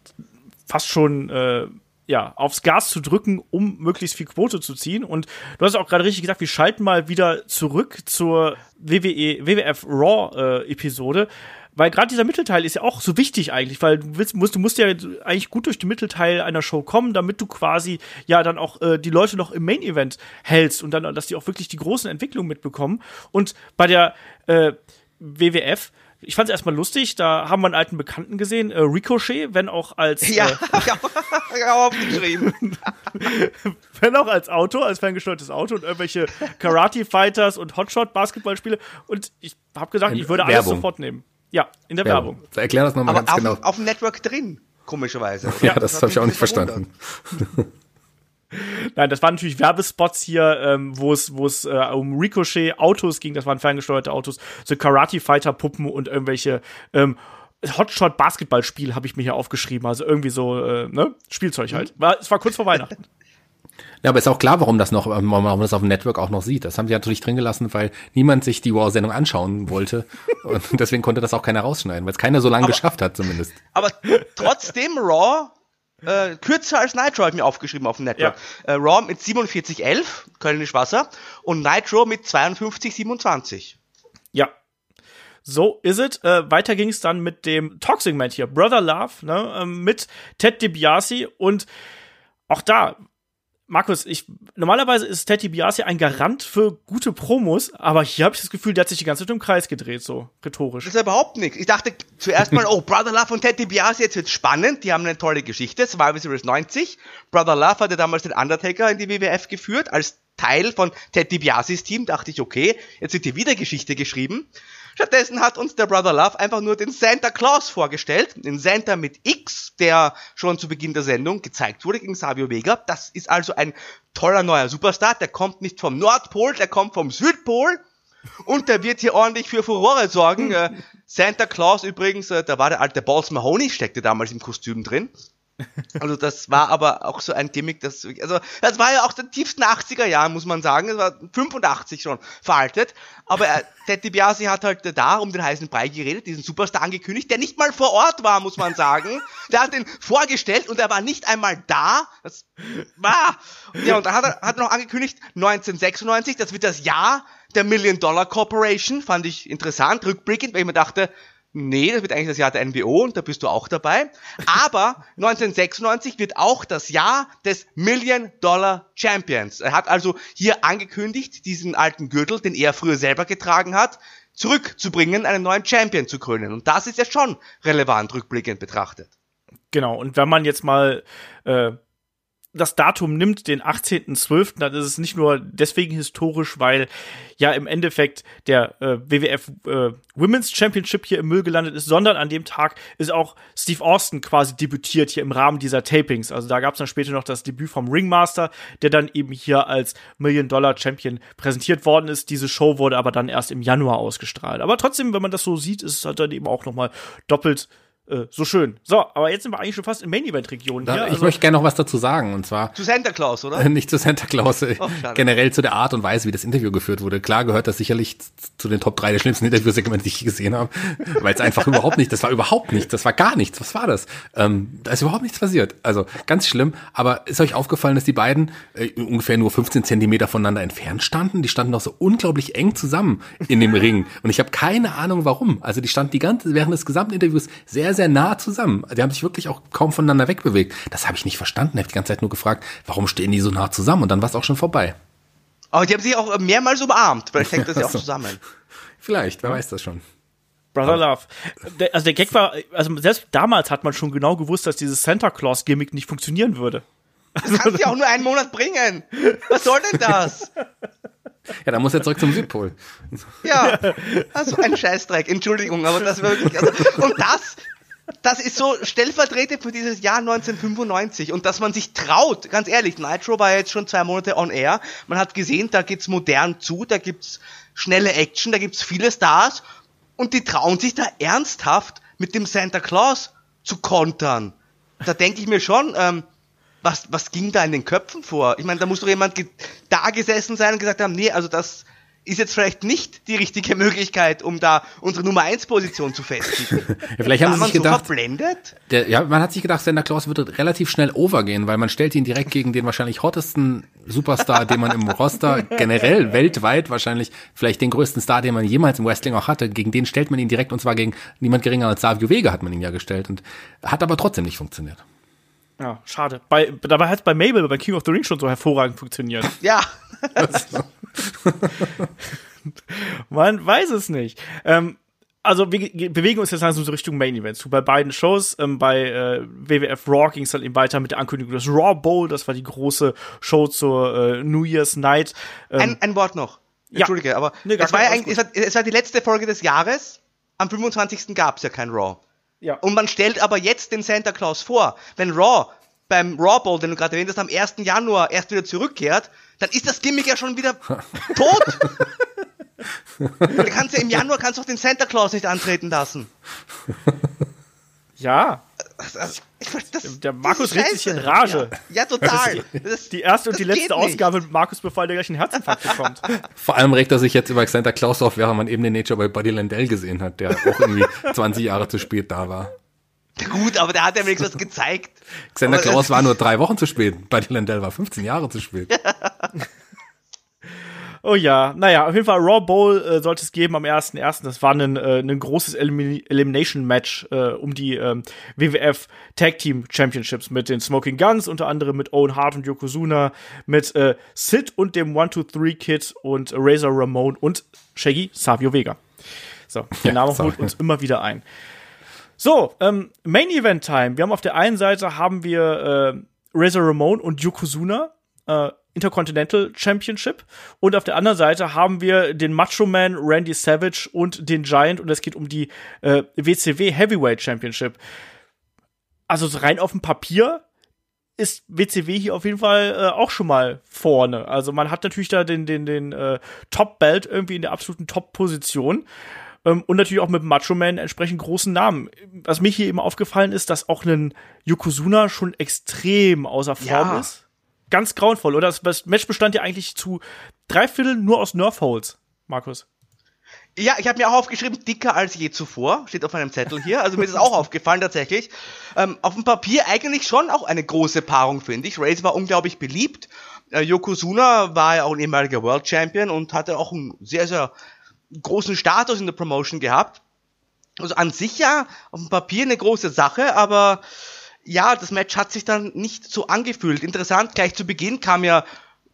fast schon äh, ja, aufs Gas zu drücken, um möglichst viel Quote zu ziehen. Und du hast auch gerade richtig gesagt, wir schalten mal wieder zurück zur WWE, WWF Raw äh, Episode. weil gerade dieser Mittelteil ist ja auch so wichtig eigentlich, weil du willst, musst, du musst ja eigentlich gut durch den Mittelteil einer Show kommen, damit du quasi ja dann auch äh, die Leute noch im Main Event hältst und dann, dass die auch wirklich die großen Entwicklungen mitbekommen. Und bei der äh, WWF ich fand es erstmal lustig, da haben wir einen alten Bekannten gesehen, äh, Ricochet, wenn auch als Ja, äh, hab aufgeschrieben. wenn auch als Auto, als ferngesteuertes Auto und irgendwelche Karate Fighters und Hotshot Basketballspiele und ich habe gesagt, In ich würde alles Werbung. sofort nehmen. Ja, in der Werbung. So, erklär das nochmal Aber ganz auf, genau. auf dem Network drin, komischerweise. ja, das hat habe ich auch nicht verstanden. Nein, das waren natürlich Werbespots hier, ähm, wo es wo es äh, um Ricochet Autos ging, das waren ferngesteuerte Autos, so Karate Fighter Puppen und irgendwelche ähm, Hotshot Basketballspiel habe ich mir hier aufgeschrieben, also irgendwie so äh, ne Spielzeug halt. War, es war kurz vor Weihnachten. Ja, aber ist auch klar, warum das noch, warum man das auf dem Network auch noch sieht. Das haben sie natürlich drin gelassen, weil niemand sich die War-Sendung anschauen wollte. Und deswegen konnte das auch keiner rausschneiden, weil es keiner so lange Aber- geschafft hat, zumindest. Aber trotzdem Raw äh, kürzer als Nitro habe ich mir aufgeschrieben auf dem Network. Äh, Raw mit 47,11, Kölnisch Wasser, und Nitro mit 52,27. Ja. So is it. Äh, weiter ging es dann mit dem Talk-Segment hier, Brother Love, ne, ähm, mit Ted DiBiase und auch da, Markus, ich, normalerweise ist Ted DiBiase ein Garant für gute Promos, aber hier habe ich das Gefühl, der hat sich die ganze Zeit im Kreis gedreht, so rhetorisch. Das ist überhaupt nichts. Ich dachte zuerst mal, oh, Brother Love und Ted DiBiase, jetzt wird's spannend. Die haben eine tolle Geschichte. Survivor Series 90. Brother Love hatte damals den Undertaker in die WWF geführt, als Teil von Ted DiBiases Team. Dachte ich, okay, jetzt wird hier wieder Geschichte geschrieben. Stattdessen hat uns der Brother Love einfach nur den Santa Claus vorgestellt. Den Santa mit X, der schon zu Beginn der Sendung gezeigt wurde gegen Savio Vega. Das ist also ein toller neuer Superstar. Der kommt nicht vom Nordpol, der kommt vom Südpol. Und der wird hier ordentlich für Furore sorgen. Äh, Santa Claus übrigens, äh, da war der alte Balls Mahoney, steckte damals im Kostüm drin. Also das war aber auch so ein Gimmick, das, also das war ja auch der tiefsten 80er Jahren, muss man sagen. Das war 85 schon veraltet. Aber äh, Ted DiBiase hat halt da um den heißen Brei geredet, diesen Superstar angekündigt, der nicht mal vor Ort war, muss man sagen. Der hat ihn vorgestellt und er war nicht einmal da. Das war. Ja, und dann hat er, hat er noch angekündigt, 1996, das wird das Jahr der Million Dollar Corporation. Fand ich interessant, rückblickend, weil ich mir dachte, Nee, das wird eigentlich das Jahr der NWO und da bist du auch dabei. Aber 1996 wird auch das Jahr des Million Dollar Champions. Er hat also hier angekündigt, diesen alten Gürtel, den er früher selber getragen hat, zurückzubringen, einen neuen Champion zu krönen. Und das ist ja schon relevant rückblickend betrachtet. Genau, und wenn man jetzt mal äh, das Datum nimmt, den 18.12., dann ist es nicht nur deswegen historisch, weil ja im Endeffekt der äh, WWF äh, Women's Championship hier im Müll gelandet ist, sondern an dem Tag ist auch Steve Austin quasi debütiert hier im Rahmen dieser Tapings. Also da gab es dann später noch das Debüt vom Ringmaster, der dann eben hier als Million Dollar Champion präsentiert worden ist. Diese Show wurde aber dann erst im Januar ausgestrahlt. Aber trotzdem, wenn man das so sieht, ist es halt dann eben auch noch mal doppelt äh, so schön. So, aber jetzt sind wir eigentlich schon fast in Main-Event-Region Da, hier. ich Also, möchte gerne noch was dazu sagen, und zwar Zu Santa Claus, oder? nicht zu Santa Claus, äh, Oh, generell zu der Art und Weise, wie das Interview geführt wurde. Klar gehört das sicherlich zu den Top 3 der schlimmsten Interviewsegmente, die ich gesehen habe, weil es einfach überhaupt nicht, das war überhaupt nichts, das war gar nichts. Was war das? Ähm, da ist überhaupt nichts passiert. Also ganz schlimm. Aber ist euch aufgefallen, dass die beiden äh, ungefähr nur 15 Zentimeter voneinander entfernt standen? Die standen doch so unglaublich eng zusammen in dem Ring. Und ich habe keine Ahnung, warum. Also die standen die ganze während des gesamten Interviews sehr, sehr nah zusammen. Die haben sich wirklich auch kaum voneinander wegbewegt. Das habe ich nicht verstanden. Ich habe die ganze Zeit nur gefragt, warum stehen die so nah zusammen? Und dann war es auch schon vorbei. Aber die haben sich auch mehrmals umarmt. Vielleicht hängt das ja auch zusammen. Vielleicht, wer weiß das schon. Brother Love. Der, also der Gag war, also selbst damals hat man schon genau gewusst, dass dieses Santa Claus-Gimmick nicht funktionieren würde. Das kannst du ja auch nur einen Monat bringen. Was soll denn das? Ja, dann muss er zurück zum Südpol. Ja, also ein Scheißdreck. Entschuldigung, aber das wirklich. Also, und das, das ist so stellvertretend für dieses Jahr 1995 und dass man sich traut, ganz ehrlich, Nitro war jetzt schon zwei Monate on air. Man hat gesehen, da geht's modern zu, da gibt's schnelle Action, da gibt's viele Stars und die trauen sich da ernsthaft mit dem Santa Claus zu kontern. Da denke ich mir schon, ähm, was, was ging da in den Köpfen vor? Ich meine, da muss doch jemand da gesessen sein und gesagt haben, nee, also das ist jetzt vielleicht nicht die richtige Möglichkeit, um da unsere Nummer 1 Position zu festigen. ja, vielleicht haben sie sich man so gedacht, verblendet? der, ja, man hat sich gedacht, Santa Claus wird relativ schnell overgehen, weil man stellt ihn direkt gegen den wahrscheinlich hottesten Superstar, den man im Roster generell weltweit wahrscheinlich vielleicht den größten Star, den man jemals im Wrestling auch hatte, gegen den stellt man ihn direkt und zwar gegen niemand geringer als Savio Vega hat man ihn ja gestellt und hat aber trotzdem nicht funktioniert. Ja, schade. Bei, dabei hat es bei Mabel, bei King of the Ring schon so hervorragend funktioniert. Ja. Man weiß es nicht. Ähm, also wir ge- bewegen uns jetzt langsam so Richtung Main Event zu. Bei beiden Shows, ähm, bei äh, WWF Raw ging es dann eben weiter mit der Ankündigung des Raw Bowl. Das war die große Show zur äh, New Year's Night. Ähm, Ein, ein Wort noch. Ja. Entschuldige, aber Nee, es, war ja eigentlich, es, war, es war die letzte Folge des Jahres. Am 25. gab es ja kein Raw. Ja. Und man stellt aber jetzt den Santa Claus vor. Wenn Raw beim Raw Bowl, den du gerade erwähnt hast, am 1. Januar erst wieder zurückkehrt, dann ist das Gimmick ja schon wieder tot. du kannst ja im Januar kannst du auch den Santa Claus nicht antreten lassen. ja. Ich, das, Der Markus redet sich in. Rage. Ja, ja total. Das, Die erste und die letzte. Ausgabe mit Markus, bevor der gleich einen Herzinfarkt bekommt. Vor allem regt er sich jetzt über Santa Claus auf, während man eben den Nature bei Buddy Landell gesehen hat, der auch irgendwie 20 Jahre zu spät da war. Gut, aber der hat ja wenigstens was gezeigt. Santa Aber- Claus war nur drei Wochen zu spät, Buddy Landell war 15 Jahre zu spät. Oh ja, naja, auf jeden Fall Raw Bowl äh, sollte es geben am 1.1. Das war ein, äh, ein großes Elimin Elimination Match äh, um die ähm, WWF Tag Team Championships mit den Smoking Guns, unter anderem mit Owen Hart und Yokozuna, mit äh, Sid und dem 1-2-3 Kid und Razor Ramon und Shaggy Savio Vega. So, der Name holt uns immer wieder ein. So, ähm, Main Event Time. Wir haben auf der einen Seite haben wir äh, Razor Ramon und Yokozuna, äh, Intercontinental Championship. Und auf der anderen Seite haben wir den Macho Man Randy Savage und den Giant. Und es geht um die äh, WCW Heavyweight Championship. Also so rein auf dem Papier ist WCW hier auf jeden Fall äh, auch schon mal vorne. Also man hat natürlich da den, den, den äh, Top-Belt irgendwie in der absoluten Top-Position. Ähm, und natürlich auch mit Macho Man entsprechend großen Namen. Was mir hier eben aufgefallen ist, dass auch ein Yokozuna schon extrem außer Form Ja. ist. Ganz grauenvoll, oder? Das, Match bestand ja eigentlich zu drei Vierteln nur aus Nerf-Holes, Markus. Ja, ich habe mir auch aufgeschrieben, dicker als je zuvor, steht auf meinem Zettel hier. Also mir ist es auch aufgefallen tatsächlich. Ähm, auf dem Papier eigentlich schon auch eine große Paarung, finde ich. Razor war unglaublich beliebt. Äh, Yokozuna war ja auch ein ehemaliger World Champion und hatte auch einen sehr, sehr großen Status in der Promotion gehabt. Also an sich ja auf dem Papier eine große Sache, aber ja, das Match hat sich dann nicht so angefühlt. Interessant, gleich zu Beginn kam ja,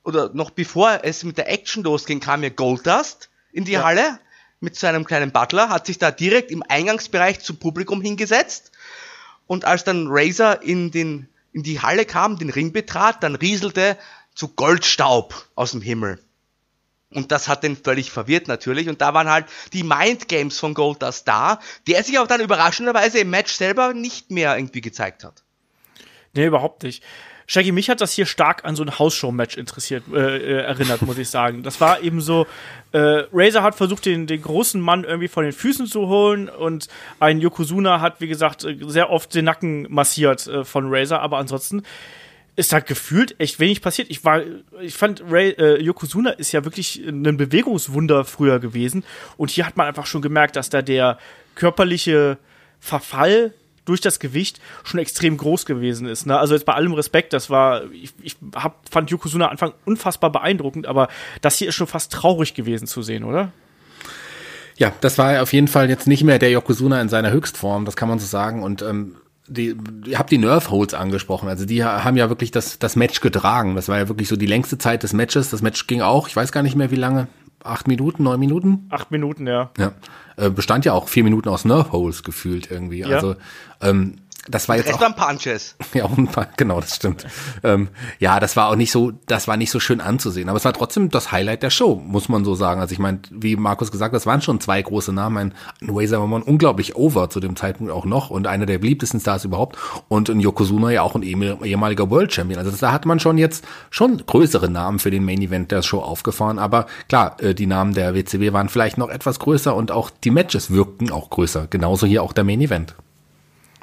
oder noch bevor es mit der Action losging, kam ja Goldust in die Ja. Halle mit seinem kleinen Butler, hat sich da direkt im Eingangsbereich zum Publikum hingesetzt. Und als dann Razor in, den, in die Halle kam, den Ring betrat, dann rieselte zu Goldstaub aus dem Himmel. Und das hat den völlig verwirrt natürlich. Und da waren halt die Mind Games von Goldust da, der sich auch dann überraschenderweise im Match selber nicht mehr irgendwie gezeigt hat. Nee, überhaupt nicht. Shaggy, mich hat das hier stark an so ein Hausshow-Match interessiert, äh, äh, erinnert, muss ich sagen. Das war eben so, äh, Razor hat versucht, den, den großen Mann irgendwie von den Füßen zu holen und ein Yokozuna hat, wie gesagt, äh, sehr oft den Nacken massiert äh, von Razor, aber ansonsten ist da gefühlt echt wenig passiert. Ich war, ich fand Ray, äh, Yokozuna ist ja wirklich ein Bewegungswunder früher gewesen und hier hat man einfach schon gemerkt, dass da der körperliche Verfall durch das Gewicht schon extrem groß gewesen ist. Ne? Also jetzt bei allem Respekt, das war, ich, ich hab, fand Yokozuna Anfang unfassbar beeindruckend, aber das hier ist schon fast traurig gewesen zu sehen, oder? Ja, das war auf jeden Fall jetzt nicht mehr der Yokozuna in seiner Höchstform, das kann man so sagen. Und ähm, die, ihr habt die Nerve Holds angesprochen. Also die haben ja wirklich das, das Match getragen. Das war ja wirklich so die längste Zeit des Matches. Das Match ging auch, ich weiß gar nicht mehr wie lange, acht Minuten, neun Minuten. Acht Minuten, ja. Ja. Äh, bestand ja auch vier Minuten aus Nerve Holes gefühlt irgendwie. Ja. Also ähm, das war jetzt auch waren Punches. Ja, und, genau, das stimmt. Ähm, ja, das war auch nicht so, das war nicht so schön anzusehen. Aber es war trotzdem das Highlight der Show, muss man so sagen. Also ich meine, wie Markus gesagt, hat, das waren schon zwei große Namen. Ein, ein Razor Ramon unglaublich over zu dem Zeitpunkt auch noch und einer der beliebtesten Stars überhaupt. Und ein Yokozuna ja auch ein ehem- ehemaliger World Champion. Also das, da hat man schon jetzt schon größere Namen für den Main Event der Show aufgefahren. Aber klar, äh, die Namen der WCW waren vielleicht noch etwas größer und auch die Matches wirkten auch größer. Genauso hier auch der Main Event.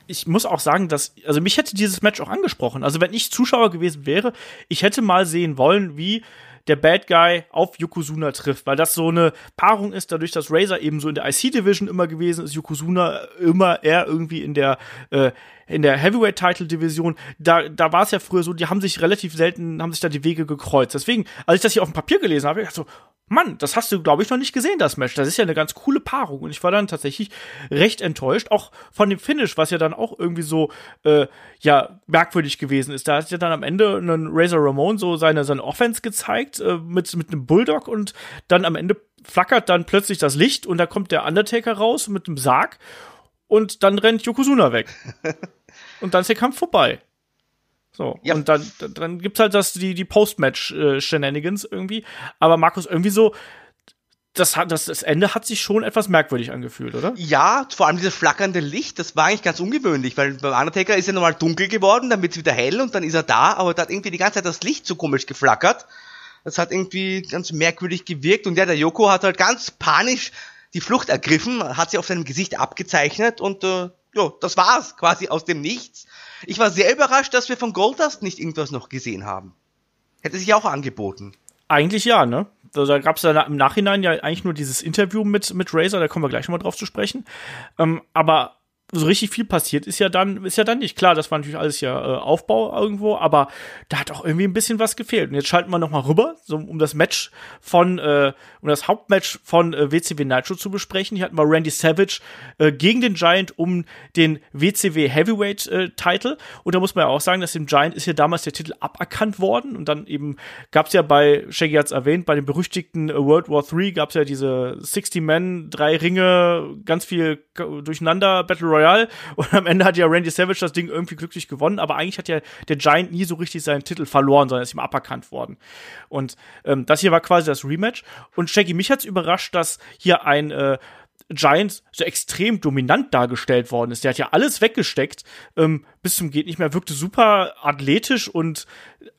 Ich muss auch sagen, dass, also mich hätte dieses Match auch angesprochen. Also wenn ich Zuschauer gewesen wäre, ich hätte mal sehen wollen, wie der Bad Guy auf Yokozuna trifft, weil das so eine Paarung ist, dadurch, dass Razor eben so in der IC-Division immer gewesen ist, Yokozuna immer eher irgendwie in der äh, in der Heavyweight-Title-Division, da, da war es ja früher so, die haben sich relativ selten, haben sich da die Wege gekreuzt. Deswegen, als ich das hier auf dem Papier gelesen habe, ich dachte so, Mann, das hast du, glaube ich, noch nicht gesehen, das Match. Das ist ja eine ganz coole Paarung. Und ich war dann tatsächlich recht enttäuscht, auch von dem Finish, was ja dann auch irgendwie so, äh, ja, merkwürdig gewesen ist. Da hat ja dann am Ende einen Razor Ramon so seine, seine Offense gezeigt, äh, mit, mit einem Bulldog und dann am Ende flackert dann plötzlich das Licht und da kommt der Undertaker raus mit einem Sarg und dann rennt Yokozuna weg. und dann ist der Kampf vorbei. So, ja. und dann, dann gibt's halt das, die, die Post-Match-Shenanigans irgendwie. Aber Markus, irgendwie so, das, hat, das, das Ende hat sich schon etwas merkwürdig angefühlt, oder? Ja, vor allem dieses flackernde Licht, das war eigentlich ganz ungewöhnlich, weil beim Undertaker ist ja nochmal dunkel geworden, dann wird's wieder hell und dann ist er da, aber da hat irgendwie die ganze Zeit das Licht so komisch geflackert. Das hat irgendwie ganz merkwürdig gewirkt und ja, der Yoko hat halt ganz panisch die Flucht ergriffen, hat sie auf seinem Gesicht abgezeichnet und äh, ja, das war's quasi aus dem Nichts. Ich war sehr überrascht, dass wir von Goldust nicht irgendwas noch gesehen haben. Hätte sich auch angeboten. Eigentlich ja, ne? Da gab es ja im Nachhinein ja eigentlich nur dieses Interview mit, mit Razer, da kommen wir gleich nochmal drauf zu sprechen. Ähm, aber so richtig viel passiert ist ja dann, ist ja dann nicht. Klar, das war natürlich alles ja äh, Aufbau irgendwo, aber da hat auch irgendwie ein bisschen was gefehlt. Und jetzt schalten wir nochmal rüber, so, um das Match von, äh, um das Hauptmatch von äh, WCW Nitro zu besprechen. Hier hatten wir Randy Savage äh, gegen den Giant um den WCW Heavyweight äh, Title. Und da muss man ja auch sagen, dass dem Giant ist ja damals der Titel aberkannt worden. Und dann eben gab es ja bei, Shaggy hat's erwähnt, bei dem berüchtigten äh, World War III gab es ja diese 60 Men, drei Ringe, ganz viel durcheinander, Battle Royale. Und am Ende hat ja Randy Savage das Ding irgendwie glücklich gewonnen, aber eigentlich hat ja der Giant nie so richtig seinen Titel verloren, sondern ist ihm aberkannt worden. Und ähm, das hier war quasi das Rematch. Und Shaggy, mich hat's überrascht, dass hier ein äh, Giant so extrem dominant dargestellt worden ist. Der hat ja alles weggesteckt, ähm, bis zum geht nicht mehr, wirkte super athletisch und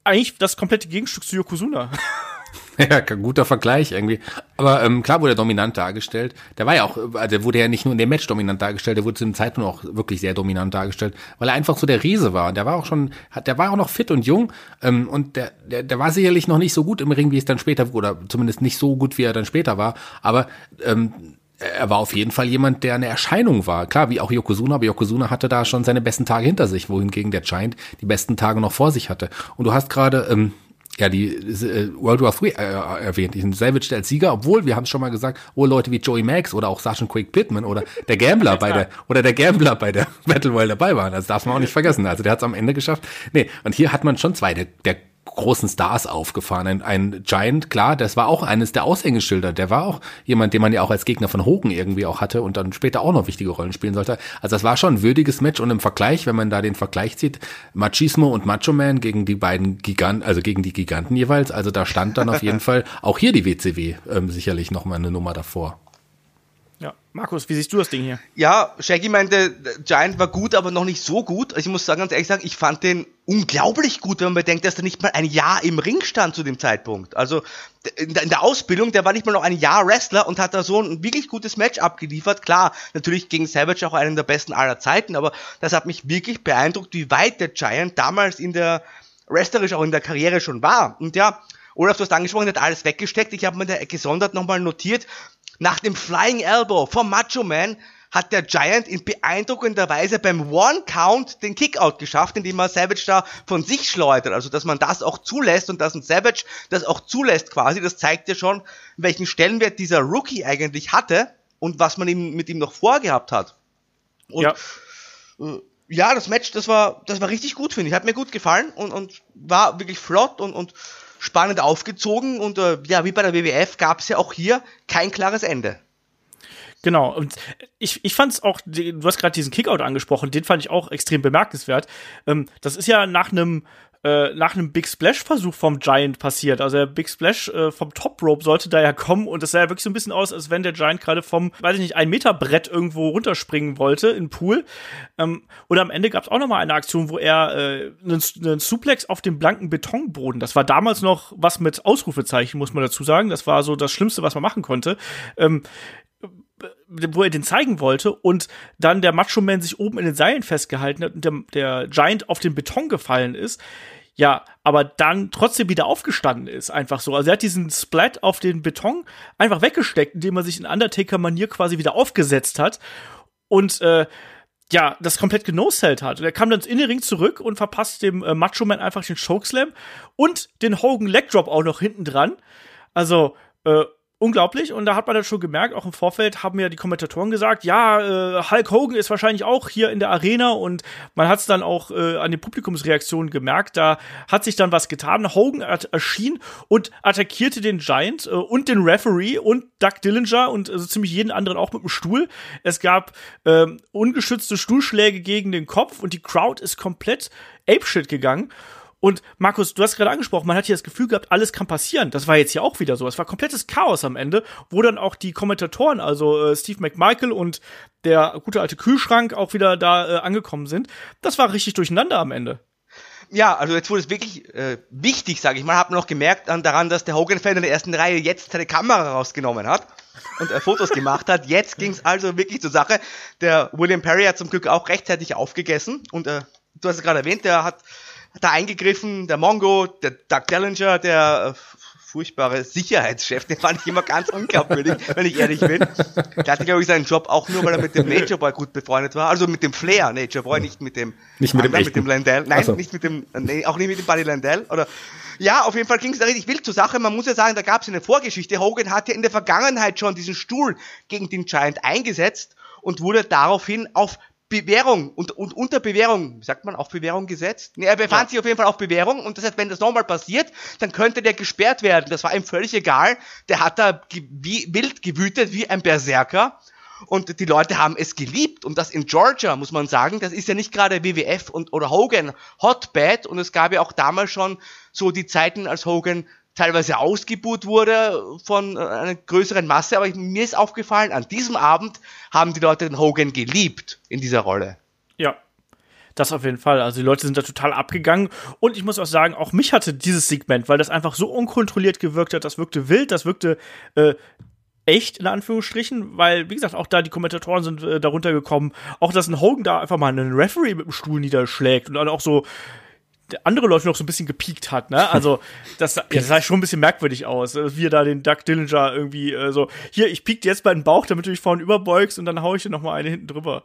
eigentlich das komplette Gegenstück zu Yokozuna. Ja, guter Vergleich irgendwie. Aber ähm, klar wurde er dominant dargestellt. Der war ja auch, also wurde ja nicht nur in dem Match dominant dargestellt, der wurde zu dem Zeitpunkt auch wirklich sehr dominant dargestellt, weil er einfach so der Riese war. Und der war auch schon, der war auch noch fit und jung. Ähm, und der, der, der war sicherlich noch nicht so gut im Ring, wie es dann später, oder zumindest nicht so gut, wie er dann später war. Aber ähm, er war auf jeden Fall jemand, der eine Erscheinung war. Klar, wie auch Yokozuna, aber Yokozuna hatte da schon seine besten Tage hinter sich, wohingegen der Giant die besten Tage noch vor sich hatte. Und du hast gerade ähm, ja, die äh, World War III äh, erwähnt. Ich Savage als Sieger, obwohl wir haben es schon mal gesagt, wo Leute wie Joey Max oder auch Sergeant Quick Pittman oder der Gambler bei der oder der Gambler bei der Battle Royale dabei waren. Das darf man auch nicht vergessen. Also der hat es am Ende geschafft. Nee, und hier hat man schon zwei der, der großen Stars aufgefahren. Ein, ein Giant, klar, das war auch eines der Aushängeschilder. Der war auch jemand, den man ja auch als Gegner von Hogan irgendwie auch hatte und dann später auch noch wichtige Rollen spielen sollte. Also das war schon ein würdiges Match und im Vergleich, wenn man da den Vergleich zieht, Machismo und Macho Man gegen die beiden Giganten, also gegen die Giganten jeweils, also da stand dann auf jeden Fall auch hier die WCW ähm, sicherlich nochmal eine Nummer davor. Ja, Markus, wie siehst du das Ding hier? Ja, Shaggy meinte, Giant war gut, aber noch nicht so gut. Also ich muss sagen, ganz ehrlich sagen, ich fand den unglaublich gut, wenn man bedenkt, dass er nicht mal ein Jahr im Ring stand zu dem Zeitpunkt. Also in der Ausbildung, der war nicht mal noch ein Jahr Wrestler und hat da so ein wirklich gutes Match abgeliefert. Klar, natürlich gegen Savage auch einen der besten aller Zeiten, aber das hat mich wirklich beeindruckt, wie weit der Giant damals in der wrestlerisch auch in der Karriere schon war. Und ja, Olaf, du hast angesprochen, der hat alles weggesteckt. Ich habe mir da gesondert nochmal notiert, nach dem Flying Elbow vom Macho Man hat der Giant in beeindruckender Weise beim One Count den Kickout geschafft, indem er Savage da von sich schleudert. Also, dass man das auch zulässt und dass ein Savage das auch zulässt quasi, das zeigt ja schon, welchen Stellenwert dieser Rookie eigentlich hatte und was man ihm mit ihm noch vorgehabt hat. Und ja. Äh, ja, das Match, das war, das war richtig gut, finde ich. Hat mir gut gefallen und, und war wirklich flott und, und spannend aufgezogen und äh, ja, wie bei der WWF gab es ja auch hier kein klares Ende. Genau, und ich, ich fand es auch, du hast gerade diesen Kickout angesprochen, den fand ich auch extrem bemerkenswert. Ähm, das ist ja nach einem äh, nach einem Big Splash-Versuch vom Giant passiert. Also der Big Splash äh, vom Top Rope sollte da ja kommen und das sah ja wirklich so ein bisschen aus, als wenn der Giant gerade vom, weiß ich nicht, ein Meter Brett irgendwo runterspringen wollte in Pool. Ähm, und am Ende gab es auch noch mal eine Aktion, wo er äh, einen, einen Suplex auf dem blanken Betonboden. Das war damals noch was mit Ausrufezeichen, muss man dazu sagen. Das war so das Schlimmste, was man machen konnte. Ähm, wo er den zeigen wollte und dann der Macho Man sich oben in den Seilen festgehalten hat und der, der Giant auf den Beton gefallen ist ja, aber dann trotzdem wieder aufgestanden ist, einfach so. Also er hat diesen Splat auf den Beton einfach weggesteckt, indem er sich in Undertaker-Manier quasi wieder aufgesetzt hat und äh, ja, das komplett genoselt hat. Und er kam dann in den Ring zurück und verpasst dem äh, Macho Man einfach den Chokeslam und den Hogan Leg Drop auch noch hinten dran. Also, äh, unglaublich. Und da hat man dann schon gemerkt, auch im Vorfeld haben ja die Kommentatoren gesagt, ja, äh, Hulk Hogan ist wahrscheinlich auch hier in der Arena und man hat es dann auch äh, an den Publikumsreaktionen gemerkt. Da hat sich dann was getan. Hogan erschien und attackierte den Giant äh, und den Referee und Doug Dillinger und also ziemlich jeden anderen auch mit dem Stuhl. Es gab äh, ungeschützte Stuhlschläge gegen den Kopf und die Crowd ist komplett apeshit gegangen. Und Markus, du hast gerade angesprochen, man hat hier das Gefühl gehabt, alles kann passieren. Das war jetzt hier auch wieder so. Es war komplettes Chaos am Ende, wo dann auch die Kommentatoren, also äh, Steve McMichael und der gute alte Kühlschrank auch wieder da äh, angekommen sind. Das war richtig durcheinander am Ende. Ja, also jetzt wurde es wirklich äh, wichtig, sage ich mal. Hab noch gemerkt an, daran, dass der Hogan-Fan in der ersten Reihe jetzt seine Kamera rausgenommen hat und äh, Fotos gemacht hat. Jetzt ging es also wirklich zur Sache. Der William Perry hat zum Glück auch rechtzeitig aufgegessen und äh, du hast es gerade erwähnt, der hat da eingegriffen, der Mongo, der Doug Dellinger, der äh, furchtbare Sicherheitschef, den fand ich immer ganz unglaubwürdig, wenn ich ehrlich bin. Der hatte, glaube ich, seinen Job auch nur, weil er mit dem Nature Boy gut befreundet war. Also mit dem Flair Nature Boy, nicht mit dem, nicht mit dem, anderen, mit dem Landell. Nein, so. nicht mit dem, nee, auch nicht mit dem Buddy Landell. Oder, ja, auf jeden Fall ging es da richtig wild zur Sache. Man muss ja sagen, da gab es eine Vorgeschichte. Hogan hat ja in der Vergangenheit schon diesen Stuhl gegen den Giant eingesetzt und wurde daraufhin auf Bewährung und, und unter Bewährung, sagt man auf Bewährung gesetzt? Nee, er befand ja. sich auf jeden Fall auf Bewährung und das heißt, wenn das nochmal passiert, dann könnte der gesperrt werden. Das war ihm völlig egal. Der hat da wie, wild gewütet wie ein Berserker und die Leute haben es geliebt und das in Georgia, muss man sagen, das ist ja nicht gerade WWF und oder Hogan Hotbed und es gab ja auch damals schon so die Zeiten, als Hogan teilweise ausgebuht wurde von äh, einer größeren Masse, aber mir ist aufgefallen, an diesem Abend haben die Leute den Hogan geliebt in dieser Rolle. Ja, das auf jeden Fall. Also die Leute sind da total abgegangen. Und ich muss auch sagen, auch mich hatte dieses Segment, weil das einfach so unkontrolliert gewirkt hat. Das wirkte wild, das wirkte äh, echt, in Anführungsstrichen, weil, wie gesagt, auch da die Kommentatoren sind äh, darunter gekommen. Auch, dass ein Hogan da einfach mal einen Referee mit dem Stuhl niederschlägt und dann auch so andere Leute noch so ein bisschen gepiekt hat, ne? Also, das, ja, das sah schon ein bisschen merkwürdig aus, äh, wie er da den Doug Dillinger irgendwie äh, so, hier, ich piek dir jetzt bei den Bauch, damit du dich vorne überbeugst und dann hau ich dir noch mal eine hinten drüber.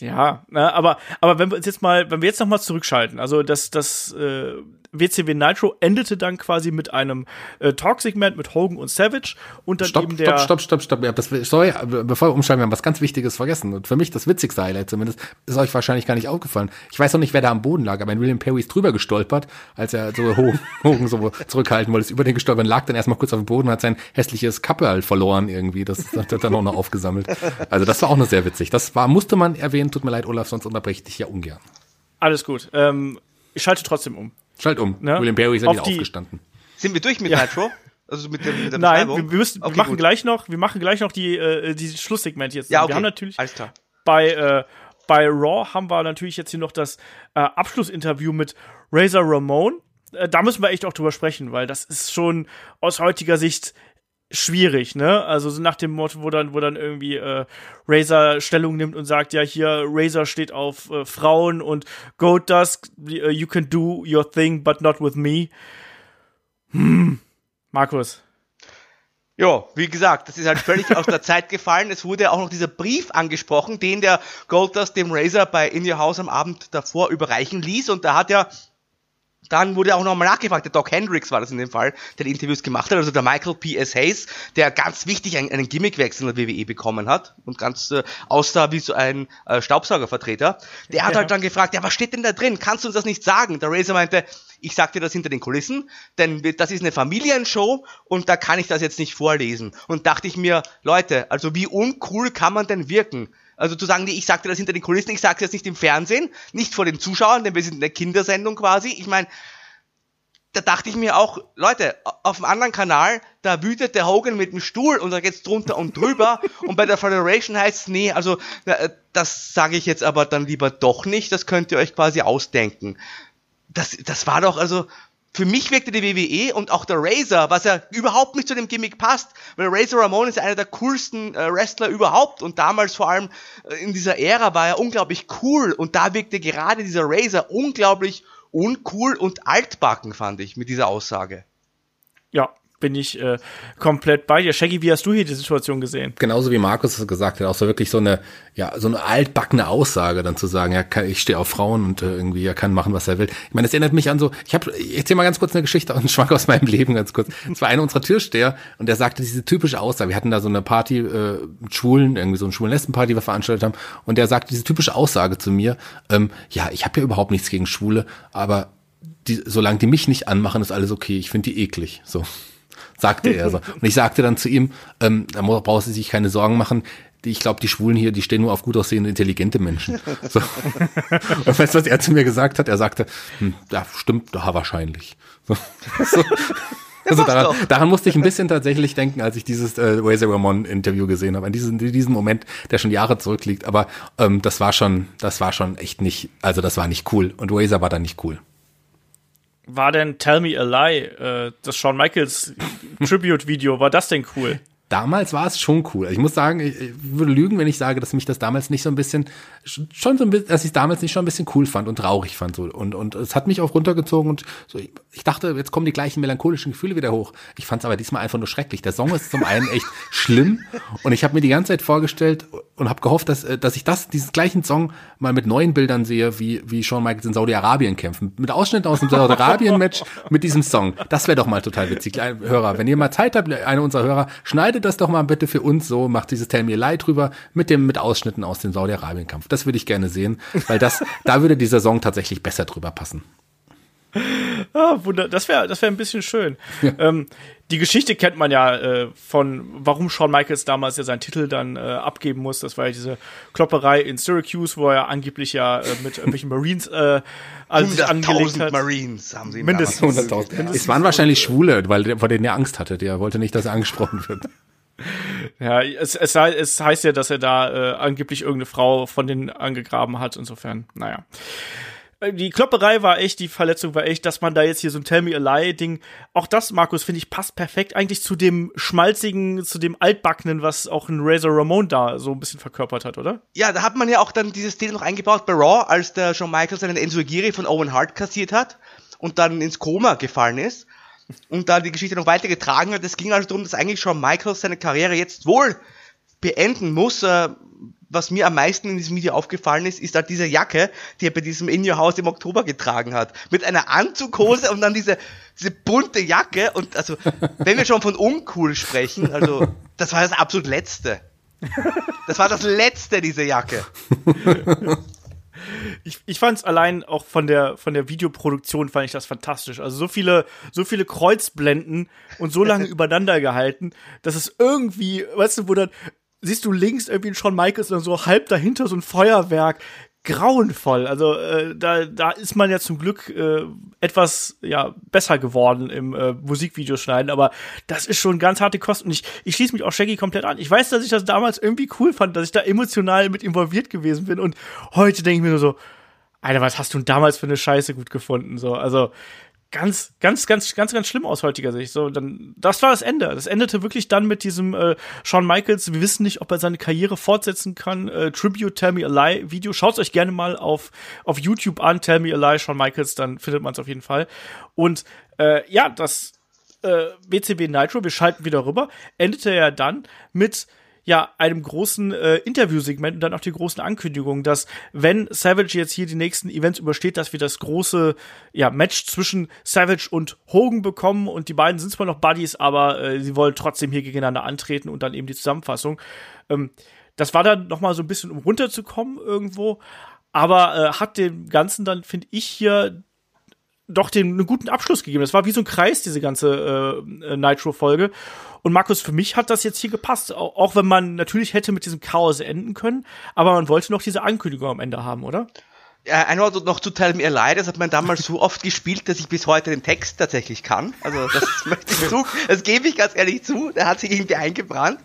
Ja, ne, aber, aber wenn wir uns jetzt mal, wenn wir jetzt noch mal zurückschalten, also das, das äh, WCW Nitro endete dann quasi mit einem äh, Talk-Segment mit Hogan und Savage und dann stopp, eben der. Stopp, stopp, stopp, stopp. Ja, das, sorry, bevor wir umschalten, wir haben was ganz Wichtiges vergessen. Und für mich das witzigste Highlight zumindest, ist euch wahrscheinlich gar nicht aufgefallen. Ich weiß noch nicht, wer da am Boden lag, aber in William Perry ist drüber gestolpert, als er so Hogan, Hogan so zurückhalten wollte, ist über den gestolpert, lag dann erstmal kurz auf dem Boden und hat sein hässliches Kappe halt verloren irgendwie. Das hat er dann auch noch aufgesammelt. Also das war auch noch sehr witzig. Das war, musste man erwähnen, tut mir leid, Olaf, sonst unterbreche ich dich ja ungern. Alles gut. Ähm, ich schalte trotzdem um. Schalt um. Ne? William Perry ist ja wieder aufgestanden. Sind wir durch mit ja. Nitro? Also mit dem, mit der Nein, wir, wir, müssen, okay, wir machen gut. gleich noch, wir machen gleich noch die, äh, die Schlusssegment jetzt. Ja, okay. Wir haben natürlich Alles klar. bei, äh, bei Raw haben wir natürlich jetzt hier noch das äh, Abschlussinterview mit Razor Ramon. Äh, da müssen wir echt auch drüber sprechen, weil das ist schon aus heutiger Sicht schwierig, ne? Also so nach dem Motto, wo dann, wo dann irgendwie äh, Razer Stellung nimmt und sagt, ja, hier, Razer steht auf äh, Frauen und Goat does, uh, you can do your thing, but not with me. Hm. Markus. Ja, wie gesagt, das ist halt völlig aus der Zeit gefallen. Es wurde auch noch dieser Brief angesprochen, den der Goldust dem Razer bei In Your House am Abend davor überreichen ließ. Und da hat er dann wurde auch nochmal nachgefragt, der Doc Hendricks war das in dem Fall, der die Interviews gemacht hat, also der Michael P.S. Hayes, der ganz wichtig einen, einen Gimmickwechsel in der WWE bekommen hat und ganz äh, aussah wie so ein äh, Staubsaugervertreter. Der hat ja. halt dann gefragt, ja, was steht denn da drin? Kannst du uns das nicht sagen? Der Razor meinte, ich sag dir das hinter den Kulissen, denn das ist eine Familienshow und da kann ich das jetzt nicht vorlesen. Und dachte ich mir, Leute, also wie uncool kann man denn wirken? Also zu sagen, ich sagte das hinter den Kulissen, ich sag's jetzt nicht im Fernsehen, nicht vor den Zuschauern, denn wir sind eine Kindersendung quasi. Ich meine, da dachte ich mir auch, Leute, auf dem anderen Kanal, da wütet der Hogan mit dem Stuhl und da geht's drunter und drüber und bei der Federation heißt es, nee, also äh, das sage ich jetzt aber dann lieber doch nicht, das könnt ihr euch quasi ausdenken. Das, das war doch, also, für mich wirkte die WWE und auch der Razor, was ja überhaupt nicht zu dem Gimmick passt, weil Razor Ramon ist einer der coolsten äh, Wrestler überhaupt und damals vor allem äh, in dieser Ära war er unglaublich cool und da wirkte gerade dieser Razor unglaublich uncool und altbacken, fand ich, mit dieser Aussage. Ja, bin ich äh, komplett bei dir. Shaggy, wie hast du hier die Situation gesehen? Genauso wie Markus es gesagt hat, auch so wirklich so eine, ja, so eine altbackene Aussage dann zu sagen, ja, kann, ich stehe auf Frauen und äh, irgendwie er kann machen, was er will. Ich meine, das erinnert mich an so, ich habe, ich erzähle mal ganz kurz eine Geschichte, einen Schwank aus meinem Leben ganz kurz. Es war einer unserer Türsteher und der sagte diese typische Aussage. Wir hatten da so eine Party äh, mit Schwulen, irgendwie so eine schwulen Lesbenparty, die wir veranstaltet haben und der sagte diese typische Aussage zu mir, ähm, ja, ich habe ja überhaupt nichts gegen Schwule, aber die, solange die mich nicht anmachen, ist alles okay. Ich finde die eklig. So sagte er so. Und ich sagte dann zu ihm, ähm, da brauchst du sich keine Sorgen machen. Ich glaube, die Schwulen hier, die stehen nur auf gut aussehende, intelligente Menschen. So. Und weißt du, was er zu mir gesagt hat? Er sagte, hm, ja, stimmt, da wahrscheinlich. So. so. Also daran, daran musste ich ein bisschen tatsächlich denken, als ich dieses äh, Razor Ramon Interview gesehen habe. An diesen, diesen Moment, der schon Jahre zurückliegt. Aber ähm, das war schon, das war schon echt nicht, also das war nicht cool. Und Razor war da nicht cool war denn Tell Me a Lie, äh, das Shawn Michaels Tribute-Video, war das denn cool? Damals war es schon cool. Ich muss sagen, ich, würde lügen, wenn ich sage, dass mich das damals nicht so ein bisschen, schon so ein bisschen, dass ich es damals nicht schon ein bisschen cool fand und traurig fand. So. Und, und es hat mich auch runtergezogen und so, ich, dachte, jetzt kommen die gleichen melancholischen Gefühle wieder hoch. Ich fand es aber diesmal einfach nur schrecklich. Der Song ist zum einen echt schlimm und ich habe mir die ganze Zeit vorgestellt und habe gehofft, dass, dass ich das, diesen gleichen Song mal mit neuen Bildern sehe, wie, wie Shawn Michaels in Saudi-Arabien kämpfen. Mit Ausschnitten aus dem Saudi-Arabien-Match mit diesem Song. Das wäre doch mal total witzig. Hörer, wenn ihr mal Zeit habt, einer unserer Hörer, schneidet das doch mal bitte für uns so, macht dieses Tell Me Lie drüber mit dem, mit Ausschnitten aus dem Saudi-Arabien-Kampf. Das würde ich gerne sehen, weil das, da würde dieser Song tatsächlich besser drüber passen. Ah, wunder, das wäre das wäre ein bisschen schön. Ja. Ähm, die Geschichte kennt man ja äh, von, warum Shawn Michaels damals ja seinen Titel dann äh, abgeben muss. Das war ja diese Klopperei in Syracuse, wo er angeblich ja äh, mit irgendwelchen Marines äh, alles angelegt hat. Marines haben sie Mindestens 100.000. Es waren wahrscheinlich Schwule, weil vor denen er Angst hatte. Der wollte nicht, dass er angesprochen wird. Ja, es, es, es heißt ja, dass er da äh, angeblich irgendeine Frau von denen angegraben hat. Insofern, naja. Äh, die Klopperei war echt, die Verletzung war echt, dass man da jetzt hier so ein Tell Me a Lie Ding, auch das, Markus, finde ich, passt perfekt eigentlich zu dem schmalzigen, zu dem altbackenen, was auch ein Razor Ramon da so ein bisschen verkörpert hat, oder? Ja, da hat man ja auch dann dieses Stil noch eingebaut bei Raw, als der Shawn Michaels seinen Enzo Giri von Owen Hart kassiert hat und dann ins Koma gefallen ist und da die Geschichte noch weiter getragen hat. Es ging also darum, dass eigentlich schon Michaels seine Karriere jetzt wohl beenden muss. Äh, was mir am meisten in diesem Video aufgefallen ist, ist halt diese Jacke, die er bei diesem In Your House im Oktober getragen hat. Mit einer Anzughose und dann diese, diese bunte Jacke. Und also, wenn wir schon von uncool sprechen, also, das war das absolut Letzte. Das war das Letzte, diese Jacke ich, ich fand es allein auch von der von der Videoproduktion fand ich das fantastisch. Also so viele so viele Kreuzblenden und so lange übereinander gehalten, dass es irgendwie, weißt du, wo dann siehst du links irgendwie schon Michaels und so halb dahinter so ein Feuerwerk grauenvoll. Also äh, da, da ist man ja zum Glück äh, etwas ja besser geworden im äh, Musikvideoschneiden, aber das ist schon ganz harte Kosten. Ich, ich schließe mich auch Shaggy komplett an. Ich weiß, dass ich das damals irgendwie cool fand, dass ich da emotional mit involviert gewesen bin. Und heute denke ich mir nur so, Alter, was hast du damals für eine Scheiße gut gefunden? So, also ganz, ganz, ganz, ganz, ganz schlimm aus heutiger Sicht. So, dann, das war das Ende. Das endete wirklich dann mit diesem äh, Shawn Michaels. Wir wissen nicht, ob er seine Karriere fortsetzen kann. Äh, Tribute Tell Me a Lie Video. Schaut euch gerne mal auf, auf YouTube an. Tell Me a Lie, Shawn Michaels, dann findet man es auf jeden Fall. Und äh, ja, das äh, BCB Nitro, wir schalten wieder rüber, endete ja dann mit ja einem großen äh, Interviewsegment und dann auch die großen Ankündigungen, dass wenn Savage jetzt hier die nächsten Events übersteht, dass wir das große ja, Match zwischen Savage und Hogan bekommen und die beiden sind zwar noch Buddies, aber äh, sie wollen trotzdem hier gegeneinander antreten und dann eben die Zusammenfassung. Ähm, das war dann noch mal so ein bisschen, um runterzukommen irgendwo, aber äh, hat dem Ganzen dann, finde ich, hier doch den einen guten Abschluss gegeben. Das war wie so ein Kreis, diese ganze äh, äh Nitro-Folge. Und Markus, für mich hat das jetzt hier gepasst, auch wenn man natürlich hätte mit diesem Chaos enden können, aber man wollte noch diese Ankündigung am Ende haben, oder? Ja, ein Wort noch zu Tell Me Lie, das hat man damals so oft gespielt, dass ich bis heute den Text tatsächlich kann. Also das möchte ich zu, das gebe ich ganz ehrlich zu, der hat sich irgendwie eingebrannt.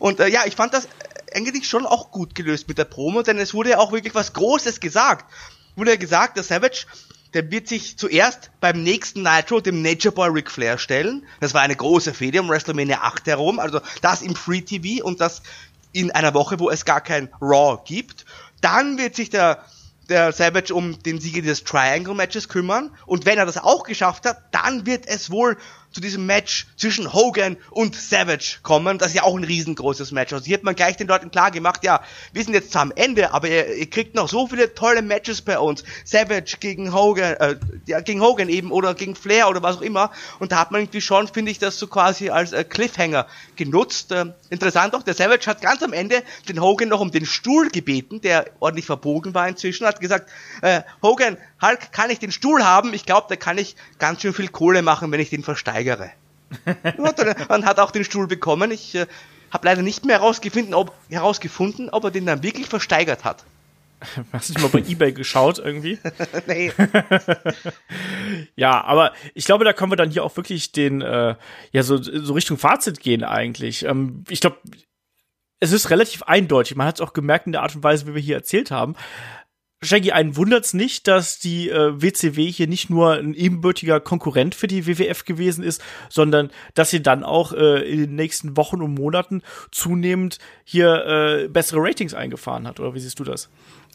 Und äh, ja, ich fand das eigentlich schon auch gut gelöst mit der Promo, denn es wurde ja auch wirklich was Großes gesagt. Wurde ja gesagt, der Savage der wird sich zuerst beim nächsten Nitro dem Nature Boy Ric Flair stellen. Das war eine große Fehde um WrestleMania 8 herum, also das im Free TV und das in einer Woche, wo es gar kein Raw gibt. Dann wird sich der der Savage um den Sieger des Triangle Matches kümmern und wenn er das auch geschafft hat, dann wird es wohl zu diesem Match zwischen Hogan und Savage kommen. Das ist ja auch ein riesengroßes Match. Also hier hat man gleich den Leuten klar gemacht, ja, wir sind jetzt am Ende, aber ihr, ihr kriegt noch so viele tolle Matches bei uns. Savage gegen Hogan, äh, ja, gegen Hogan eben oder gegen Flair oder was auch immer. Und da hat man irgendwie schon, finde ich, das so quasi als äh, Cliffhanger genutzt. Äh, interessant auch, der Savage hat ganz am Ende den Hogan noch um den Stuhl gebeten, der ordentlich verbogen war inzwischen, hat gesagt, äh, Hogan, Hulk, kann ich den Stuhl haben? Ich glaube, da kann ich ganz schön viel Kohle machen, wenn ich den versteigere. und hat auch den Stuhl bekommen. Ich äh, habe leider nicht mehr herausgefunden ob, herausgefunden, ob er den dann wirklich versteigert hat. Hast du mal bei eBay geschaut irgendwie? nee. ja, aber ich glaube, da können wir dann hier auch wirklich den, äh, ja, so, so Richtung Fazit gehen eigentlich. Ähm, ich glaube, es ist relativ eindeutig. Man hat es auch gemerkt in der Art und Weise, wie wir hier erzählt haben. Shaggy, einen wundert's nicht, dass die äh, WCW hier nicht nur ein ebenbürtiger Konkurrent für die WWF gewesen ist, sondern dass sie dann auch äh, in den nächsten Wochen und Monaten zunehmend hier äh, bessere Ratings eingefahren hat. Oder wie siehst du das?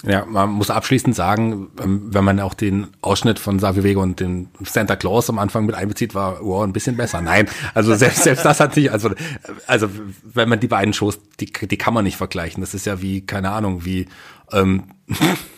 Ja, man muss abschließend sagen, ähm, wenn man auch den Ausschnitt von Savio Vega und den Santa Claus am Anfang mit einbezieht, war wow, ein bisschen besser. Nein, also selbst, selbst das hat sich, also, also wenn man die beiden Shows, die, die kann man nicht vergleichen. Das ist ja wie, keine Ahnung, wie ähm,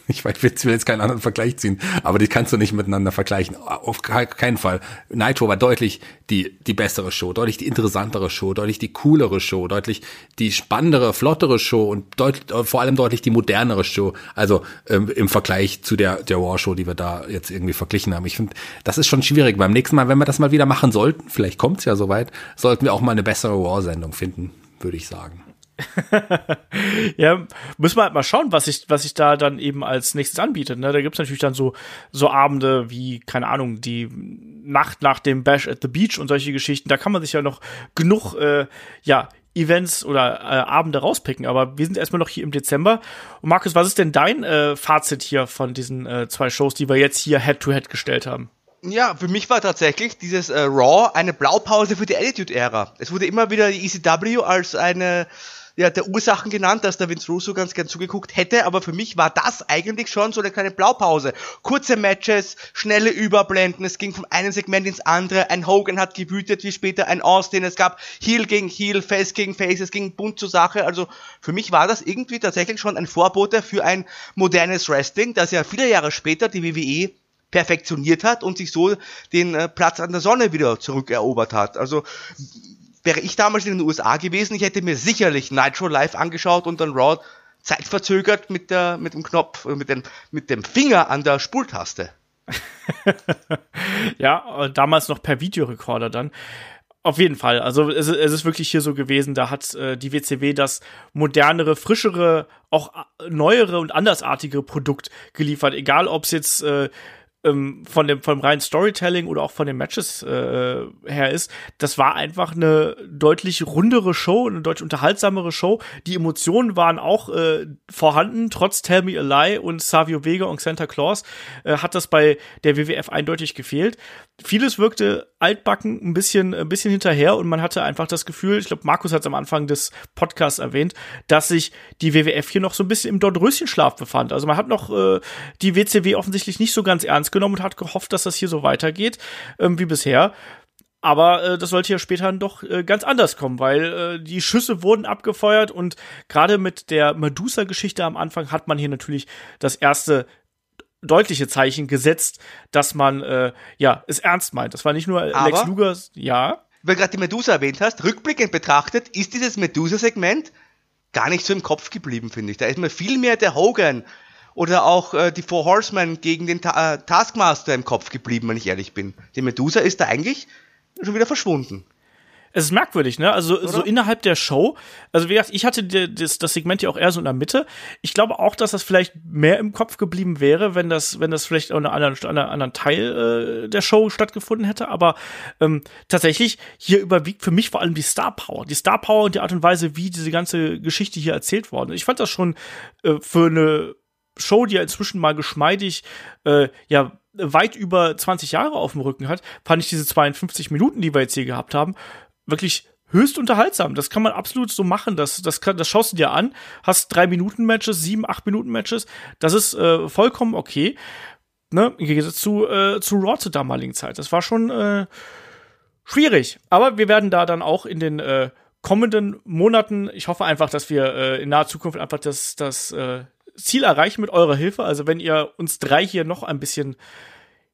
ich will jetzt keinen anderen Vergleich ziehen, aber die kannst du nicht miteinander vergleichen. Auf keinen Fall. Nitro war deutlich die, die bessere Show, deutlich die interessantere Show, deutlich die coolere Show, deutlich die spannendere, flottere Show und deut, vor allem deutlich die modernere Show. Also ähm, im Vergleich zu der, der War-Show, die wir da jetzt irgendwie verglichen haben. Ich finde, das ist schon schwierig. Beim nächsten Mal, wenn wir das mal wieder machen sollten, vielleicht kommt's ja soweit, sollten wir auch mal eine bessere War-Sendung finden, würde ich sagen. ja, müssen wir halt mal schauen, was sich was ich da dann eben als nächstes anbietet. Ne? Da gibt's natürlich dann so, so Abende wie, keine Ahnung, die Nacht nach dem Bash at the Beach und solche Geschichten. Da kann man sich ja noch genug, äh, ja, Events oder äh, Abende rauspicken. Aber wir sind erstmal noch hier im Dezember. Und Markus, was ist denn dein äh, Fazit hier von diesen äh, zwei Shows, die wir jetzt hier Head-to-Head -head gestellt haben? Ja, für mich war tatsächlich dieses äh, Raw eine Blaupause für die Attitude-Ära. Es wurde immer wieder die ECW als eine ja, der Ursachen genannt, dass der Vince Russo ganz gern zugeguckt hätte, aber für mich war das eigentlich schon so eine kleine Blaupause. Kurze Matches, schnelle Überblenden, es ging vom einen Segment ins andere, ein Hogan hat gewütet, wie später ein Austin, es gab Heel gegen Heel, Face gegen Face, es ging bunt zur Sache, also für mich war das irgendwie tatsächlich schon ein Vorbote für ein modernes Wrestling, das ja viele Jahre später die WWE perfektioniert hat und sich so den äh, Platz an der Sonne wieder zurückerobert hat. Also wäre ich damals in den USA gewesen, ich hätte mir sicherlich Nitro live angeschaut und dann Raw zeitverzögert mit der mit dem Knopf mit dem mit dem Finger an der Spultaste. ja, damals noch per Videorekorder dann. Auf jeden Fall. Also es, es ist wirklich hier so gewesen, da hat äh, die WCW das modernere, frischere, auch äh, neuere und andersartige Produkt geliefert. Egal, ob es jetzt äh, ähm, von dem vom reinen Storytelling oder auch von den Matches äh, her ist, das war einfach eine deutlich rundere Show, eine deutlich unterhaltsamere Show. Die Emotionen waren auch äh, vorhanden, trotz Tell Me a Lie und Savio Vega und Santa Claus äh, hat das bei der WWF eindeutig gefehlt. Vieles wirkte altbacken, ein bisschen, ein bisschen hinterher und man hatte einfach das Gefühl, ich glaube, Markus hat es am Anfang des Podcasts erwähnt, dass sich die WWF hier noch so ein bisschen im Dornröschenschlaf befand. Also man hat noch äh, die WCW offensichtlich nicht so ganz ernst genommen und hat gehofft, dass das hier so weitergeht ähm, wie bisher. Aber äh, das sollte ja später dann doch äh, ganz anders kommen, weil äh, die Schüsse wurden abgefeuert und gerade mit der Medusa-Geschichte am Anfang hat man hier natürlich das erste deutliche Zeichen gesetzt, dass man äh, ja es ernst meint. Das war nicht nur Aber, Lex Lugers, ja. Weil gerade die Medusa erwähnt hast, rückblickend betrachtet, ist dieses Medusa-Segment gar nicht so im Kopf geblieben, finde ich. Da ist mir viel mehr der Hogan oder auch äh, die Four Horsemen gegen den Ta äh, Taskmaster im Kopf geblieben, wenn ich ehrlich bin. Die Medusa ist da eigentlich schon wieder verschwunden. Es ist merkwürdig, ne? Also Oder? so innerhalb der Show. Also wie gesagt, ich hatte das, das Segment ja auch eher so in der Mitte. Ich glaube auch, dass das vielleicht mehr im Kopf geblieben wäre, wenn das, wenn das vielleicht auch in einem anderen, einer anderen Teil äh, der Show stattgefunden hätte. Aber ähm, tatsächlich hier überwiegt für mich vor allem die Star Power, die Star Power und die Art und Weise, wie diese ganze Geschichte hier erzählt worden. ist. Ich fand das schon äh, für eine Show, die ja inzwischen mal geschmeidig äh, ja weit über 20 Jahre auf dem Rücken hat, fand ich diese 52 Minuten, die wir jetzt hier gehabt haben, wirklich höchst unterhaltsam. Das kann man absolut so machen. Das, das, kann, das schaust du dir an, hast drei Minuten Matches, sieben, acht Minuten Matches. Das ist äh, vollkommen okay. Ne? Im Gegensatz zu, äh, zu Raw zur damaligen Zeit. Das war schon äh, schwierig. Aber wir werden da dann auch in den äh, kommenden Monaten, ich hoffe einfach, dass wir äh, in naher Zukunft einfach das, das äh, Ziel erreichen mit eurer Hilfe. Also wenn ihr uns drei hier noch ein bisschen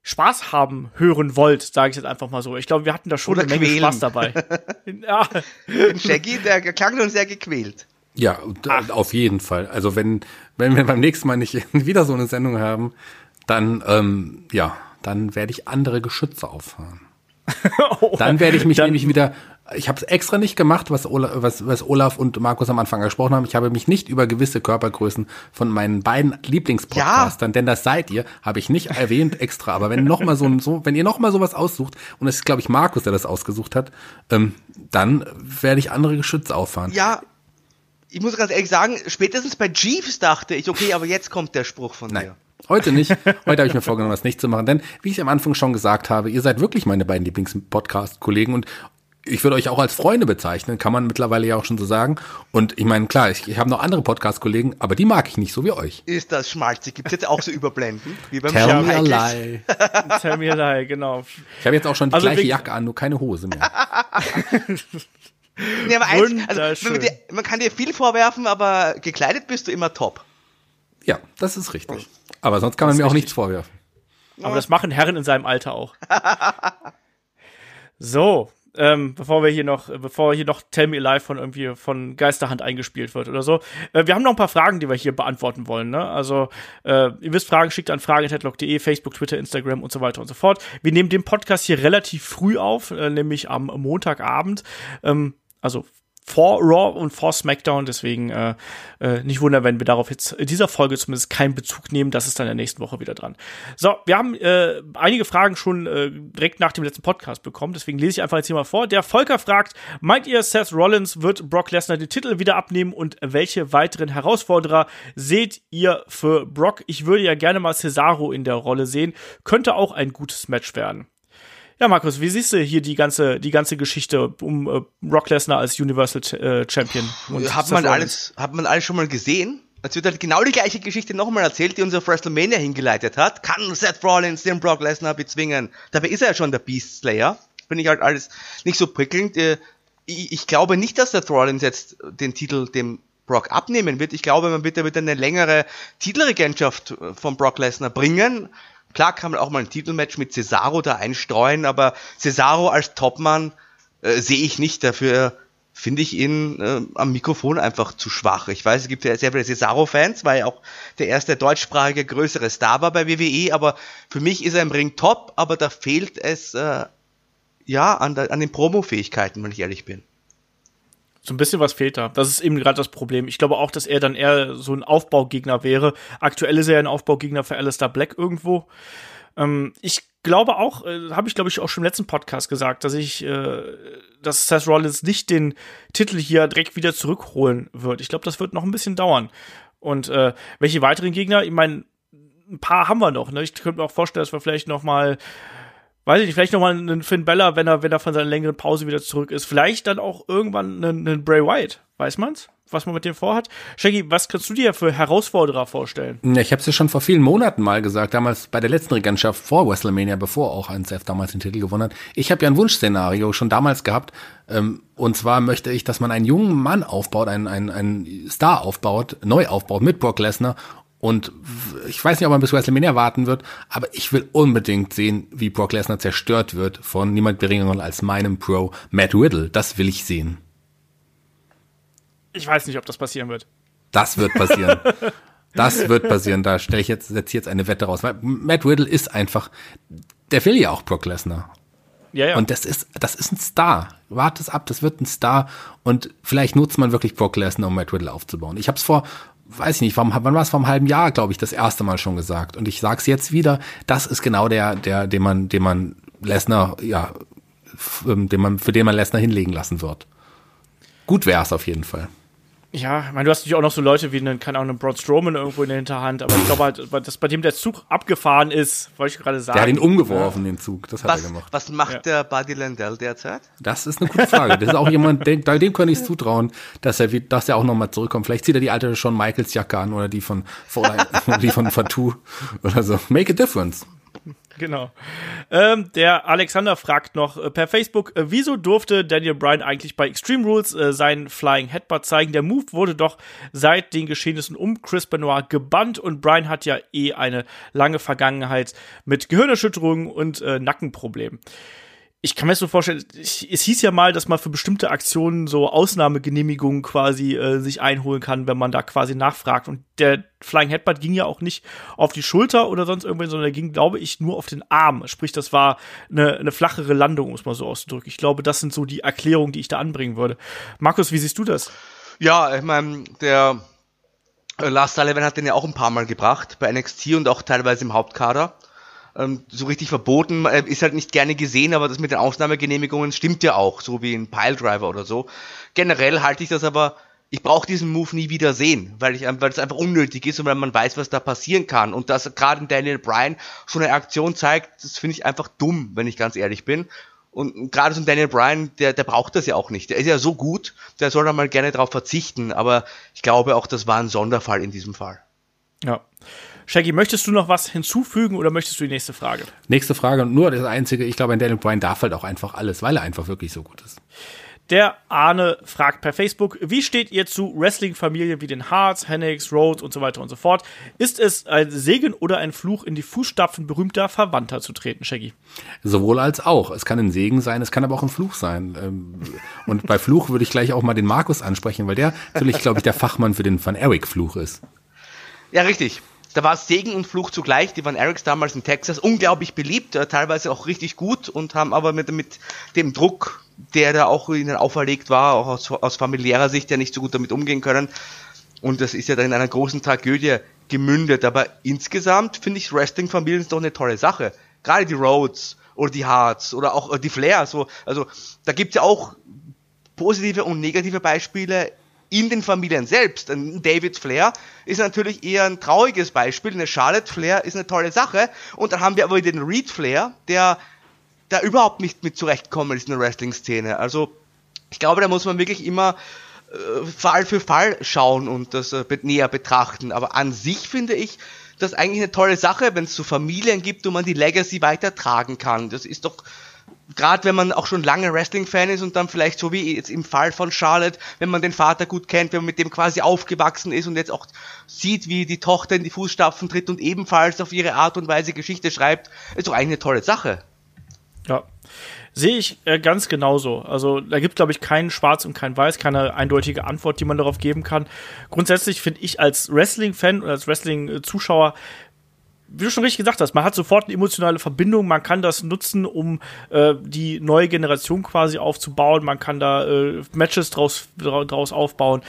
Spaß haben hören wollt, sage ich jetzt einfach mal so. Ich glaube, wir hatten da schon Oder eine Menge quälen. Spaß dabei. ja. Shaggy, der klang schon sehr gequält. Ja, äh, auf jeden Fall. Also wenn, wenn wir beim nächsten Mal nicht wieder so eine Sendung haben, dann, ähm, ja, dann werde ich andere Geschütze auffahren. Dann werde ich mich Dann- nämlich wieder, ich habe es extra nicht gemacht, was, Ola, was, was Olaf und Markus am Anfang gesprochen haben. Ich habe mich nicht über gewisse Körpergrößen von meinen beiden Lieblingspodcastern, denn das seid ihr, habe ich nicht erwähnt extra. Aber wenn noch mal so, so wenn ihr noch mal sowas aussucht, und es ist, glaube ich, Markus, der das ausgesucht hat, ähm, dann werde ich andere Geschütze auffahren. Ja, ich muss ganz ehrlich sagen, spätestens bei Jeeves dachte ich, okay, aber jetzt kommt der Spruch von Nein. dir. Heute nicht. Heute habe ich mir vorgenommen, das nicht zu machen. Denn, wie ich am Anfang schon gesagt habe, ihr seid wirklich meine beiden Lieblings-Podcast-Kollegen und ich würde euch auch als Freunde bezeichnen, kann man mittlerweile ja auch schon so sagen. Und ich meine, klar, ich, ich habe noch andere Podcast-Kollegen, aber die mag ich nicht so wie euch. Ist das schmalzig? Gibt's jetzt auch so Überblenden? Wie beim Tell me a lie. Tell me a lie, genau. Ich habe jetzt auch schon die Also gleiche Jacke an, nur keine Hose mehr. Nee, aber eins, also, man, dir, man kann dir viel vorwerfen, aber gekleidet bist du immer top. Ja, das ist richtig. Aber sonst kann man mir auch nichts vorwerfen. Aber das machen Herren in seinem Alter auch. so, ähm, bevor wir hier noch, bevor hier noch Tell Me Alive von irgendwie von Geisterhand eingespielt wird oder so. Äh, wir haben noch ein paar Fragen, die wir hier beantworten wollen. Ne? Also äh, ihr wisst, Fragen schickt an fragen.headlock.de, Facebook, Twitter, Instagram und so weiter und so fort. Wir nehmen den Podcast hier relativ früh auf, äh, nämlich am Montagabend. Ähm, also vor Raw und vor SmackDown, deswegen äh, äh, nicht wundern, wenn wir darauf jetzt in dieser Folge zumindest keinen Bezug nehmen. Das ist dann in der nächsten Woche wieder dran. So, wir haben äh, einige Fragen schon äh, direkt nach dem letzten Podcast bekommen, deswegen lese ich einfach jetzt hier mal vor. Der Volker fragt, meint ihr, Seth Rollins wird Brock Lesnar den Titel wieder abnehmen und welche weiteren Herausforderer seht ihr für Brock? Ich würde ja gerne mal Cesaro in der Rolle sehen, könnte auch ein gutes Match werden. Ja, Markus, wie siehst du hier die ganze, die ganze Geschichte um äh, Brock Lesnar als Universal äh, Champion? und hat man alles, hat man alles schon mal gesehen? Es wird halt genau die gleiche Geschichte nochmal erzählt, die uns auf WrestleMania hingeleitet hat. Kann Seth Rollins den Brock Lesnar bezwingen? Dabei ist er ja schon der Beast Slayer. Finde ich halt alles nicht so prickelnd. Äh, Ich, ich glaube nicht, dass Seth Rollins jetzt den Titel dem Brock abnehmen wird. Ich glaube, man wird damit eine längere Titelregentschaft von Brock Lesnar bringen. Klar kann man auch mal ein Titelmatch mit Cesaro da einstreuen, aber Cesaro als Topmann äh, sehe ich nicht. Dafür finde ich ihn äh, am Mikrofon einfach zu schwach. Ich weiß, es gibt ja sehr viele Cesaro-Fans, weil er auch der erste deutschsprachige größere Star war bei WWE, aber für mich ist er im Ring top, aber da fehlt es äh, ja an, der, an den Promo-Fähigkeiten, wenn ich ehrlich bin. So ein bisschen was fehlt da. Das ist eben gerade das Problem. Ich glaube auch, dass er dann eher so ein Aufbaugegner wäre. Aktuell ist er ja ein Aufbaugegner für Alistair Black irgendwo. Ähm, ich glaube auch, äh, habe ich glaube ich auch schon im letzten Podcast gesagt, dass ich, äh, dass Seth Rollins nicht den Titel hier direkt wieder zurückholen wird. Ich glaube, das wird noch ein bisschen dauern. Und äh, welche weiteren Gegner? Ich meine, ein paar haben wir noch. Ne? Ich könnte mir auch vorstellen, dass wir vielleicht noch mal weiß ich nicht, vielleicht nochmal einen Finn Bella, wenn er, wenn er von seiner längeren Pause wieder zurück ist. Vielleicht dann auch irgendwann einen, einen Bray Wyatt. Weiß man's? Was man mit dem vorhat? Shaggy, was kannst du dir für Herausforderer vorstellen? Ja, ich habe es ja schon vor vielen Monaten mal gesagt, damals bei der letzten Regentschaft vor WrestleMania, bevor auch ein Seth damals den Titel gewonnen hat. Ich habe ja ein Wunschszenario schon damals gehabt. Ähm, und zwar möchte ich, dass man einen jungen Mann aufbaut, einen, einen, einen Star aufbaut, neu aufbaut mit Brock Lesnar. Und ich weiß nicht, ob man bis WrestleMania warten wird, aber ich will unbedingt sehen, wie Brock Lesnar zerstört wird von niemand geringeren als meinem Pro Matt Riddle. Das will ich sehen. Ich weiß nicht, ob das passieren wird. Das wird passieren. Das wird passieren. Da stelle ich jetzt, setze ich jetzt eine Wette raus. Weil Matt Riddle ist einfach, der will ja auch Brock Lesnar. Ja, ja. Und das ist, das ist ein Star. Wart es ab, das wird ein Star. Und vielleicht nutzt man wirklich Brock Lesnar, um Matt Riddle aufzubauen. Ich habe es vor, weiß ich nicht, wann, wann war es vor einem halben Jahr, glaube ich, das erste Mal schon gesagt. Und ich sage es jetzt wieder, das ist genau der, der, den man, den man Lesnar, ja, ähm, den man, für den man Lesnar hinlegen lassen wird. Gut wäre es auf jeden Fall. Ja, ich meine, du hast natürlich auch noch so Leute wie einen, keine Ahnung, einen Braun Strowman irgendwo in der Hinterhand, aber ich glaube halt, dass bei dem der Zug abgefahren ist, wollte ich gerade sagen. Der hat ihn umgeworfen, den Zug. Das hat Was, er gemacht. was macht Ja. der Buddy Landell derzeit? Das ist eine gute Frage. Das ist auch jemand, bei dem könnte ich es zutrauen, dass er, wie- dass er auch nochmal zurückkommt. Vielleicht zieht er die alte Shawn Michaels Jacke an oder die von, von die von Fatou oder so. Make a difference. Genau. Ähm, der Alexander fragt noch äh, per Facebook, äh, wieso durfte Daniel Bryan eigentlich bei Extreme Rules äh, seinen Flying Headbutt zeigen? Der Move wurde doch seit den Geschehnissen um Chris Benoit gebannt und Bryan hat ja eh eine lange Vergangenheit mit Gehirnerschütterungen und äh, Nackenproblemen. Ich kann mir das so vorstellen, ich, es hieß ja mal, dass man für bestimmte Aktionen so Ausnahmegenehmigungen quasi äh, sich einholen kann, wenn man da quasi nachfragt. Und der Flying Headbutt ging ja auch nicht auf die Schulter oder sonst irgendwann, sondern er ging, glaube ich, nur auf den Arm. Sprich, das war eine, eine flachere Landung, muss man so auszudrücken. Ich glaube, das sind so die Erklärungen, die ich da anbringen würde. Markus, wie siehst du das? Ja, ich meine, der äh, Lars Sullivan hat den ja auch ein paar Mal gebracht, bei NXT und auch teilweise im Hauptkader. Ähm, so richtig verboten, äh, ist halt nicht gerne gesehen, aber das mit den Ausnahmegenehmigungen stimmt ja auch, so wie ein Piledriver oder so. Generell halte ich das aber, ich brauche diesen Move nie wieder sehen, weil ich weil es einfach unnötig ist und weil man weiß, was da passieren kann. Und dass gerade Daniel Bryan schon eine Aktion zeigt, das finde ich einfach dumm, wenn ich ganz ehrlich bin. Und gerade so ein Daniel Bryan, der, der braucht das ja auch nicht. Der ist ja so gut, der soll da mal gerne drauf verzichten. Aber ich glaube auch, das war ein Sonderfall in diesem Fall. Ja. Shaggy, möchtest du noch was hinzufügen oder möchtest du die nächste Frage? Nächste Frage, und nur das einzige, ich glaube, ein Daniel Bryan darf halt auch einfach alles, weil er einfach wirklich so gut ist. Der Arne fragt per Facebook, wie steht ihr zu Wrestling-Familien wie den Hearts, Hennigs, Rhodes und so weiter und so fort? Ist es ein Segen oder ein Fluch, in die Fußstapfen berühmter Verwandter zu treten, Shaggy? Sowohl als auch. Es kann ein Segen sein, es kann aber auch ein Fluch sein. Ähm, Und bei Fluch würde ich gleich auch mal den Markus ansprechen, weil der natürlich, glaube ich, der Fachmann für den Van Eric Fluch ist. Ja, richtig. Da war Segen und Fluch zugleich. Die waren Erics damals in Texas unglaublich beliebt, äh, teilweise auch richtig gut und haben aber mit, mit dem Druck, der da auch ihnen auferlegt war, auch aus, aus familiärer Sicht ja nicht so gut damit umgehen können. Und das ist ja dann in einer großen Tragödie gemündet. Aber insgesamt finde ich Wrestling-Familien doch eine tolle Sache. Gerade die Rhodes oder die Hearts oder auch äh, die Flair. So, also da gibt's ja auch positive und negative Beispiele in den Familien selbst. Ein David Flair ist natürlich eher ein trauriges Beispiel. Eine Charlotte Flair ist eine tolle Sache. Und dann haben wir aber den Reed Flair, der da überhaupt nicht mit zurechtkommen ist in der Wrestling-Szene. Also ich glaube, da muss man wirklich immer äh, Fall für Fall schauen und das äh, näher betrachten. Aber an sich finde ich das eigentlich eine tolle Sache, wenn es so Familien gibt, wo man die Legacy weitertragen kann. Das ist doch gerade wenn man auch schon lange Wrestling-Fan ist und dann vielleicht so wie jetzt im Fall von Charlotte, wenn man den Vater gut kennt, wenn man mit dem quasi aufgewachsen ist und jetzt auch sieht, wie die Tochter in die Fußstapfen tritt und ebenfalls auf ihre Art und Weise Geschichte schreibt, ist doch eigentlich eine tolle Sache. Ja. Sehe ich äh, ganz genauso. Also da gibt, glaube ich, keinen Schwarz und kein Weiß, keine eindeutige Antwort, die man darauf geben kann. Grundsätzlich finde ich als Wrestling-Fan und als Wrestling-Zuschauer, wie du schon richtig gesagt hast, man hat sofort eine emotionale Verbindung, man kann das nutzen, um äh, die neue Generation quasi aufzubauen, man kann da äh, Matches draus, dra- draus aufbauen.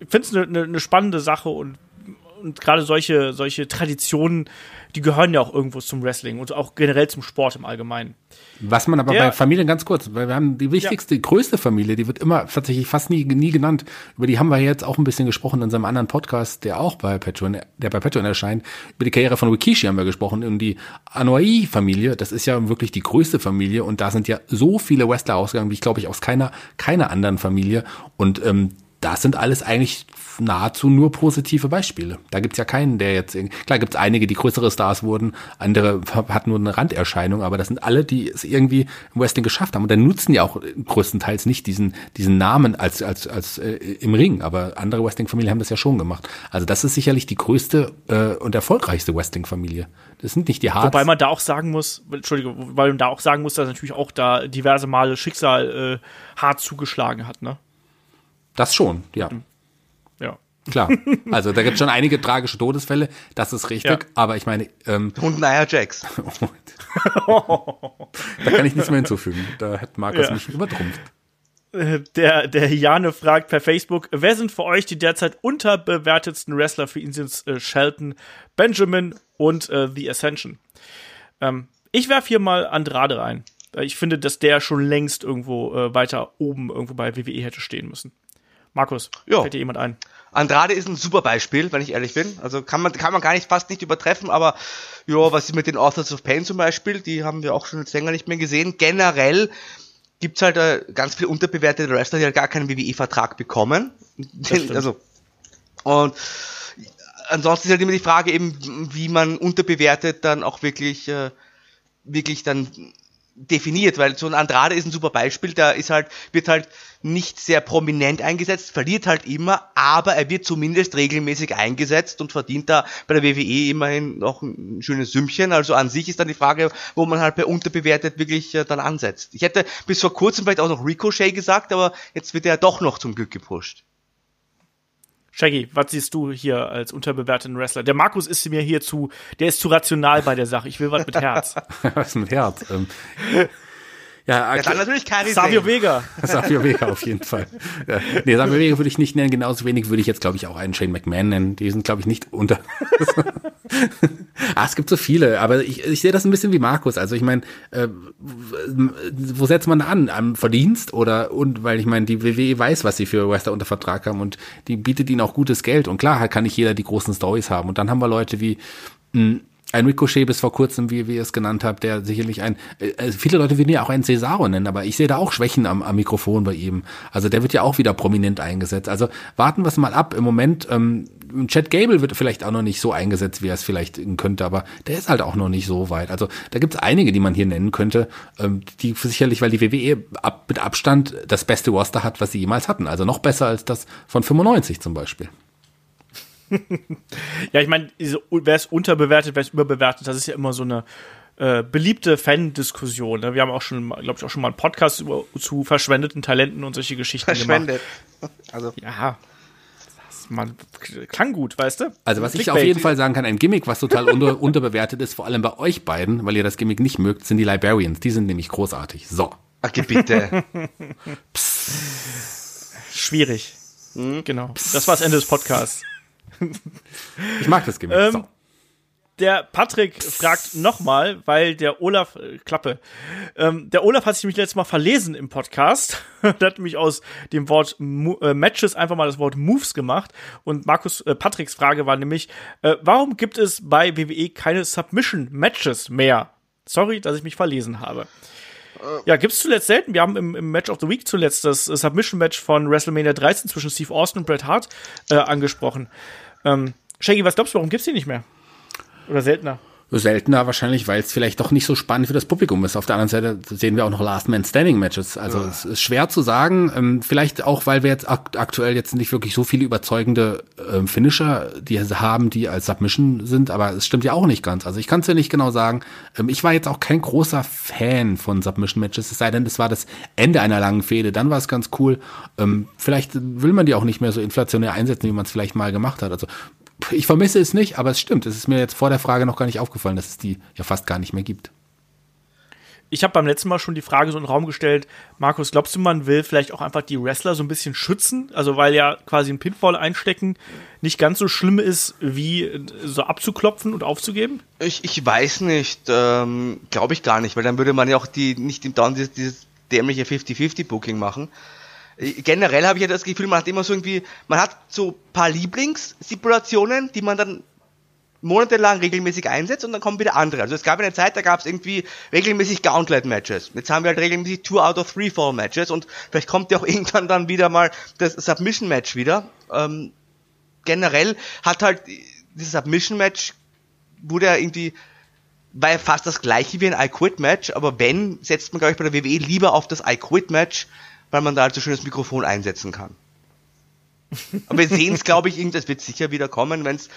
Ich finde es eine ne, ne spannende Sache und und gerade solche, solche Traditionen, die gehören ja auch irgendwo zum Wrestling und auch generell zum Sport im Allgemeinen. Was man aber Der- bei Familien ganz kurz, weil wir haben die wichtigste, die größte Familie, die wird immer tatsächlich fast nie, nie genannt. Über die haben wir jetzt auch ein bisschen gesprochen in unserem anderen Podcast, der auch bei Patreon, der bei Patreon erscheint. Über die Karriere von Rikishi haben wir gesprochen und die Anoa'i-Familie, das ist ja wirklich die größte Familie und da sind ja so viele Wrestler ausgegangen, wie ich glaube ich aus keiner, keiner anderen Familie und ähm, das sind alles eigentlich nahezu nur positive Beispiele. Da gibt's ja keinen, der jetzt, klar gibt's einige, die größere Stars wurden, andere hatten nur eine Randerscheinung, aber das sind alle, die es irgendwie im Wrestling geschafft haben. Und dann nutzen ja auch größtenteils nicht diesen, diesen Namen als, als, als äh, im Ring, aber andere Wrestling-Familien haben das ja schon gemacht. Also das ist sicherlich die größte äh, und erfolgreichste Wrestling-Familie. Das sind nicht die Harts. Wobei man da auch sagen muss, Entschuldige, weil man da auch sagen muss, dass natürlich auch da diverse Male Schicksal äh, hart zugeschlagen hat, ne? Das schon, ja. Ja. Klar. Also da gibt's schon einige tragische Todesfälle, das ist richtig, Ja. aber ich meine, ähm, Und Nia Jax. da kann ich nichts mehr hinzufügen. Da hat Markus Ja. mich übertrumpft. Der, der Jane fragt per Facebook, wer sind für euch die derzeit unterbewertetsten Wrestler? Für ihn sind es äh, Shelton, Benjamin und äh, The Ascension. Ähm, ich werf hier mal Andrade rein. Äh, Ich finde, dass der schon längst irgendwo äh, weiter oben irgendwo bei WWE hätte stehen müssen. Markus, Ja. fällt dir jemand ein? Andrade ist ein super Beispiel, wenn ich ehrlich bin. Also kann man, kann man gar nicht, fast nicht übertreffen, aber ja, was ist mit den Authors of Pain zum Beispiel? Die haben wir auch schon jetzt länger nicht mehr gesehen. Generell gibt's halt äh, ganz viele unterbewertete Wrestler, die halt gar keinen WWE-Vertrag bekommen. stimmt. Also, und ansonsten ist halt immer die Frage eben, wie man unterbewertet dann auch wirklich, äh, wirklich dann definiert, weil so ein Andrade ist ein super Beispiel, da ist halt, wird halt nicht sehr prominent eingesetzt, verliert halt immer, aber er wird zumindest regelmäßig eingesetzt und verdient da bei der WWE immerhin noch ein schönes Sümmchen. Also an sich ist dann die Frage, wo man halt bei unterbewertet wirklich äh, dann ansetzt. Ich hätte bis vor kurzem vielleicht auch noch Ricochet gesagt, aber jetzt wird er doch noch zum Glück gepusht. Shaggy, was siehst du hier als unterbewerteten Wrestler? Der Markus ist mir hier zu, der ist zu rational bei der Sache. Ich will was mit Herz. Was mit Herz? Ähm, ja, Ja, dann natürlich Kairi Savio. Vega. Savio Vega auf jeden Fall. Ja. Nee, Savio Vega würde ich nicht nennen, genauso wenig würde ich jetzt, glaube ich, auch einen Shane McMahon nennen. Die sind, glaube ich, nicht unter. ah, es gibt so viele, aber ich, ich sehe das ein bisschen wie Markus. Also ich meine, äh, wo setzt man an? Am Verdienst oder und weil ich meine, die WWE weiß, was sie für Wrestler unter Vertrag haben und die bietet ihnen auch gutes Geld. Und klar, halt kann nicht jeder die großen Stories haben. Und dann haben wir Leute wie mh, ein Ricochet bis vor kurzem, wie, wie ihr es genannt habt, der sicherlich ein, äh, also viele Leute würden ja auch einen Cesaro nennen, aber ich sehe da auch Schwächen am, am Mikrofon bei ihm. Also der wird ja auch wieder prominent eingesetzt. Also warten wir es mal ab. Im Moment, ähm, Chad Gable wird vielleicht auch noch nicht so eingesetzt, wie er es vielleicht könnte, aber der ist halt auch noch nicht so weit. Also da gibt es einige, die man hier nennen könnte, ähm, die sicherlich, weil die WWE ab, mit Abstand das beste Roster hat, was sie jemals hatten. Also noch besser als das von 95 zum Beispiel. Ja, ich meine, wer ist unterbewertet, wer ist überbewertet, das ist ja immer so eine äh, beliebte Fan-Diskussion. Ne? Wir haben auch schon, glaube ich, auch schon mal einen Podcast über, zu verschwendeten Talenten und solche Geschichten gemacht. Verschwendet. Also, Ja, das man, klang gut, weißt du? Also was ich Clickbait. auf jeden Fall sagen kann, ein Gimmick, was total unter, unterbewertet ist, vor allem bei euch beiden, weil ihr das Gimmick nicht mögt, sind die Librarians. Die sind nämlich großartig. So. okay, bitte. Schwierig. Hm? Genau. Das war das Ende des Podcasts. Ich mag das Gimmick. Ähm, so. Der Patrick fragt nochmal, weil der Olaf, äh, Klappe, ähm, der Olaf hat sich nämlich letztes Mal verlesen im Podcast. der hat nämlich aus dem Wort Mo äh, Matches einfach mal das Wort Moves gemacht. Und Markus, äh, Patricks Frage war nämlich, äh, warum gibt es bei WWE keine Submission-Matches mehr? Sorry, dass ich mich verlesen habe. Ja, gibt's zuletzt selten. Wir haben im, im Match of the Week zuletzt das Submission-Match von WrestleMania 13 zwischen Steve Austin und Bret Hart äh, angesprochen. Ähm, Shaggy, was glaubst du, warum gibt's die nicht mehr? Oder seltener? Seltener wahrscheinlich, weil es vielleicht doch nicht so spannend für das Publikum ist. Auf der anderen Seite sehen wir auch noch Last Man Standing Matches. Also es ist schwer zu sagen. Ähm, vielleicht auch, weil wir jetzt akt aktuell jetzt nicht wirklich so viele überzeugende ähm, Finisher, die haben, die als Submission sind. Aber es stimmt ja auch nicht ganz. Also ich kann es ja nicht genau sagen. Ähm, ich war jetzt auch kein großer Fan von Submission Matches. Es sei denn, es war das Ende einer langen Fehde. Dann war es ganz cool. Vielleicht will man die auch nicht mehr so inflationär einsetzen, wie man es vielleicht mal gemacht hat. Also ich vermisse es nicht, aber es stimmt. Es ist mir jetzt vor der Frage noch gar nicht aufgefallen, dass es die ja fast gar nicht mehr gibt. Ich habe beim letzten Mal schon die Frage so in den Raum gestellt, Markus, glaubst du, man will vielleicht auch einfach die Wrestler so ein bisschen schützen? Also weil ja quasi ein Pinfall einstecken nicht ganz so schlimm ist, wie so abzuklopfen und aufzugeben? Ich, ich weiß nicht, ähm, glaube ich gar nicht, weil dann würde man ja auch die nicht im Down dieses, dieses dämliche 50-50-Booking machen. Äh, Generell habe ich ja das Gefühl, man hat immer so irgendwie, man hat so paar Lieblingssituationen, die man dann monatelang regelmäßig einsetzt und dann kommen wieder andere. Also es gab eine Zeit, da gab es irgendwie regelmäßig Gauntlet-Matches. Jetzt haben wir halt regelmäßig Two out of Three Fall Matches und vielleicht kommt ja auch irgendwann dann wieder mal das Submission-Match wieder. Ähm, generell hat halt dieses Submission-Match wurde ja irgendwie war ja fast das gleiche wie ein I Quit Match, aber wenn, setzt man, glaube ich, bei der WWE lieber auf das I Quit Match, weil man da halt so schönes Mikrofon einsetzen kann. Aber wir sehen es, glaube ich, irgend- das wird sicher wieder kommen, wenn es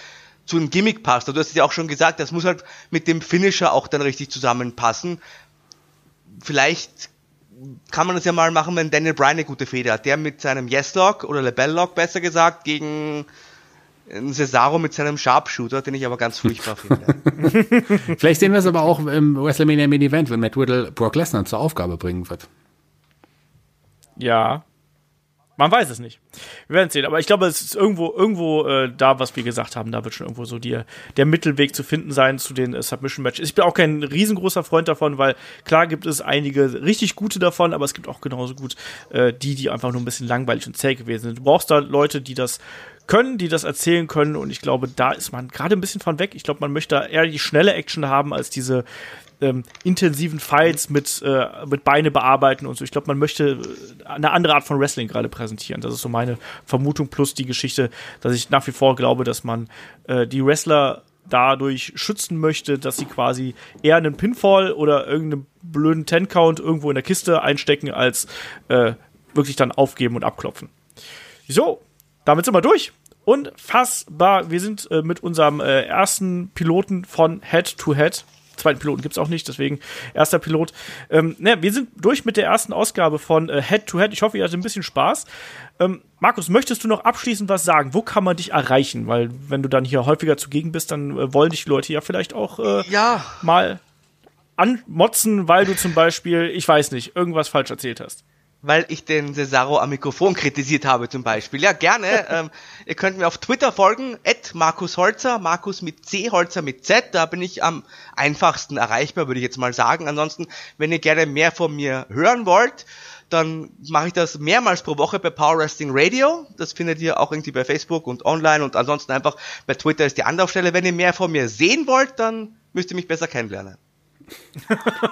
zu einem Gimmick passt. Und du hast es ja auch schon gesagt, das muss halt mit dem Finisher auch dann richtig zusammenpassen. Vielleicht kann man das ja mal machen, wenn Daniel Bryan eine gute Feder hat. Der mit seinem Yes-Lock oder Lebel-Lock besser gesagt gegen Cesaro mit seinem Sharpshooter, den ich aber ganz furchtbar finde. Vielleicht sehen wir es aber auch im WrestleMania Main Event, wenn Matt Riddle Brock Lesnar zur Aufgabe bringen wird. Ja. Man weiß es nicht. Wir werden sehen. Aber ich glaube, es ist irgendwo, irgendwo äh, da, was wir gesagt haben. Da wird schon irgendwo so die, der Mittelweg zu finden sein zu den äh, Submission-Matches. Ich bin auch kein riesengroßer Freund davon, weil klar gibt es einige richtig gute davon, aber es gibt auch genauso gut äh, die, die einfach nur ein bisschen langweilig und zäh gewesen sind. Du brauchst da Leute, die das können, die das erzählen können. Und ich glaube, da ist man gerade ein bisschen von weg. Ich glaube, man möchte eher die schnelle Action haben als diese ähm, intensiven Fights mit, äh, mit Beine bearbeiten und so. Ich glaube, man möchte äh, eine andere Art von Wrestling gerade präsentieren. Das ist so meine Vermutung plus die Geschichte, dass ich nach wie vor glaube, dass man äh, die Wrestler dadurch schützen möchte, dass sie quasi eher einen Pinfall oder irgendeinen blöden Ten-Count irgendwo in der Kiste einstecken, als äh, wirklich dann aufgeben und abklopfen. So, damit sind wir durch. Unfassbar. Wir sind äh, mit unserem äh, ersten Piloten von Head to Head zweiten Piloten gibt es auch nicht, deswegen erster Pilot. Ähm, ne, wir sind durch mit der ersten Ausgabe von äh, Head to Head. Ich hoffe, ihr hattet ein bisschen Spaß. Ähm, Markus, möchtest du noch abschließend was sagen? Wo kann man dich erreichen? Weil wenn du dann hier häufiger zugegen bist, dann äh, wollen dich die Leute ja vielleicht auch äh, ja. mal anmotzen, weil du zum Beispiel, ich weiß nicht, irgendwas falsch erzählt hast weil ich den Cesaro am Mikrofon kritisiert habe zum Beispiel. Ja, gerne. ähm, ihr könnt mir auf Twitter folgen, at Markus Holzer, Markus mit C, Holzer mit Z. Da bin ich am einfachsten erreichbar, würde ich jetzt mal sagen. Ansonsten, wenn ihr gerne mehr von mir hören wollt, dann mache ich das mehrmals pro Woche bei Power Wrestling Radio. Das findet ihr auch irgendwie bei Facebook und online und ansonsten einfach bei Twitter ist die Anlaufstelle. Wenn ihr mehr von mir sehen wollt, dann müsst ihr mich besser kennenlernen.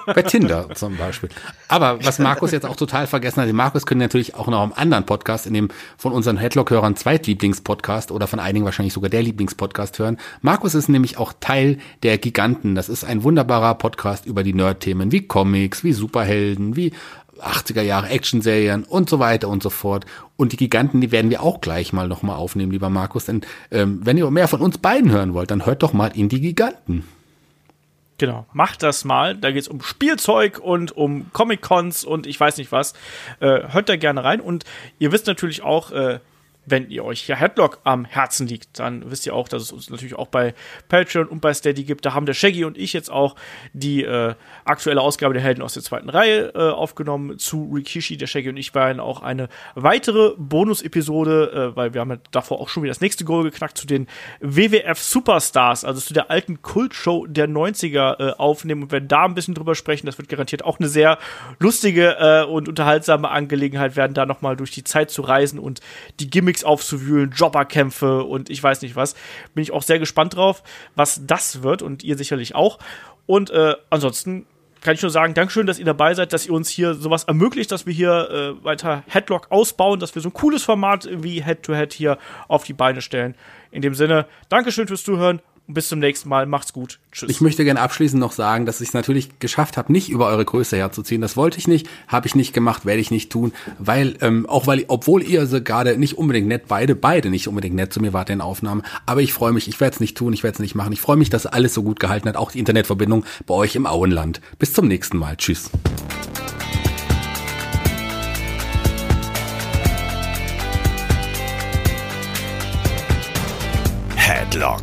Bei Tinder zum Beispiel. Aber was Markus jetzt auch total vergessen hat, den Markus können natürlich auch noch im anderen Podcast, in dem von unseren Headlock-Hörern Zweitlieblingspodcast oder von einigen wahrscheinlich sogar der Lieblingspodcast hören. Markus ist nämlich auch Teil der Giganten. Das ist ein wunderbarer Podcast über die Nerd-Themen wie Comics, wie Superhelden, wie 80er Jahre Actionserien und so weiter und so fort. Und die Giganten, die werden wir auch gleich mal nochmal aufnehmen, lieber Markus. Denn ähm, wenn ihr mehr von uns beiden hören wollt, dann hört doch mal in die Giganten. Genau, macht das mal. Da geht es um Spielzeug und um Comic-Cons und ich weiß nicht was. Äh, hört da gerne rein. Und ihr wisst natürlich auch, äh, wenn ihr euch hier Headlock am Herzen liegt, dann wisst ihr auch, dass es uns natürlich auch bei Patreon und bei Steady gibt. Da haben der Shaggy und ich jetzt auch die äh, aktuelle Ausgabe der Helden aus der zweiten Reihe äh, aufgenommen zu Rikishi. Der Shaggy und ich waren auch eine weitere Bonus-Episode, äh, weil wir haben ja davor auch schon wieder das nächste Goal geknackt zu den WWF Superstars, also zu der alten Kultshow der 90er äh, aufnehmen und werden da ein bisschen drüber sprechen. Das wird garantiert auch eine sehr lustige äh, und unterhaltsame Angelegenheit werden, da nochmal durch die Zeit zu reisen und die Gimmicks Gimmicks aufzuwühlen, Jobberkämpfe und ich weiß nicht was. Bin ich auch sehr gespannt drauf, was das wird und ihr sicherlich auch. Und äh, ansonsten kann ich nur sagen, Dankeschön, dass ihr dabei seid, dass ihr uns hier sowas ermöglicht, dass wir hier äh, weiter Headlock ausbauen, dass wir so ein cooles Format wie Head-to-Head -Head hier auf die Beine stellen. In dem Sinne, Dankeschön fürs Zuhören bis zum nächsten Mal. Macht's gut. Tschüss. Ich möchte gerne abschließend noch sagen, dass ich es natürlich geschafft habe, nicht über eure Größe herzuziehen. Das wollte ich nicht, habe ich nicht gemacht, werde ich nicht tun, weil ähm, auch weil obwohl ihr so gerade nicht unbedingt nett beide beide nicht unbedingt nett zu mir wart in Aufnahmen, aber ich freue mich, ich werde es nicht tun, ich werde es nicht machen. Ich freue mich, dass alles so gut gehalten hat, auch die Internetverbindung bei euch im Auenland. Bis zum nächsten Mal. Tschüss. Headlock